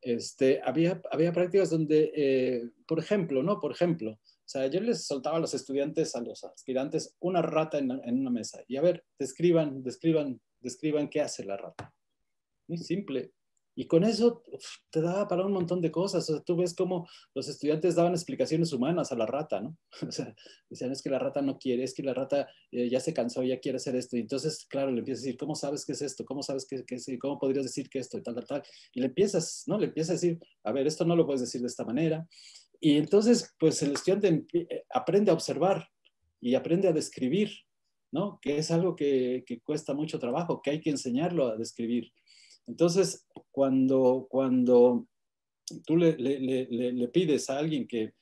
este, había, había prácticas donde, eh, por ejemplo, ¿no? Por ejemplo, o sea, yo les soltaba a los estudiantes, a los aspirantes, una rata en, en una mesa. Y a ver, describan, describan, describan qué hace la rata. Muy simple. Y con eso te daba para un montón de cosas. O sea, tú ves cómo los estudiantes daban explicaciones humanas a la rata, ¿no? O sea, decían, es que la rata no quiere, es que la rata eh, ya se cansó, ya quiere hacer esto. Y entonces, claro, le empiezas a decir, ¿cómo sabes qué es esto? ¿Cómo sabes qué, qué es? ¿Cómo podrías decir que esto? Y tal, tal, tal. Y le empiezas, ¿no? Le empiezas a decir, a ver, esto no lo puedes decir de esta manera. Y entonces, pues el estudiante eh, aprende a observar y aprende a describir, ¿no? Que es algo que, que cuesta mucho trabajo, que hay que enseñarlo a describir. Entonces, cuando, cuando tú le, le, le, pides a alguien que,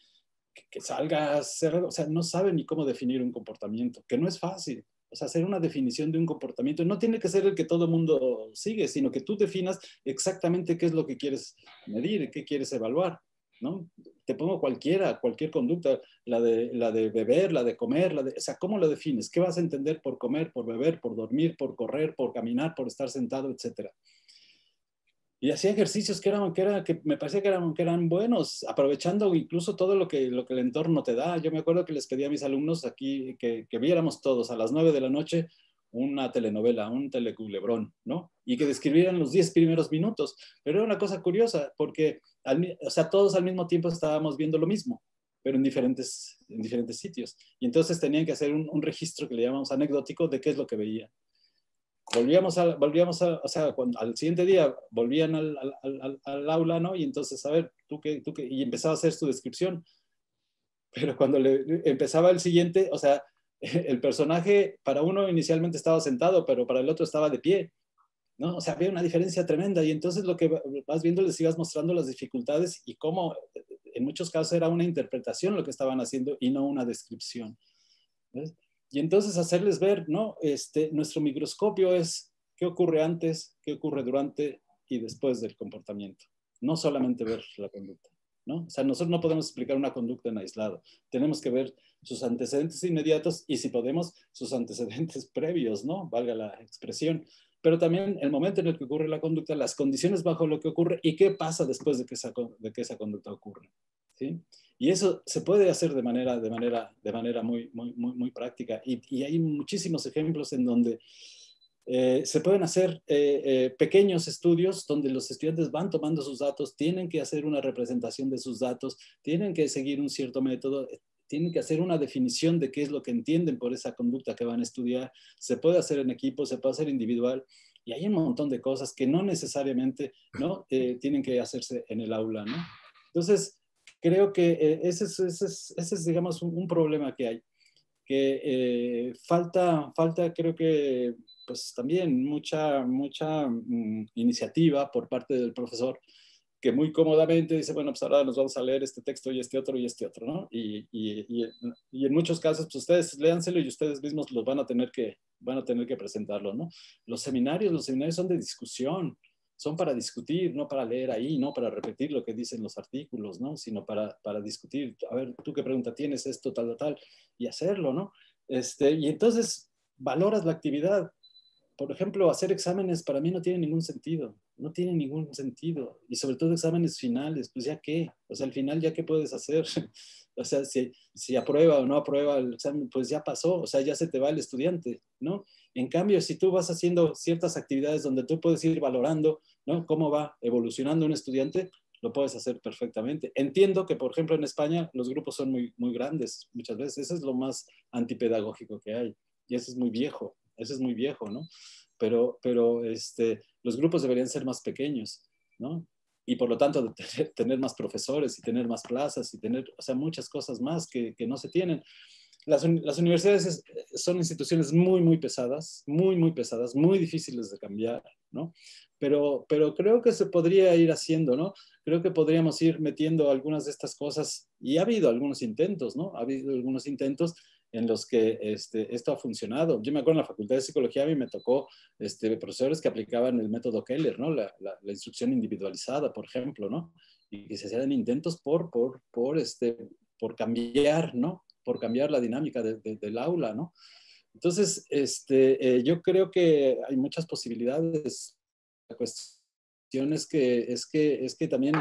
que, salga a hacer, o sea, no sabe ni cómo definir un comportamiento, que no es fácil. O sea, hacer una definición de un comportamiento no tiene que ser el que todo el mundo sigue, sino que tú definas exactamente qué es lo que quieres medir, qué quieres evaluar. ¿no? Te pongo cualquiera, cualquier conducta, la de, la de beber, la de comer, la de, o sea, ¿cómo lo defines? ¿Qué vas a entender por comer, por beber, por dormir, por correr, por caminar, por estar sentado, etcétera? Y hacía ejercicios que, eran, que, era, que me parecía que eran, que eran buenos, aprovechando incluso todo lo que, lo que el entorno te da. Yo me acuerdo que les pedí a mis alumnos aquí que, viéramos todos a las nueve de la noche una telenovela, un teleculebrón, ¿no? Y que describieran los diez primeros minutos. Pero era una cosa curiosa, porque, o sea, todos al mismo tiempo estábamos viendo lo mismo, pero en diferentes, en diferentes sitios. Y entonces tenían que hacer un, registro que le llamamos anecdótico de qué es lo que veían volvíamos, a, volvíamos a, o sea, cuando, al siguiente día volvían al, al, al, aula, ¿no? Y entonces, a ver, tú qué, tú qué, y empezaba a hacer su descripción. Pero cuando le, empezaba el siguiente, o sea, el personaje para uno inicialmente estaba sentado, pero para el otro estaba de pie, ¿no? O sea, había una diferencia tremenda y entonces lo que vas viendo les ibas mostrando las dificultades y cómo en muchos casos era una interpretación lo que estaban haciendo y no una descripción. ¿ves? Y entonces hacerles ver, ¿no? Este, nuestro microscopio es qué ocurre antes, qué ocurre durante y después del comportamiento. No solamente ver la conducta, ¿no? O sea, nosotros no podemos explicar una conducta en aislado. Tenemos que ver sus antecedentes inmediatos y si podemos, sus antecedentes previos, ¿no? Valga la expresión. Pero también el momento en el que ocurre la conducta, las condiciones bajo lo que ocurre y qué pasa después de que esa, conducta ocurre, ¿sí? Y eso se puede hacer de manera, de manera, de manera muy, muy, muy, práctica. Y, y, hay muchísimos ejemplos en donde eh, se pueden hacer eh, eh, pequeños estudios donde los estudiantes van tomando sus datos, tienen que hacer una representación de sus datos, tienen que seguir un cierto método, tienen que hacer una definición de qué es lo que entienden por esa conducta que van a estudiar. Se puede hacer en equipo, se puede hacer individual. Y hay un montón de cosas que no necesariamente ¿no? tienen que hacerse en el aula. ¿no? Entonces, creo que eh, ese, es, ese, es, ese, es, digamos, un, problema que hay, que eh, falta, falta, creo que, pues también mucha, mucha mm, iniciativa por parte del profesor, que muy cómodamente dice, bueno, pues ahora nos vamos a leer este texto y este otro y este otro, ¿no? Y, y, y, en muchos casos, pues ustedes léanselo y ustedes mismos los van a tener que, van a tener que presentarlo, ¿no? Los seminarios, los seminarios son de discusión, son para discutir, no para leer ahí, no para repetir lo que dicen los artículos, ¿no? Sino para, para discutir, a ver, tú qué pregunta tienes, esto, tal, tal, y hacerlo, ¿no? Este, y entonces valoras la actividad. Por ejemplo, hacer exámenes para mí no tiene ningún sentido, no tiene ningún sentido. Y sobre todo exámenes finales, pues ya qué, o sea, al final ya qué puedes hacer. o sea, si, si aprueba o no aprueba el examen, pues ya pasó, o sea, ya se te va el estudiante, ¿no? En cambio, si tú vas haciendo ciertas actividades donde tú puedes ir valorando ¿no? cómo va evolucionando un estudiante, lo puedes hacer perfectamente. Entiendo que, por ejemplo, en España los grupos son muy, muy grandes muchas veces. Eso es lo más antipedagógico que hay. Y eso es muy viejo. Eso es muy viejo, ¿no? Pero, pero este, los grupos deberían ser más pequeños, ¿no? Y por lo tanto, tener, más profesores y tener más plazas y tener, o sea, muchas cosas más que, que no se tienen las, universidades son instituciones muy, muy pesadas, muy, muy pesadas, muy difíciles de cambiar, ¿no? Pero, pero creo que se podría ir haciendo, ¿no? creo que podríamos ir metiendo algunas de estas cosas y ha habido algunos intentos, ¿no? Ha habido algunos intentos en los que este, esto ha funcionado. Yo me acuerdo en la Facultad de Psicología a mí me tocó este, profesores que aplicaban el método Keller, ¿no? La, la, instrucción individualizada, por ejemplo, ¿no? Y que se hacían intentos por, por, por, este, por cambiar, ¿no? Por cambiar la dinámica de, del aula, ¿no? Entonces, este, eh, yo creo que hay muchas posibilidades. La cuestión es que, es que, es que también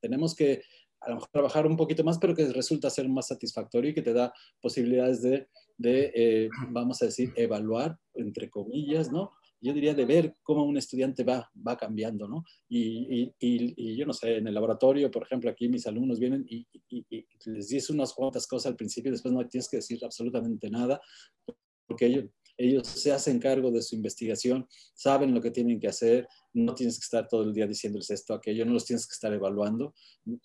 tenemos que a lo mejor trabajar un poquito más, pero que resulta ser más satisfactorio y que te da posibilidades de, de eh, vamos a decir, evaluar, entre comillas, ¿no? Yo diría de ver cómo un estudiante va, va cambiando, ¿no? Y, y, y, yo no sé, en el laboratorio, por ejemplo, aquí mis alumnos vienen y, les dices unas cuantas cosas al principio y después no tienes que decir absolutamente nada, porque ellos, ellos se hacen cargo de su investigación, saben lo que tienen que hacer, no tienes que estar todo el día diciéndoles esto, aquello, no los tienes que estar evaluando.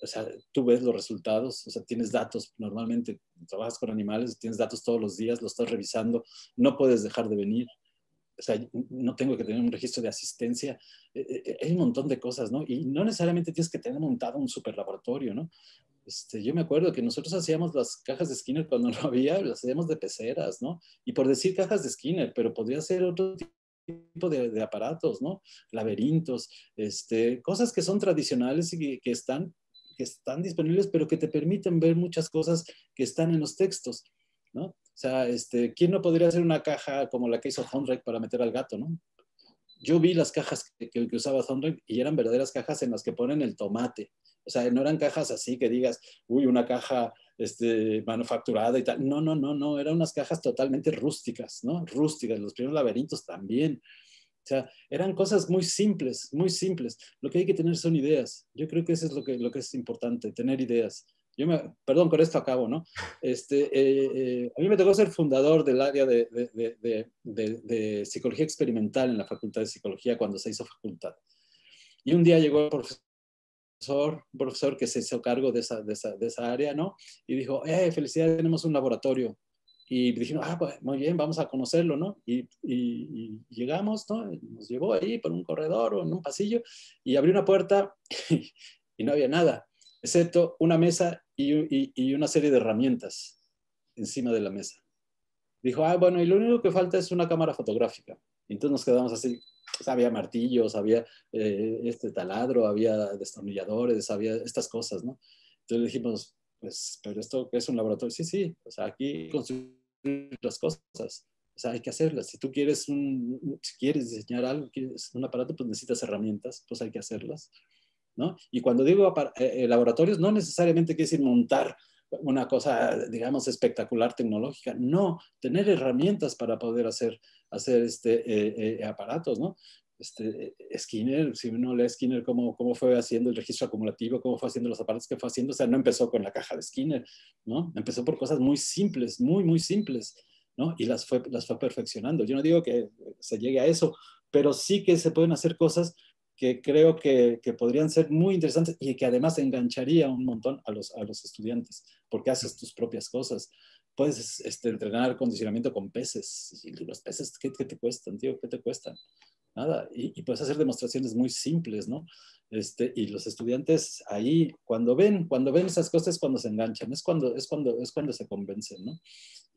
O sea, tú ves los resultados, o sea, tienes datos, normalmente trabajas con animales, tienes datos todos los días, lo estás revisando, no puedes dejar de venir. O sea, no tengo que tener un registro de asistencia. Eh, eh, eh, hay un montón de cosas, ¿no? Y no necesariamente tienes que tener montado un super laboratorio, ¿no? Este, yo me acuerdo que nosotros hacíamos las cajas de Skinner cuando no había, las hacíamos de peceras, ¿no? Y por decir cajas de Skinner, pero podría ser otro tipo de, aparatos, ¿no? Laberintos, este, cosas que son tradicionales y que, están, que están disponibles, pero que te permiten ver muchas cosas que están en los textos, ¿no? O sea, este, ¿quién no podría hacer una caja como la que hizo Honrek para meter al gato, ¿no? Yo vi las cajas que, que, usaba Honrek y eran verdaderas cajas en las que ponen el tomate, o sea, no eran cajas así que digas, uy, una caja este, manufacturada y tal. No, no, no, no, eran unas cajas totalmente rústicas, ¿no? Rústicas, los primeros laberintos también. O sea, eran cosas muy simples, muy simples. Lo que hay que tener son ideas. Yo creo que eso es lo que, lo que es importante, tener ideas. Yo me, perdón, con esto acabo, ¿no? Este, eh, eh, a mí me tocó ser fundador del área de, psicología experimental en la Facultad de Psicología cuando se hizo facultad. Y un día llegó el profesor, un profesor que se hizo cargo de esa, de esa, de esa área, ¿no? Y dijo, eh, felicidades, tenemos un laboratorio. Y dijimos, ah, pues muy bien, vamos a conocerlo, ¿no? Y, llegamos, ¿no? Nos llevó ahí por un corredor o en un pasillo y abrió una puerta y, no había nada, excepto una mesa y, y, una serie de herramientas encima de la mesa. Dijo, ah, bueno, y lo único que falta es una cámara fotográfica. Entonces nos quedamos así, había martillos, había eh, este taladro, había destornilladores, había estas cosas, ¿no? Entonces dijimos, pues, pero esto es un laboratorio. Sí, sí, o sea, aquí construir las cosas. O sea, hay que hacerlas. Si tú quieres, un, si quieres diseñar algo, quieres un aparato, pues necesitas herramientas, pues hay que hacerlas. ¿no? Y cuando digo eh, eh, laboratorios, no necesariamente quiere decir montar una cosa, digamos, espectacular tecnológica. No, tener herramientas para poder hacer, hacer este, eh, eh, aparatos, ¿no? Este, eh, Skinner, si uno lee Skinner, cómo, cómo fue haciendo el registro acumulativo, cómo fue haciendo los aparatos que fue haciendo, o sea, no empezó con la caja de Skinner, ¿no? Empezó por cosas muy simples, muy, muy simples, ¿no? Y las fue, las fue perfeccionando. Yo no digo que se llegue a eso, pero sí que se pueden hacer cosas que creo que, que, podrían ser muy interesantes y que además engancharía un montón a los, a los estudiantes, porque haces tus propias cosas. Puedes este, entrenar condicionamiento con peces. Y los peces, ¿qué, ¿qué, te cuestan, tío? ¿Qué te cuestan? Nada. Y, y, puedes hacer demostraciones muy simples, ¿no? Este, y los estudiantes ahí, cuando ven, cuando ven esas cosas, es cuando se enganchan, es cuando, es cuando, es cuando se convencen, ¿no?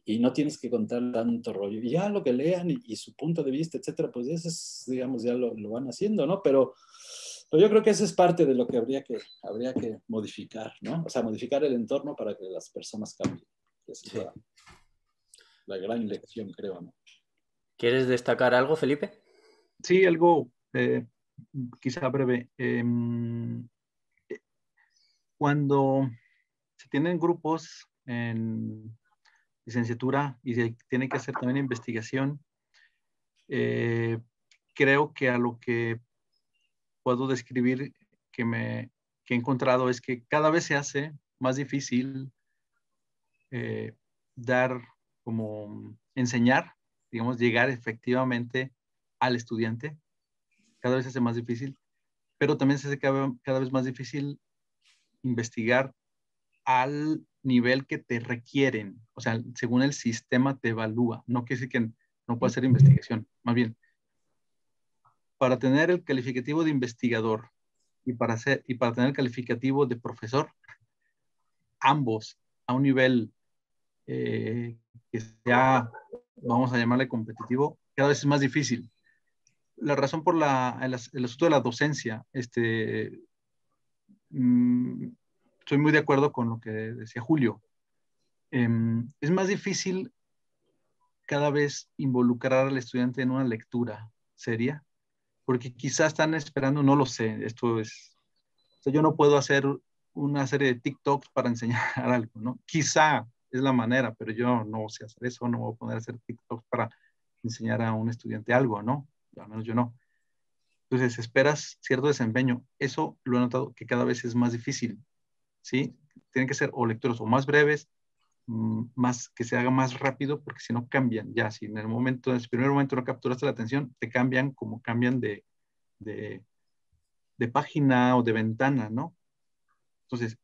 y no tienes que contar tanto rollo. Y ya lo que lean y, su punto de vista, etcétera, pues eso es, digamos, ya lo, lo, van haciendo, ¿no? Pero, pero yo creo que eso es parte de lo que habría que, habría que modificar, ¿no? O sea, modificar el entorno para que las personas cambien. Esa es la, la, gran lección, creo, ¿no? ¿Quieres destacar algo, Felipe? Sí, algo eh, quizá breve. Em, cuando se tienen grupos en licenciatura y se tiene que hacer también investigación. Eh, creo que a lo que puedo describir que, me, que he encontrado es que cada vez se hace más difícil eh, dar como enseñar, digamos, llegar efectivamente al estudiante. Cada vez se hace más difícil, pero también se hace cada, vez más difícil investigar al nivel que te requieren, o sea, según el sistema te evalúa, no quiere decir que no pueda hacer investigación, más bien, para tener el calificativo de investigador y para, hacer, y para tener calificativo de profesor, ambos a un nivel eh, que sea, vamos a llamarle competitivo, cada vez es más difícil. La razón por la, el, asunto de la docencia, este, mm, estoy muy de acuerdo con lo que decía Julio. Em, es más difícil cada vez involucrar al estudiante en una lectura seria, porque quizás están esperando, no lo sé, esto es, yo no puedo hacer una serie de TikToks para enseñar algo, ¿no? Quizá es la manera, pero yo no sé hacer eso, no voy a poner a hacer TikToks para enseñar a un estudiante algo, ¿no? Al menos yo no. Entonces, esperas cierto desempeño. Eso lo he notado que cada vez es más difícil, ¿sí? Tienen que ser o lecturas o más breves, mm, más que se haga más rápido, porque si no cambian ya. Si en el momento, en el primer momento no capturaste la atención, te cambian como cambian de, de, de página o de ventana, ¿no? Entonces,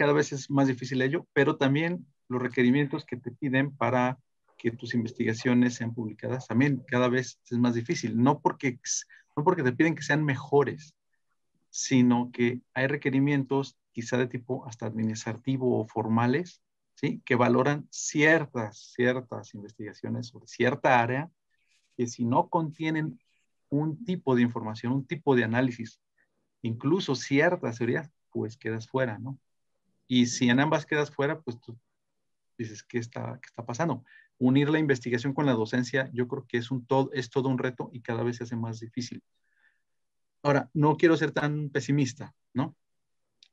cada vez es más difícil ello, pero también los requerimientos que te piden para que tus investigaciones sean publicadas también cada vez es más difícil. No porque, no porque te piden que sean mejores, sino que hay requerimientos quizá de tipo hasta administrativo o formales, ¿sí? que valoran ciertas, ciertas investigaciones sobre cierta área que si no contienen un tipo de información, un tipo de análisis, incluso ciertas teorías, pues quedas fuera, ¿no? Y si en ambas quedas fuera, pues tú dices, ¿qué está, qué está pasando? Unir la investigación con la docencia, yo creo que es, un todo, es todo un reto y cada vez se hace más difícil. Ahora, no quiero ser tan pesimista, ¿no?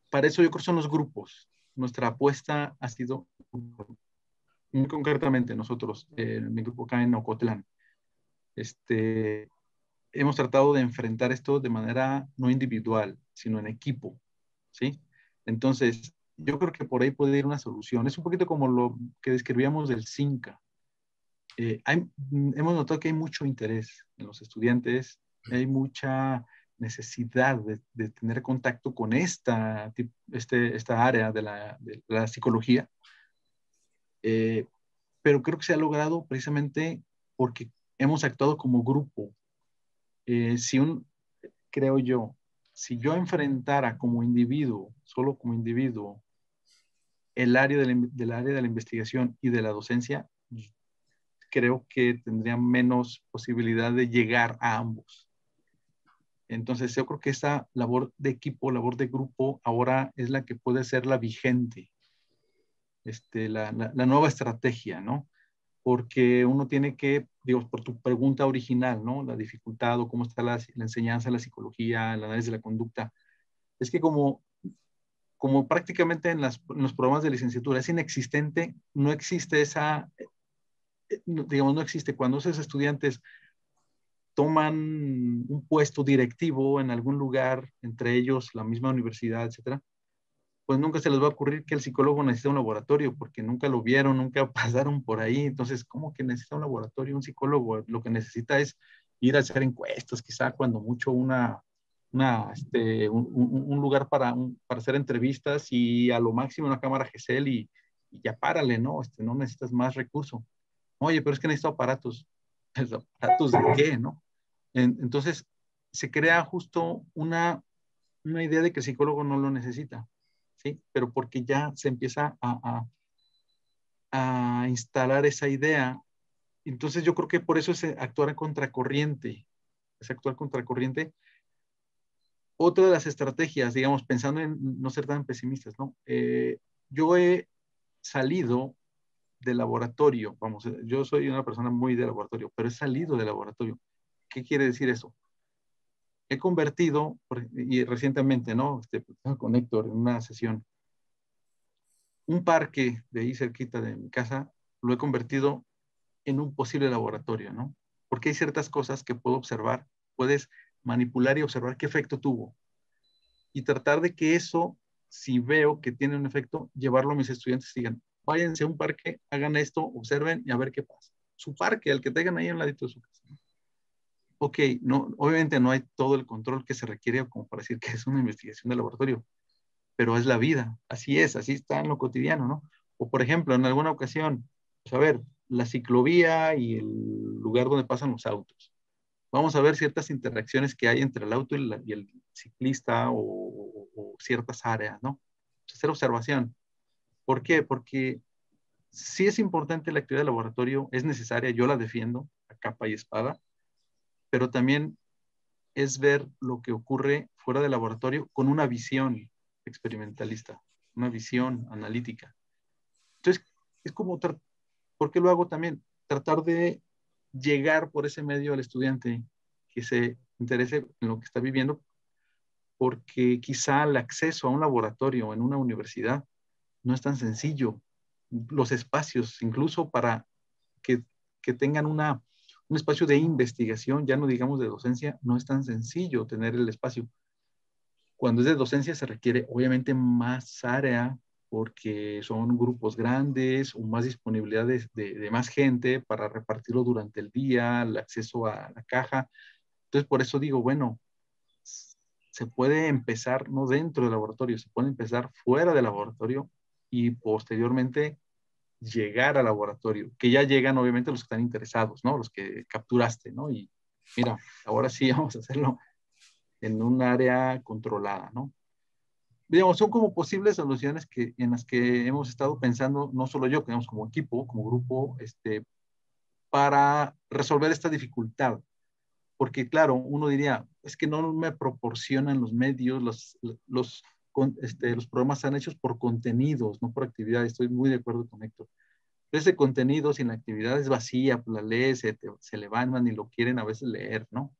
Para eso yo creo que son los grupos. Nuestra apuesta ha sido, muy concretamente nosotros, en mi grupo acá en Ocotlán, este, hemos tratado de enfrentar esto de manera no individual, sino en equipo, ¿sí? Entonces, yo creo que por ahí puede ir una solución. Es un poquito como lo que describíamos del CINCA. Eh, hemos notado que hay mucho interés en los estudiantes, hay mucha necesidad de, tener contacto con esta, este, esta área de la, psicología, eh, pero creo que se ha logrado precisamente porque hemos actuado como grupo. Eh, si un, creo yo, si yo enfrentara como individuo, solo como individuo, el área del área de la investigación y de la docencia, creo que tendría menos posibilidad de llegar a ambos. Entonces, yo creo que esta labor de equipo, labor de grupo, ahora es la que puede ser la vigente, este, la, la, nueva estrategia, ¿no? Porque uno tiene que, digamos, por tu pregunta original, ¿no? La dificultad o cómo está la, la enseñanza, la psicología, el análisis de la conducta, es que como como prácticamente en, los programas de licenciatura es inexistente, no existe esa, eh, digamos, no existe cuando esos estudiantes toman un puesto directivo en algún lugar, entre ellos la misma universidad, etcétera, pues nunca se les va a ocurrir que el psicólogo necesita un laboratorio, porque nunca lo vieron, nunca pasaron por ahí. Entonces, ¿cómo que necesita un laboratorio un psicólogo? Lo que necesita es ir a hacer encuestas, quizá cuando mucho una, una, este, un, lugar para, para hacer entrevistas y a lo máximo una cámara GSL y, ya párale, ¿no? Este, no necesitas más recursos. Oye, pero es que necesito aparatos. ¿Aparatos de qué, no? entonces, se crea justo una, una idea de que el psicólogo no lo necesita, ¿sí? Pero porque ya se empieza a, a, a instalar esa idea. Entonces, yo creo que por eso es actuar en contracorriente. Es actuar contracorriente otra de las estrategias, digamos, pensando en no ser tan pesimistas, ¿no? Eh, yo he salido del laboratorio, vamos, eh, yo soy una persona muy de laboratorio, pero he salido del laboratorio. ¿Qué quiere decir eso? He convertido, y recientemente, ¿no? Este, con Héctor en una sesión, un parque de ahí cerquita de mi casa, lo he convertido en un posible laboratorio, ¿no? Porque hay ciertas cosas que puedo observar, puedes manipular y observar qué efecto tuvo. Y tratar de que eso, si veo que tiene un efecto, llevarlo a mis estudiantes y digan, váyanse a un parque, hagan esto, observen y a ver qué pasa. Su parque, el que tengan ahí en ladito de su casa. Ok, no, obviamente no hay todo el control que se requiere como para decir que es una investigación de laboratorio, pero es la vida, así es, así está en lo cotidiano, ¿no? O por ejemplo, en alguna ocasión, pues a ver, la ciclovía y el lugar donde pasan los autos vamos a ver ciertas interacciones que hay entre el auto y, el ciclista o, ciertas áreas, ¿no? Hacer observación. ¿Por qué? Porque sí es importante la actividad de laboratorio, es necesaria, yo la defiendo a capa y espada, pero también es ver lo que ocurre fuera del laboratorio con una visión experimentalista, una visión analítica. Entonces, es como, ¿por qué lo hago también? Tratar de llegar por ese medio al estudiante que se interese en lo que está viviendo, porque quizá el acceso a un laboratorio en una universidad no es tan sencillo. Los espacios, incluso para que, que tengan una, un espacio de investigación, ya no digamos de docencia, no es tan sencillo tener el espacio. Cuando es de docencia se requiere obviamente más área, porque son grupos grandes o más disponibilidad de, más gente para repartirlo durante el día, el acceso a la caja. Entonces, por eso digo, bueno, se puede empezar no dentro del laboratorio, se puede empezar fuera del laboratorio y posteriormente llegar al laboratorio, que ya llegan obviamente los que están interesados, ¿no? Los que capturaste, ¿no? Y mira, ahora sí vamos a hacerlo en un área controlada, ¿no? Digamos, son como posibles soluciones que, en las que hemos estado pensando, no solo yo, digamos, como equipo, como grupo, este, para resolver esta dificultad. Porque, claro, uno diría, es que no me proporcionan los medios, los, los, este, los programas están hechos por contenidos, no por actividades. Estoy muy de acuerdo con Héctor. Ese contenido sin actividad es vacía, la lees, se, se levantan y lo quieren a veces leer, ¿no?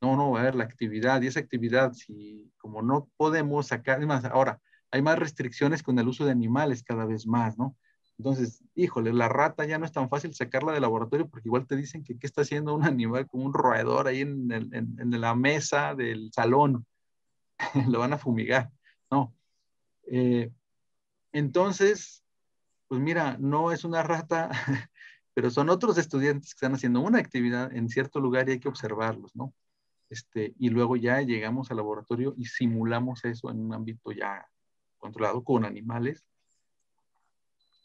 No, no, a ver, la actividad, y esa actividad, si como no podemos sacar, más, ahora, hay más restricciones con el uso de animales cada vez más, ¿no? Entonces, híjole, la rata ya no es tan fácil sacarla del laboratorio porque igual te dicen que qué está haciendo un animal como un roedor ahí en, en, la mesa del salón. Lo van a fumigar, ¿no? Eh, entonces, pues mira, no es una rata, pero son otros estudiantes que están haciendo una actividad en cierto lugar y hay que observarlos, ¿no? Este, y luego ya llegamos al laboratorio y simulamos eso en un ámbito ya controlado con animales.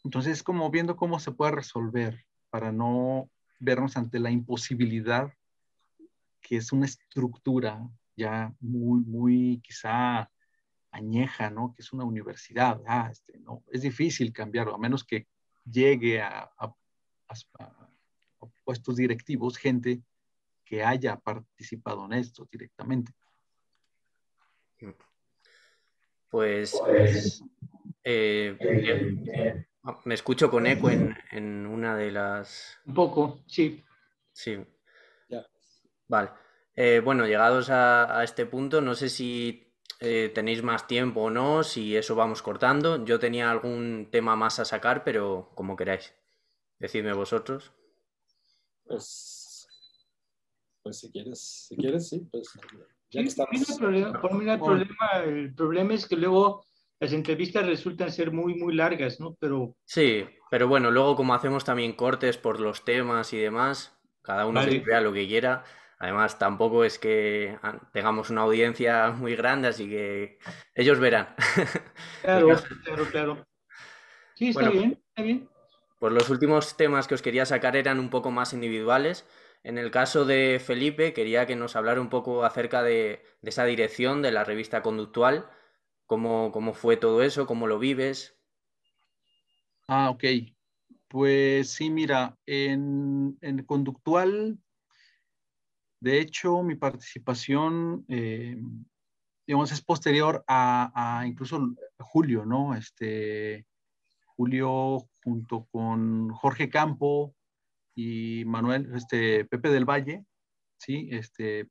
Entonces es como viendo cómo se puede resolver para no vernos ante la imposibilidad que es una estructura ya muy, muy quizá añeja, ¿no? Que es una universidad. Ah, este, no, es difícil cambiarlo, a menos que llegue a, a puestos directivos gente que haya participado en esto directamente. Pues, eh, eh, me escucho con eco en, una de las... Un poco, sí. Sí. Vale. Eh, bueno, llegados a, este punto, no sé si tenéis más tiempo o no, si eso vamos cortando. Yo tenía algún tema más a sacar, pero como queráis. Decidme vosotros. Pues pues si quieres, si quieres, sí, pues ya que estamos. El problema, por mí el problema, el problema es que luego las entrevistas resultan ser muy, muy largas, ¿no? Pero... Sí, pero bueno, luego como hacemos también cortes por los temas y demás, cada uno vea lo que quiera. Además, tampoco es que tengamos una audiencia muy grande, así que ellos verán. Claro, claro, claro. Sí, está bien, está bien. Pues los últimos temas que os quería sacar eran un poco más individuales. En el caso de Felipe, quería que nos hablara un poco acerca de, esa dirección de la revista conductual, cómo, cómo, fue todo eso, cómo lo vives. Ah, ok. Pues sí, mira, en, conductual, de hecho, mi participación, eh, digamos, es posterior a, a, incluso Julio, ¿no? Este, Julio junto con Jorge Campo, y Manuel, este, Pepe del Valle, ¿sí? Este,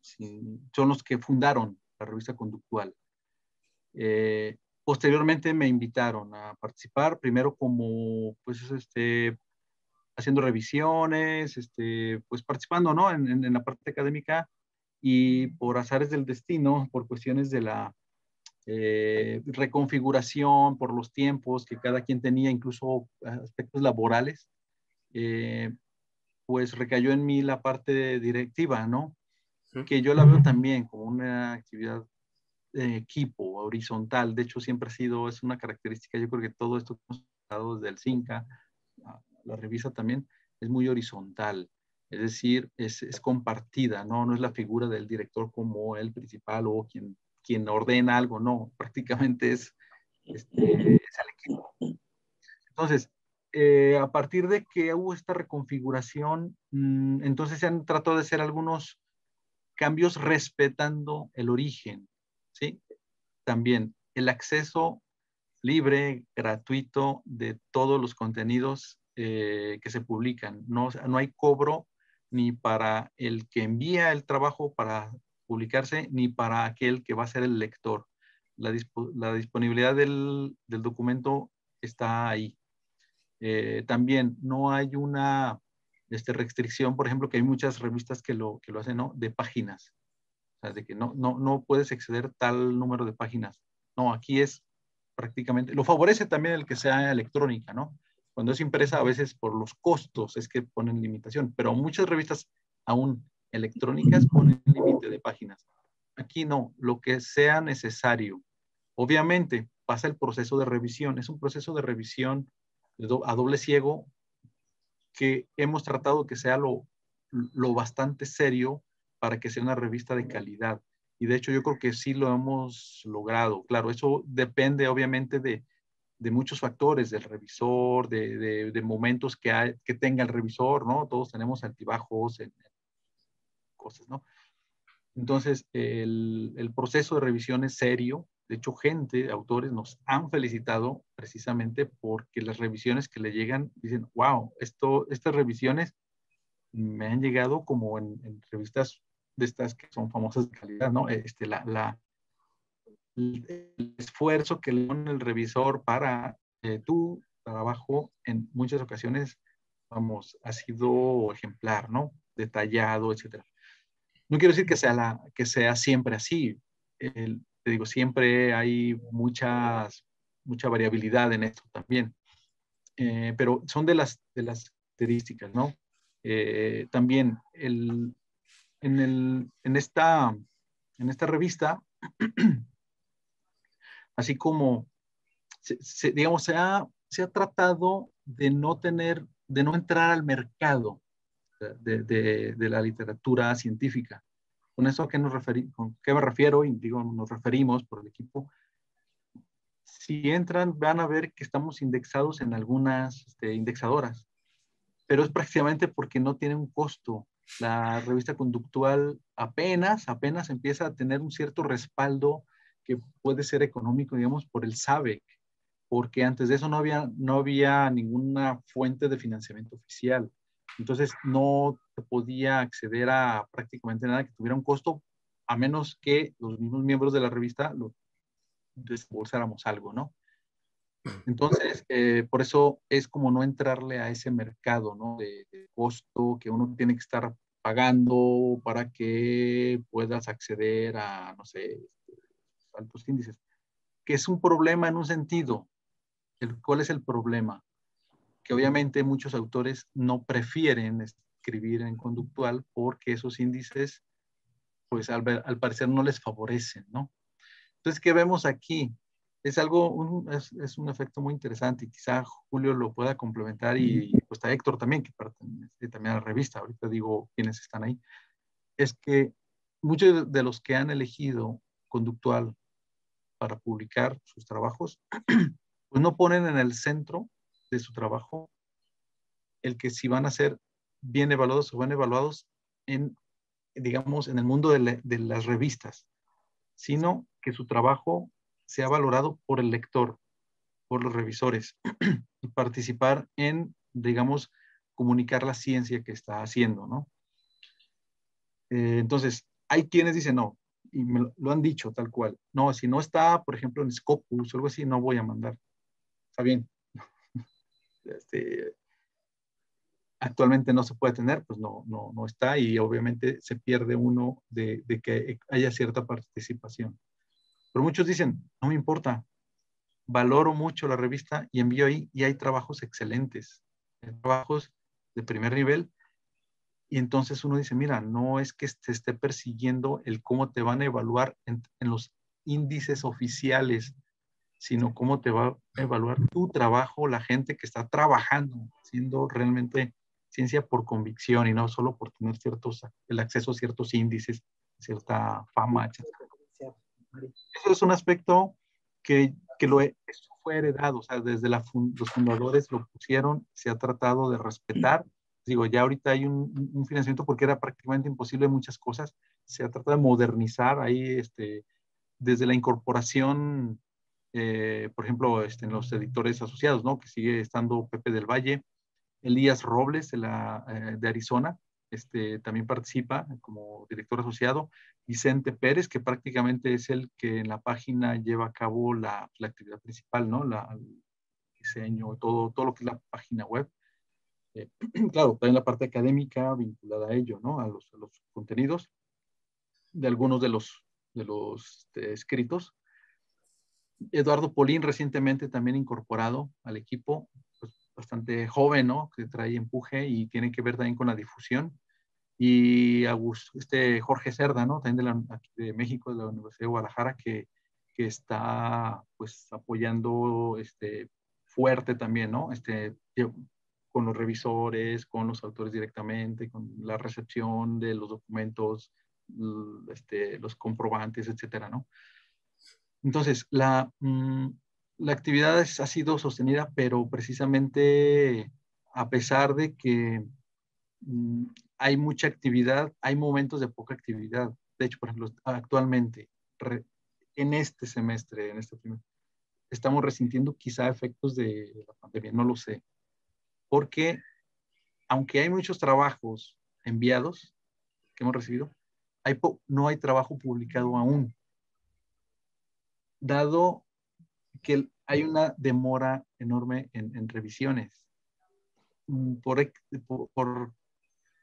son los que fundaron la revista conductual. Eh, posteriormente me invitaron a participar, primero como, pues, este, haciendo revisiones, este, pues participando, ¿no? En, en, la parte académica y por azares del destino, por cuestiones de la eh, reconfiguración, por los tiempos que cada quien tenía, incluso aspectos laborales, eh, pues recayó en mí la parte directiva, ¿no? Que yo la veo también como una actividad de equipo, horizontal. De hecho, siempre ha sido, es una característica, yo creo que todo esto que hemos hablado desde el CINCA, la revista también, es muy horizontal. Es decir, es, es, compartida, ¿no? No es la figura del director como el principal o quien, quien ordena algo, no, prácticamente es, este, es el equipo. Entonces, eh, a partir de que hubo esta reconfiguración, mmm, entonces se han tratado de hacer algunos cambios respetando el origen, ¿sí? También el acceso libre, gratuito de todos los contenidos eh, que se publican. No, no hay cobro ni para el que envía el trabajo para publicarse, ni para aquel que va a ser el lector. La, disp la disponibilidad del, documento está ahí. Eh, también no hay una este, restricción, por ejemplo, que hay muchas revistas que lo, que lo hacen, ¿no? De páginas. O sea, de que no, no, no puedes exceder tal número de páginas. No, aquí es prácticamente, lo favorece también el que sea electrónica, ¿no? Cuando es impresa, a veces por los costos es que ponen limitación, pero muchas revistas aún electrónicas ponen límite de páginas. Aquí no, lo que sea necesario. Obviamente pasa el proceso de revisión, es un proceso de revisión a doble ciego que hemos tratado que sea lo, lo bastante serio para que sea una revista de calidad. Y de hecho yo creo que sí lo hemos logrado. Claro, eso depende obviamente de, de muchos factores, del revisor, de, de, momentos que, hay, que tenga el revisor, ¿no? Todos tenemos altibajos en, en cosas, ¿no? Entonces, el, el, proceso de revisión es serio. De hecho, gente, autores, nos han felicitado precisamente porque las revisiones que le llegan dicen, wow, esto, estas revisiones me han llegado como en, en revistas de estas que son famosas de calidad, ¿no? Este, la, el esfuerzo que le pone el revisor para eh, tu trabajo en muchas ocasiones, vamos, ha sido ejemplar, ¿no? Detallado, etcétera. No quiero decir que sea, la, que sea siempre así. El, te digo, siempre hay muchas, mucha variabilidad en esto también. Eh, pero son de las, de las características, ¿no? Eh, también el, en, el, en, esta, en esta revista, así como, se, digamos, se ha, se ha tratado de no tener, de no entrar al mercado de, de, de la literatura científica. Con eso qué, qué me refiero, y digo, nos referimos por el equipo. Si entran, van a ver que estamos indexados en algunas este, indexadoras, pero es prácticamente porque no tiene un costo la revista conductual apenas, apenas empieza a tener un cierto respaldo que puede ser económico, digamos, por el SABEC, porque antes de eso no había, no había ninguna fuente de financiamiento oficial. Entonces no podía acceder a prácticamente nada que tuviera un costo, a menos que los mismos miembros de la revista lo desembolsáramos algo, ¿no? Entonces, eh, por eso es como no entrarle a ese mercado, ¿no? De, de, costo que uno tiene que estar pagando para que puedas acceder a, no sé, este, altos índices. Que es un problema en un sentido. El, ¿Cuál es el problema? Que obviamente muchos autores no prefieren escribir en conductual porque esos índices, pues al, al parecer no les favorecen, ¿no? Entonces, ¿qué vemos aquí? es algo, un, es, es, un efecto muy interesante y quizá Julio lo pueda complementar y pues está Héctor también, que pertenece también a la revista, ahorita digo quiénes están ahí, es que muchos de los que han elegido conductual para publicar sus trabajos, pues no ponen en el centro de su trabajo el que si van a ser bien evaluados o van evaluados en, digamos, en el mundo de, las revistas, sino que su trabajo sea valorado por el lector, por los revisores, y participar en, digamos, comunicar la ciencia que está haciendo, ¿no? Eh, entonces, hay quienes dicen, no, y me lo, lo, han dicho tal cual, no, si no está, por ejemplo, en Scopus o algo así, no voy a mandar. Está bien. Este, actualmente no se puede tener, pues no, no, no está y obviamente se pierde uno de, de que haya cierta participación. Pero muchos dicen, no me importa, valoro mucho la revista y envío ahí y hay trabajos excelentes, hay trabajos de primer nivel. Y entonces uno dice, mira, no es que te esté persiguiendo el cómo te van a evaluar en, en los índices oficiales, sino cómo te va a evaluar tu trabajo, la gente que está trabajando, haciendo realmente ciencia por convicción y no solo por tener ciertos, el acceso a ciertos índices, cierta fama, etc. Eso es un aspecto que, que lo, fue heredado, o sea, desde la los fundadores lo pusieron, se ha tratado de respetar. Digo, ya ahorita hay un, un, financiamiento porque era prácticamente imposible muchas cosas, se ha tratado de modernizar ahí, este, desde la incorporación, eh, por ejemplo, este, en los editores asociados, ¿no? Que sigue estando Pepe del Valle, Elías Robles de, la, eh, de Arizona, este, también participa como director asociado, Vicente Pérez, que prácticamente es el que en la página lleva a cabo la, la actividad principal, ¿no? La, el diseño, todo, todo lo que es la página web. Eh, claro, también la parte académica vinculada a ello, ¿no? A los, a los contenidos de algunos de los, de los este, escritos. Eduardo Polín recientemente también incorporado al equipo, bastante joven, ¿no? Que trae empuje y tiene que ver también con la difusión. Y este Jorge Cerda, ¿no? También de, la, de México, de la Universidad de Guadalajara, que, que está pues apoyando este, fuerte también, ¿no? Este, con los revisores, con los autores directamente, con la recepción de los documentos, este, los comprobantes, etcétera, ¿no? Entonces, la, mm, la actividad ha sido sostenida, pero precisamente a pesar de que mm, hay mucha actividad, hay momentos de poca actividad. De hecho, por ejemplo, actualmente, en este semestre, en este primer, estamos resintiendo quizá efectos de la pandemia, no lo sé. Porque aunque hay muchos trabajos enviados que hemos recibido, no hay trabajo publicado aún. Dado que hay una demora enorme en, revisiones. Mm, por, por,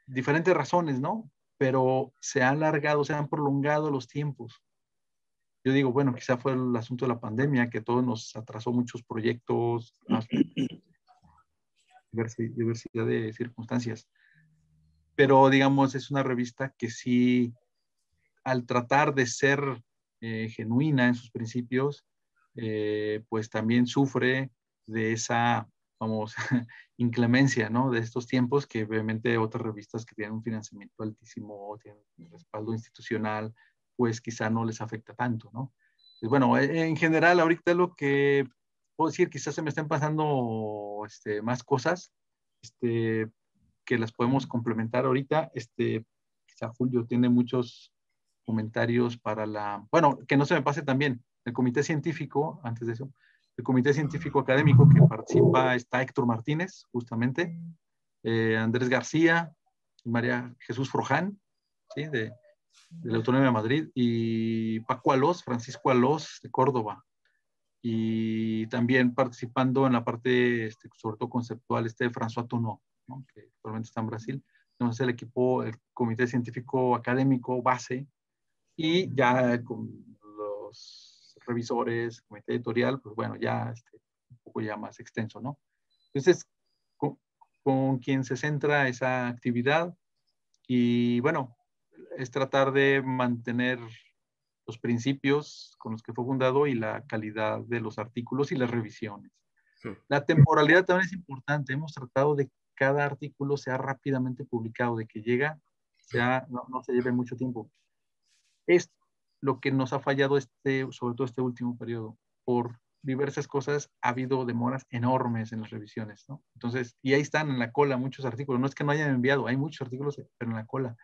diferentes razones, ¿no? Pero se han alargado, se han prolongado los tiempos. Yo digo, bueno, quizá fue el asunto de la pandemia que todo nos atrasó muchos proyectos, diversidad de circunstancias. Pero digamos, es una revista que sí, al tratar de ser eh, genuina en sus principios, eh, pues también sufre de esa, vamos, inclemencia, ¿no? De estos tiempos que obviamente otras revistas que tienen un financiamiento altísimo, tienen un respaldo institucional, pues quizá no les afecta tanto, ¿no? Bueno, en general ahorita lo que puedo decir, quizás se me están pasando este, más cosas, este, que las podemos complementar ahorita, este, quizá Julio tiene muchos comentarios para la, bueno, que no se me pase también, el comité científico, antes de eso, el comité científico académico que participa está Héctor Martínez, justamente, eh, Andrés García, María Jesús Froján, ¿sí? de, de, la Autonomía de Madrid, y Paco Alós, Francisco Alós, de Córdoba. Y también participando en la parte, este, sobre todo conceptual, este François Tono, que actualmente está en Brasil. Entonces el equipo, el comité científico académico base, y ya con revisores, comité editorial, pues bueno, ya este, un poco ya más extenso, ¿no? Entonces, con, quien se centra esa actividad y bueno, es tratar de mantener los principios con los que fue fundado y la calidad de los artículos y las revisiones. La temporalidad también es importante. Hemos tratado de que cada artículo sea rápidamente publicado, de que llega, sea, no, no se lleve mucho tiempo. Esto lo que nos ha fallado este, sobre todo este último periodo. Por diversas cosas ha habido demoras enormes en las revisiones, ¿no? Entonces, y ahí están en la cola muchos artículos. No es que no hayan enviado, hay muchos artículos, pero en la cola.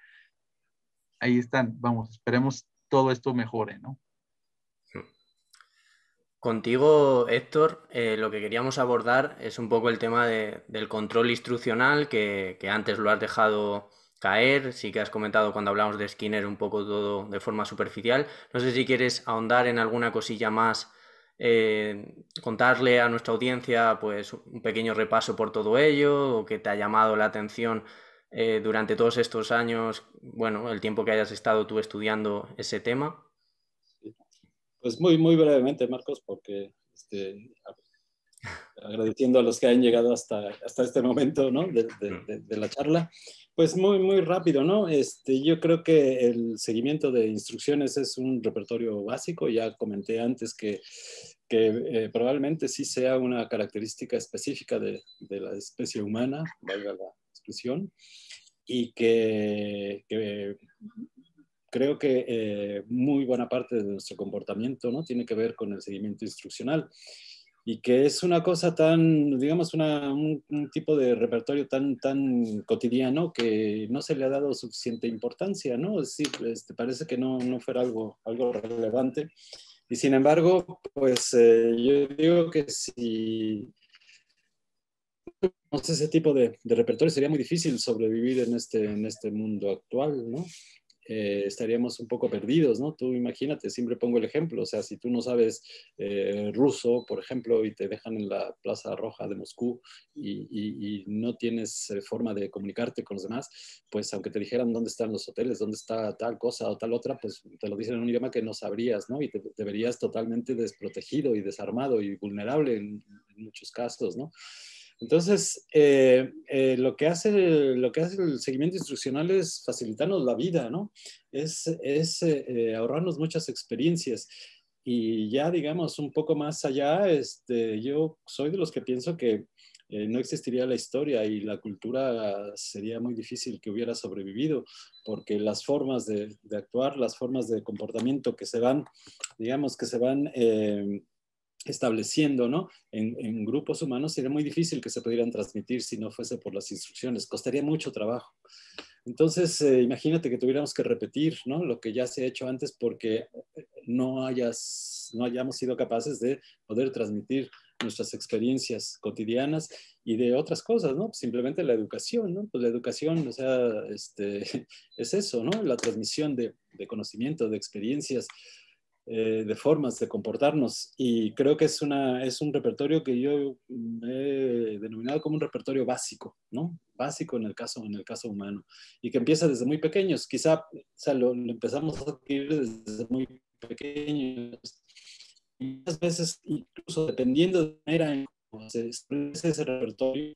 Ahí están, vamos, esperemos todo esto mejore, ¿no? Contigo, Héctor, eh, lo que queríamos abordar es un poco el tema del control instruccional, que, que antes lo has dejado caer. Sí que has comentado cuando hablamos de Skinner un poco todo de forma superficial. No sé si quieres ahondar en alguna cosilla más, eh, contarle a nuestra audiencia pues un pequeño repaso por todo ello o que te ha llamado la atención eh, durante todos estos años, bueno, el tiempo que hayas estado tú estudiando ese tema. Pues muy, muy brevemente, Marcos, porque este, agradeciendo a los que han llegado hasta, hasta este momento ¿no? de, de, la charla. Pues muy, muy rápido, ¿no? Este, yo creo que el seguimiento de instrucciones es un repertorio básico. Ya comenté antes que, que eh, probablemente sí sea una característica específica de, de, la especie humana, valga la expresión y que, creo que eh, muy buena parte de nuestro comportamiento ¿no? tiene que ver con el seguimiento instruccional y que es una cosa tan, digamos, un, tipo de repertorio tan, tan cotidiano que no se le ha dado suficiente importancia, ¿no? Es decir, este, parece que no, no fuera algo, algo relevante. Y sin embargo, pues eh, yo digo que si ese tipo de, de, repertorio sería muy difícil sobrevivir en este, en este mundo actual, ¿no? Eh, estaríamos un poco perdidos, ¿no? Tú imagínate, siempre pongo el ejemplo, o sea, si tú no sabes eh, ruso, por ejemplo, y te dejan en la Plaza Roja de Moscú y, no tienes eh, forma de comunicarte con los demás, pues aunque te dijeran dónde están los hoteles, dónde está tal cosa o tal otra, pues te lo dicen en un idioma que no sabrías, ¿no? Y te, verías totalmente desprotegido y desarmado y vulnerable en, en muchos casos, ¿no? Entonces, eh, eh, lo, que hace, lo que hace el seguimiento instruccional es facilitarnos la vida, ¿no? Es, es eh, ahorrarnos muchas experiencias. Y ya, digamos, un poco más allá, este, yo soy de los que pienso que no existiría la historia y la cultura sería muy difícil que hubiera sobrevivido, porque las formas de, de actuar, las formas de comportamiento que se van, digamos, que se van estableciendo ¿no? en, grupos humanos, sería muy difícil que se pudieran transmitir si no fuese por las instrucciones, costaría mucho trabajo. Entonces, eh, imagínate que tuviéramos que repetir ¿no? lo que ya se ha hecho antes porque eh, no, hayas, no hayamos sido capaces de poder transmitir nuestras experiencias cotidianas y de otras cosas, ¿no? Simplemente la educación, ¿no? Pues la educación, o sea, este, es eso, ¿no? La transmisión de, de conocimiento, de experiencias, eh, de formas de comportarnos. Y creo que es, una, es un repertorio que yo he denominado como un repertorio básico, ¿no? Básico en el caso, en el caso humano. Y que empieza desde muy pequeños. Quizá o sea, lo, empezamos a adquirir desde muy pequeños. Y muchas veces, incluso dependiendo de la manera en cómo se expresa ese repertorio,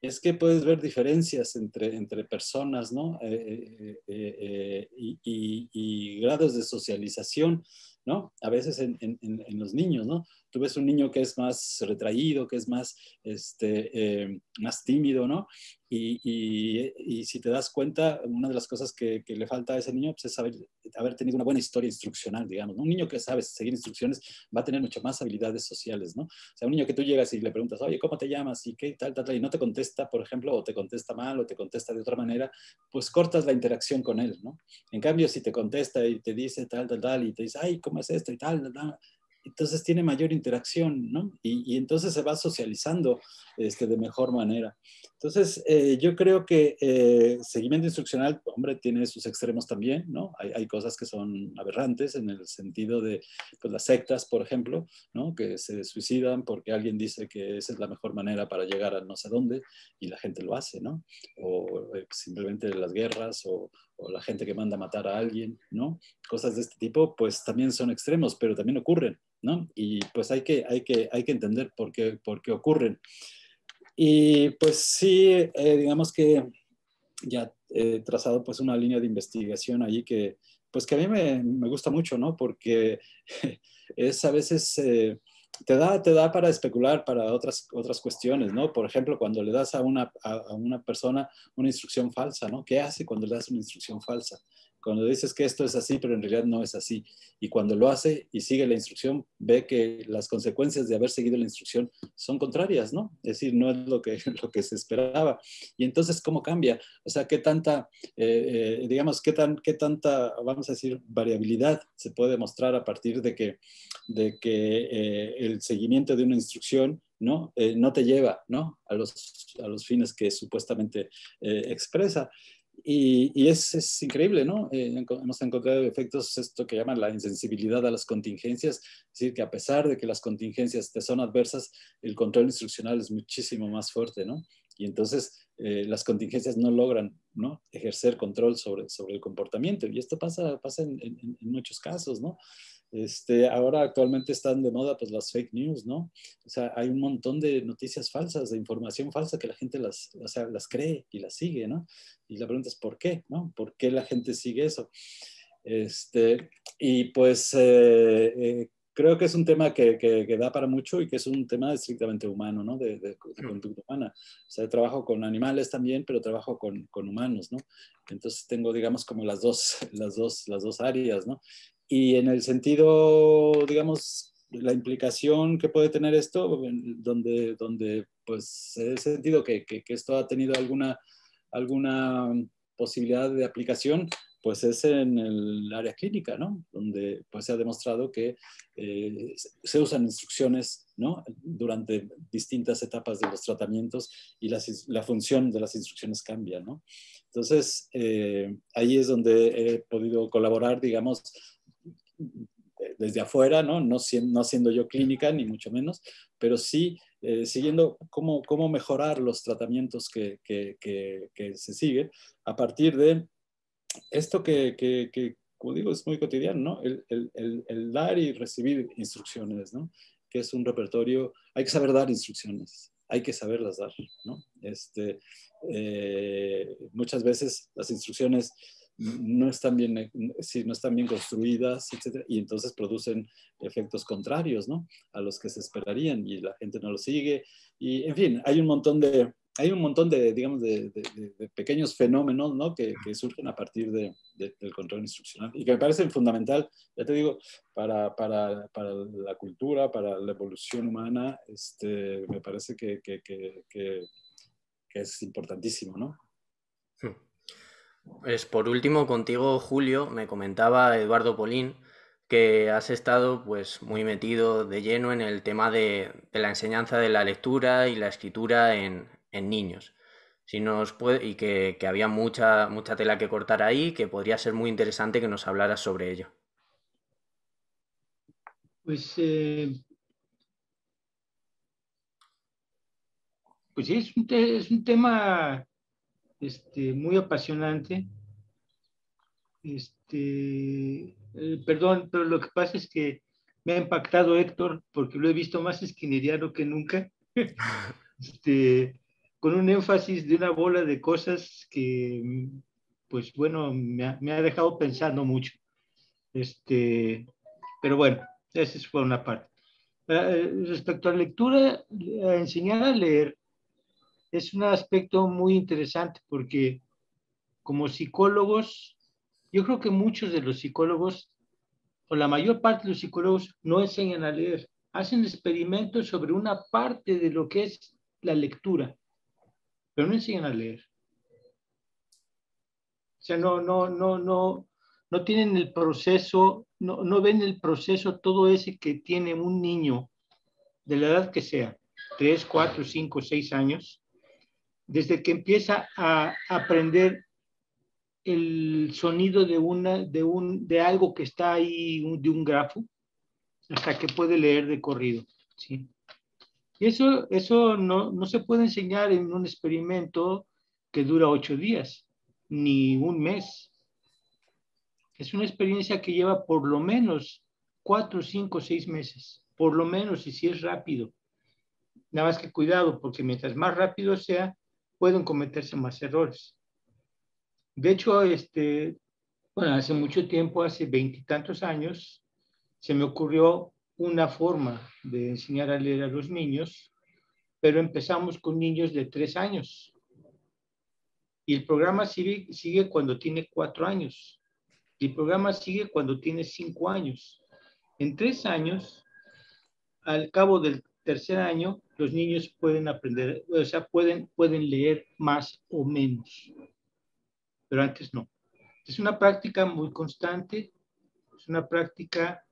es que puedes ver diferencias entre, entre personas, ¿no? Eh, eh, y, y, grados de socialización ¿no? A veces en, los niños, ¿no? Tú ves un niño que es más retraído, que es más, este, eh, más tímido, ¿no? Y, si te das cuenta, una de las cosas que, le falta a ese niño pues, es haber tenido una buena historia instruccional, digamos. Un niño que sabe seguir instrucciones va a tener mucho más habilidades sociales, ¿no? O sea, un niño que tú llegas y le preguntas, oye, ¿cómo te llamas? Y qué tal, tal, tal, y no te contesta, por ejemplo, o te contesta mal, o te contesta de otra manera, pues cortas la interacción con él, ¿no? En cambio, si te contesta y te dice tal, tal, tal, y te dice, ay, ¿cómo es esto? Y tal, tal, tal entonces tiene mayor interacción, ¿no? Y, entonces se va socializando este, de mejor manera. Entonces, eh, yo creo que eh, seguimiento instruccional, hombre, tiene sus extremos también, ¿no? Hay, cosas que son aberrantes en el sentido de pues, las sectas, por ejemplo, ¿no? Que se suicidan porque alguien dice que esa es la mejor manera para llegar a no sé dónde y la gente lo hace, ¿no? O eh, simplemente las guerras o, o la gente que manda a matar a alguien, ¿no? Cosas de este tipo, pues también son extremos, pero también ocurren, ¿no? Y pues hay que, hay que, hay que entender por qué, por qué ocurren. Y pues sí, eh, digamos que ya he trazado pues una línea de investigación allí que, pues que a mí me, me gusta mucho, ¿no? Porque es a veces... Eh, te da, te da para especular para otras, otras cuestiones, ¿no? Por ejemplo, cuando le das a una, a una persona una instrucción falsa, ¿no? ¿Qué hace cuando le das una instrucción falsa? Cuando dices que esto es así, pero en realidad no es así. Y cuando lo hace y sigue la instrucción, ve que las consecuencias de haber seguido la instrucción son contrarias, ¿no? Es decir, no es lo que, lo que se esperaba. Y entonces, ¿cómo cambia? O sea, ¿qué tanta, eh, eh, digamos, qué, tan, qué tanta, vamos a decir, variabilidad se puede mostrar a partir de que, de que eh, el seguimiento de una instrucción ¿no? no te lleva ¿no? A, los, a los fines que supuestamente expresa. Y, es, es, increíble, ¿no? Eh, hemos encontrado efectos, esto que llaman la insensibilidad a las contingencias, es decir, que a pesar de que las contingencias te son adversas, el control instruccional es muchísimo más fuerte, ¿no? Y entonces eh, las contingencias no logran ¿no? ejercer control sobre, sobre el comportamiento. Y esto pasa, pasa en, en, en muchos casos, ¿no? Este, ahora actualmente están de moda pues las fake news, ¿no? O sea, hay un montón de noticias falsas, de información falsa que la gente las, o sea, las cree y las sigue, ¿no? Y la pregunta es ¿por qué? ¿no? ¿Por qué la gente sigue eso? Este, y pues, eh, eh, creo que es un tema que, que, da para mucho y que es un tema estrictamente humano, ¿no? De, de, conducta humana. O sea, trabajo con animales también, pero trabajo con, con, humanos, ¿no? Entonces tengo, digamos, como las dos, las dos, las dos áreas, ¿no? Y en el sentido, digamos, la implicación que puede tener esto, donde, donde pues he sentido que, que, que esto ha tenido alguna, alguna posibilidad de aplicación, pues es en el área clínica, ¿no? Donde pues se ha demostrado que eh, se usan instrucciones, ¿no? Durante distintas etapas de los tratamientos y la función de las instrucciones cambia, ¿no? Entonces, eh, ahí es donde he podido colaborar, digamos, desde afuera, ¿no? No, siendo, siendo yo clínica, ni mucho menos, pero sí eh, siguiendo cómo, cómo mejorar los tratamientos que, que, se siguen a partir de esto que, que, como digo, es muy cotidiano, ¿no? El, dar y recibir instrucciones, ¿no? Que es un repertorio, hay que saber dar instrucciones, hay que saberlas dar, ¿no? Este, eh, muchas veces las instrucciones no están bien, no están bien construidas, etc. Y entonces producen efectos contrarios, ¿no? A los que se esperarían y la gente no lo sigue. Y, en fin, hay un montón de, hay un montón de, digamos, de, pequeños fenómenos ¿no? que, surgen a parpartir del control instruccional y que me parecen fundamental, ya te digo, para, para, para la cultura, para la evolución humana, este, me parece que, que, que, es importantísimo, ¿no? Pues por último, contigo, Julio, me comentaba Eduardo Polín que has estado pues muy metido de lleno en el tema de, la enseñanza de la lectura y la escritura en, niños. Si nos puede, y que, había mucha, mucha tela que cortar ahí, que podría ser muy interesante que nos hablaras sobre ello. Pues, eh, pues sí, es un, es un tema este, muy apasionante. Este, eh, perdón, pero lo que pasa es que me ha impactado Héctor porque lo he visto más esquineriano que nunca. este, con un énfasis de una bola de cosas que, pues bueno, me ha, dejado pensando mucho. Este, pero bueno, esa fue una parte. Eh, respecto a la lectura, a enseñar a leer es un aspecto muy interesante porque como psicólogos, yo creo que muchos de los psicólogos, o la mayor parte de los psicólogos, no enseñan a leer. Hacen experimentos sobre una parte de lo que es la lectura pero no enseñan a leer. O sea, no, no, no, no, no tienen el proceso, no, no ven el proceso todo ese que tiene un niño de la edad que sea, 3, 4, 5, 6 años, desde que empieza a aprender el sonido de, una, de, un, de algo que está ahí, de un grafo, hasta que puede leer de corrido. ¿sí? Y eso, eso no, no se puede enseñar en un experimento que dura ocho días, ni un mes. Es una experiencia que lleva por lo menos cuatro, cinco, seis meses, por lo menos, y si es rápido. Nada más que cuidado, porque mientras más rápido sea, pueden cometerse más errores. De hecho, este, bueno, hace mucho tiempo, hace veintitantos años, se me ocurrió una forma de enseñar a leer a los niños, pero empezamos con niños de tres años. Y el programa sigue, sigue cuando tiene cuatro años. Y el programa sigue cuando tiene cinco años. En tres años, al cabo del tercer año, los niños pueden aprender, o sea, pueden, pueden leer más o menos. Pero antes no. Es una práctica muy constante, es una práctica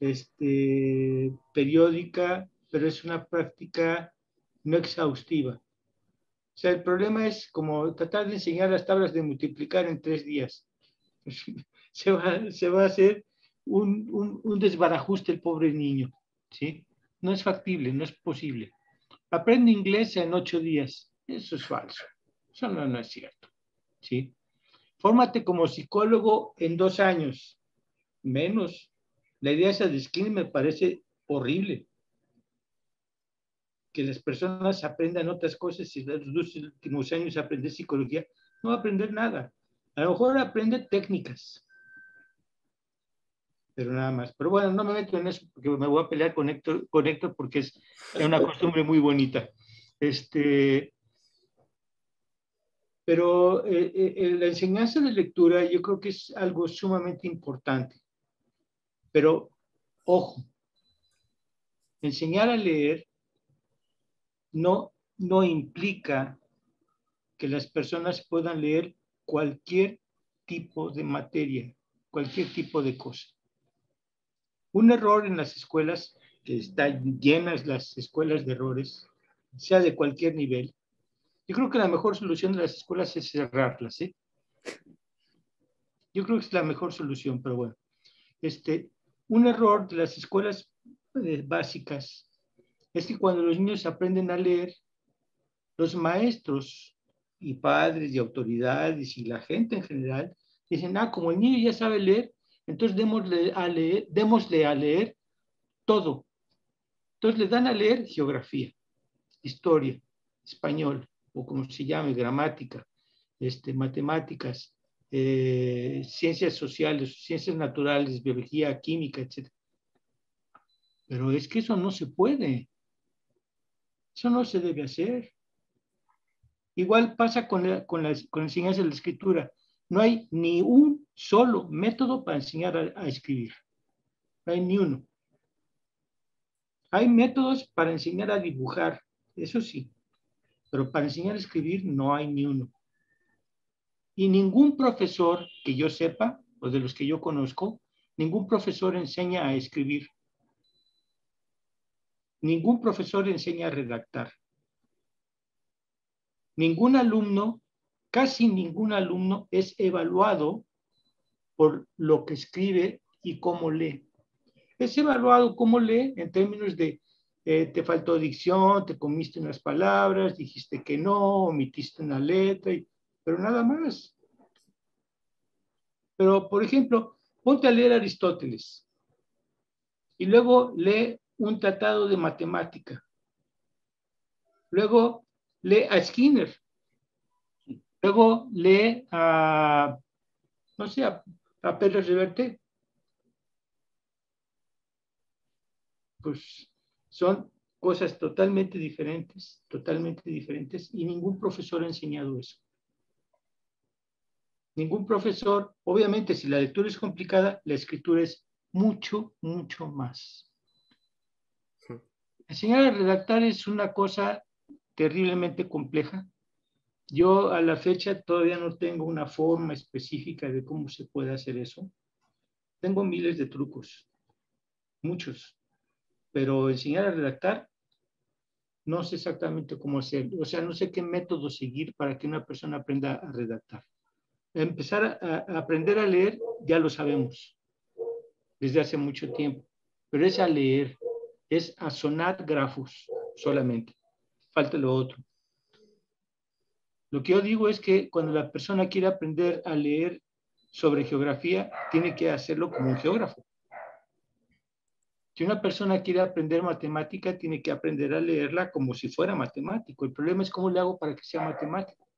este, periódica, pero es una práctica no exhaustiva. O sea, el problema es como tratar de enseñar las tablas de multiplicar en tres días. se, va, se va a hacer un, un, un, desbarajuste el pobre niño, ¿sí? No es factible, no es posible. Aprende inglés en ocho días. Eso es falso. Eso no, es cierto, ¿sí? Fórmate como psicólogo en dos años. Menos, la idea esa de Skinner me parece horrible. Que las personas aprendan otras cosas y los dos últimos años aprender psicología, no va a aprender nada. A lo mejor aprende técnicas. Pero nada más. Pero bueno, no me meto en eso porque me voy a pelear con Héctor, con Héctor porque es, una costumbre muy bonita. Este, pero eh, eh, la enseñanza de lectura yo creo que es algo sumamente importante. Pero, ojo, enseñar a leer no, no implica que las personas puedan leer cualquier tipo de materia, cualquier tipo de cosa. Un error en las escuelas, que están llenas las escuelas de errores, sea de cualquier nivel, yo creo que la mejor solución de las escuelas es cerrarlas, ¿eh? Yo creo que es la mejor solución, pero bueno. Este, un error de las escuelas eh, básicas es que cuando los niños aprenden a leer, los maestros y padres y autoridades y la gente en general dicen, ah, como el niño ya sabe leer, entonces démosle a leer, démosle a leer todo. Entonces le dan a leer geografía, historia, español, o como se llame, gramática, este, matemáticas, eh, ciencias sociales, ciencias naturales, biología, química, etc. Pero es que eso no se puede. Eso no se debe hacer. Igual pasa con la, con la, con la enseñanza de la escritura. No hay ni un solo método para enseñar a, escribir. No hay ni uno. Hay métodos para enseñar a dibujar, eso sí, pero para enseñar a escribir no hay ni uno. Y ningún profesor que yo sepa, o de los que yo conozco, ningún profesor enseña a escribir. Ningún profesor enseña a redactar. Ningún alumno casi ningún alumno es evaluado por lo que escribe y cómo lee. Es evaluado cómo lee en términos de eh, te faltó dicción, te comiste unas palabras, dijiste que no, omitiste una letra, pero nada más. Pero, por ejemplo, ponte a leer Aristóteles y luego lee un tratado de matemática. Luego lee a Skinner Luego lee a, no sé, a, Pedro Reverte. Pues son cosas totalmente diferentes, totalmente diferentes, y ningún profesor ha enseñado eso. Ningún profesor, obviamente si la lectura es complicada, la escritura es mucho, mucho más. Enseñar a redactar es una cosa terriblemente compleja, yo a la fecha todavía no tengo una forma específica de cómo se puede hacer eso. Tengo miles de trucos, muchos, pero enseñar a redactar no sé exactamente cómo hacerlo. O sea, no sé qué método seguir para que una persona aprenda a redactar. Empezar a, aprender a leer ya lo sabemos desde hace mucho tiempo, pero es a leer, es a sonar grafos solamente. Falta lo otro. Lo que yo digo es que cuando la persona quiere aprender a leer sobre geografía, tiene que hacerlo como un geógrafo. Si una persona quiere aprender matemática, tiene que aprender a leerla como si fuera matemático. El problema es cómo le hago para que sea matemático.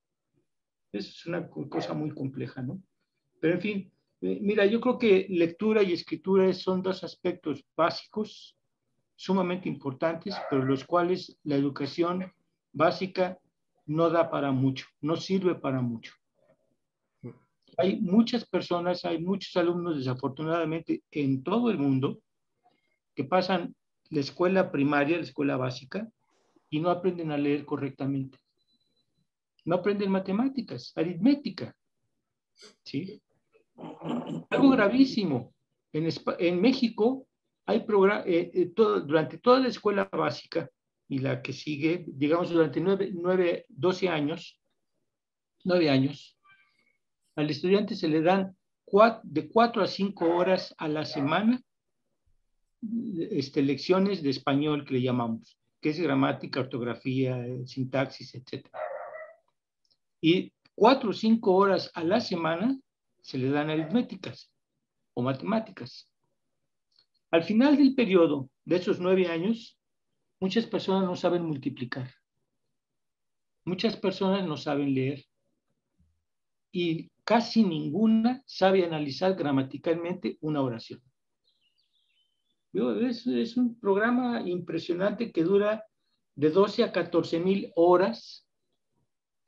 Eso es una cosa muy compleja, ¿no? Pero en fin, eh, mira, yo creo que lectura y escritura son dos aspectos básicos, sumamente importantes, pero los cuales la educación básica no da para mucho, no sirve para mucho. Hay muchas personas, hay muchos alumnos desafortunadamente en todo el mundo que pasan la escuela primaria, la escuela básica, y no aprenden a leer correctamente. No aprenden matemáticas, aritmética. ¿Sí? Algo gravísimo. En, México hay eh, eh, durante toda la escuela básica y la que sigue, digamos, durante nueve, nueve, 12 años, nueve años, al estudiante se le dan de cuatro a cinco horas a la semana este, lecciones de español que le llamamos, que es gramática, ortografía, sintaxis, etc. Y cuatro o cinco horas a la semana se le dan aritméticas o matemáticas. Al final del periodo de esos nueve años, Muchas personas no saben multiplicar. Muchas personas no saben leer. Y casi ninguna sabe analizar gramaticalmente una oración. es, un programa impresionante que dura de 12 a 14 mil horas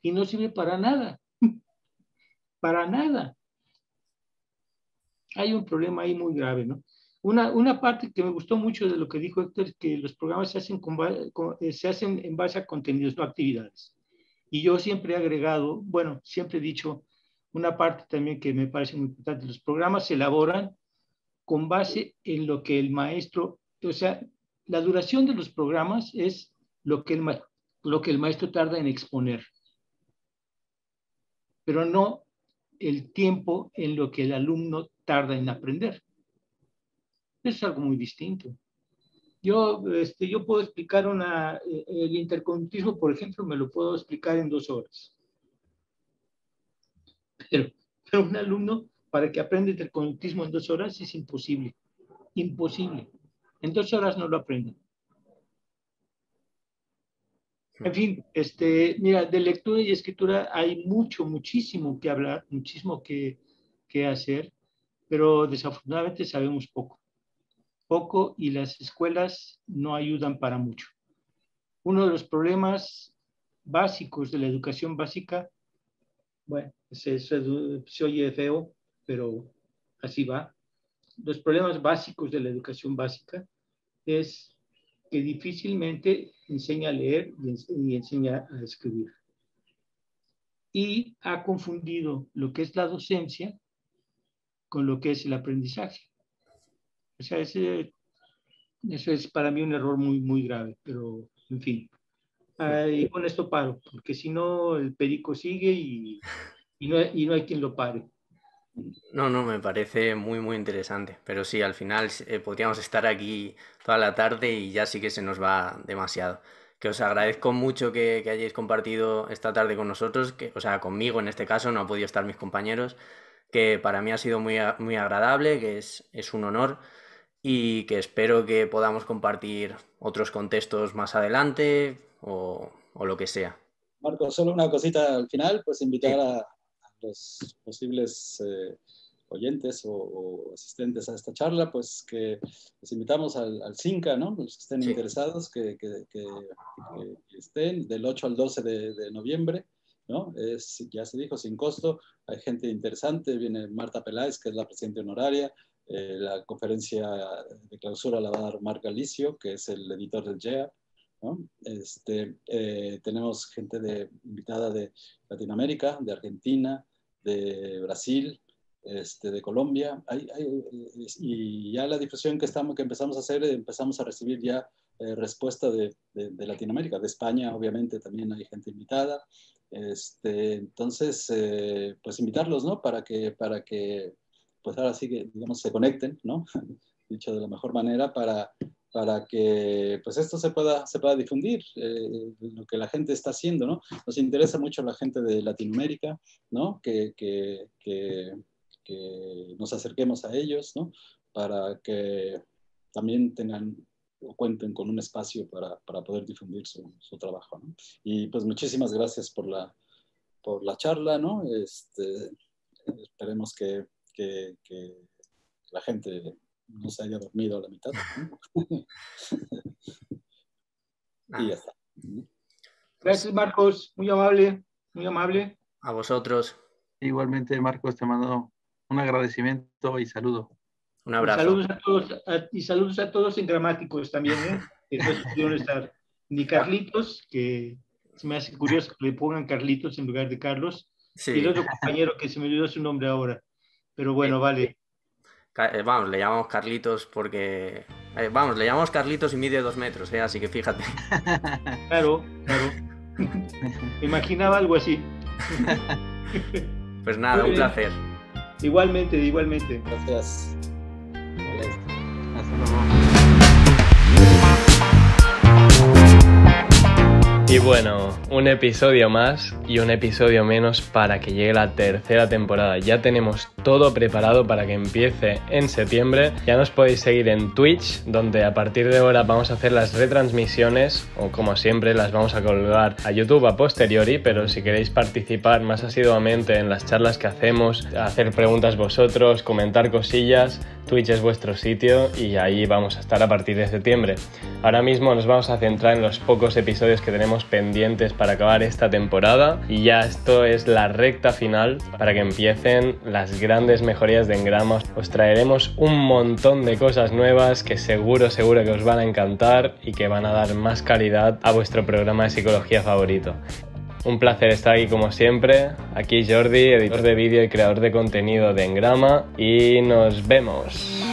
y no sirve para nada. para nada. Hay un problema ahí muy grave, ¿no? Una, una, parte que me gustó mucho de lo que dijo Héctor es que los programas se hacen, eh, se hacen en base a contenidos, no actividades. Y yo siempre he agregado, bueno, siempre he dicho una parte también que me parece muy importante, los programas se elaboran con base en lo que el maestro, o sea, la duración de los programas es lo que el, lo que el maestro tarda en exponer, pero no el tiempo en lo que el alumno tarda en aprender. Es algo muy distinto. Yo, este, yo puedo explicar una, eh, el interconductismo, por ejemplo, me lo puedo explicar en dos horas. Pero, pero un alumno, para que aprenda interconductismo en dos horas, es imposible. Imposible. En dos horas no lo aprende. En fin, este, mira, de lectura y escritura hay mucho, muchísimo que hablar, muchísimo que, que hacer, pero desafortunadamente sabemos poco poco y las escuelas no ayudan para mucho. Uno de los problemas básicos de la educación básica, bueno, se, se, oye feo, pero así va. Los problemas básicos de la educación básica es que difícilmente enseña a leer y enseña a escribir. Y ha confundido lo que es la docencia con lo que es el aprendizaje. O sea, ese, eso es para mí un error muy, muy grave, pero en fin. con esto paro, porque si no, el perico sigue y, y, no, y no hay quien lo pare. No, no, me parece muy, muy interesante. Pero sí, al final eh, podríamos estar aquí toda la tarde y ya sí que se nos va demasiado. Que os agradezco mucho que, que hayáis compartido esta tarde con nosotros, que, o sea, conmigo en este caso, no han podido estar mis compañeros, que para mí ha sido muy, muy agradable, que es, es un honor y que espero que podamos compartir otros contextos más adelante o, o lo que sea. Marco, solo una cosita al final, pues invitar a, los posibles eh, oyentes o, asistentes a esta charla, pues que les invitamos al, al CINCA, ¿no? Los que estén interesados, que, que, que, estén del 8 al 12 de, de noviembre. ¿no? Es, ya se dijo, sin costo. Hay gente interesante, viene Marta Peláez, que es la presidenta honoraria, eh, la conferencia de clausura la va a dar Marc Galicio, que es el editor del GEA. Este, eh, tenemos gente de, invitada de Latinoamérica, de Argentina, de Brasil, este, de Colombia. y ya la difusión que, estamos, que empezamos a hacer, empezamos a recibir ya eh, respuesta de, Latinoamérica. De España, obviamente, también hay gente invitada. Este, entonces, pues invitarlos, ¿no? Para que, para que pues ahora sí que, digamos, se conecten, ¿no? Dicho de la mejor manera para, para que pues esto se pueda, se pueda difundir, eh, lo que la gente está haciendo, ¿no? Nos interesa mucho la gente de Latinoamérica, ¿no? Que, que, que, que nos acerquemos a ellos, ¿no? Para que también tengan o cuenten con un espacio para, para poder difundir su, su trabajo, ¿no? Y pues muchísimas gracias por la, por la charla, ¿no? Este, esperemos que que, la gente no se haya dormido a la mitad. y ya está. Gracias, Marcos. Muy amable, muy amable. A vosotros. Igualmente, Marcos, te mando un agradecimiento y saludo. Un abrazo. Saludos a todos, y saludos a todos en gramáticos también, ¿eh? que no estar. Ni Carlitos, que se me hace curioso que le pongan Carlitos en lugar de Carlos. Y el otro compañero que se me olvidó su nombre ahora. Pero bueno, vale. Eh, vamos, le llamamos Carlitos porque. Eh, vamos, le llamamos Carlitos y mide dos metros, ¿eh? así que fíjate. Claro, claro. imaginaba algo así. Pues nada, un placer. Igualmente, igualmente. Gracias. Y bueno. Un episodio más y un episodio menos para que llegue la tercera temporada. Ya tenemos todo preparado para que empiece en septiembre. Ya nos podéis seguir en Twitch, donde a partir de ahora vamos a hacer las retransmisiones, o como siempre las vamos a colgar a YouTube a posteriori, pero si queréis participar más asiduamente en las charlas que hacemos, hacer preguntas vosotros, comentar cosillas, Twitch es vuestro sitio y ahí vamos a estar a partir de septiembre. Ahora mismo nos vamos a centrar en los pocos episodios que tenemos pendientes para acabar esta temporada y ya esto es la recta final para que empiecen las grandes mejorías de Engrama. Os traeremos un montón de cosas nuevas que seguro, seguro que os van a encantar y que van a dar más calidad a vuestro programa de psicología favorito. Un placer estar aquí como siempre. Aquí Jordi, editor de vídeo y creador de contenido de Engrama y nos vemos.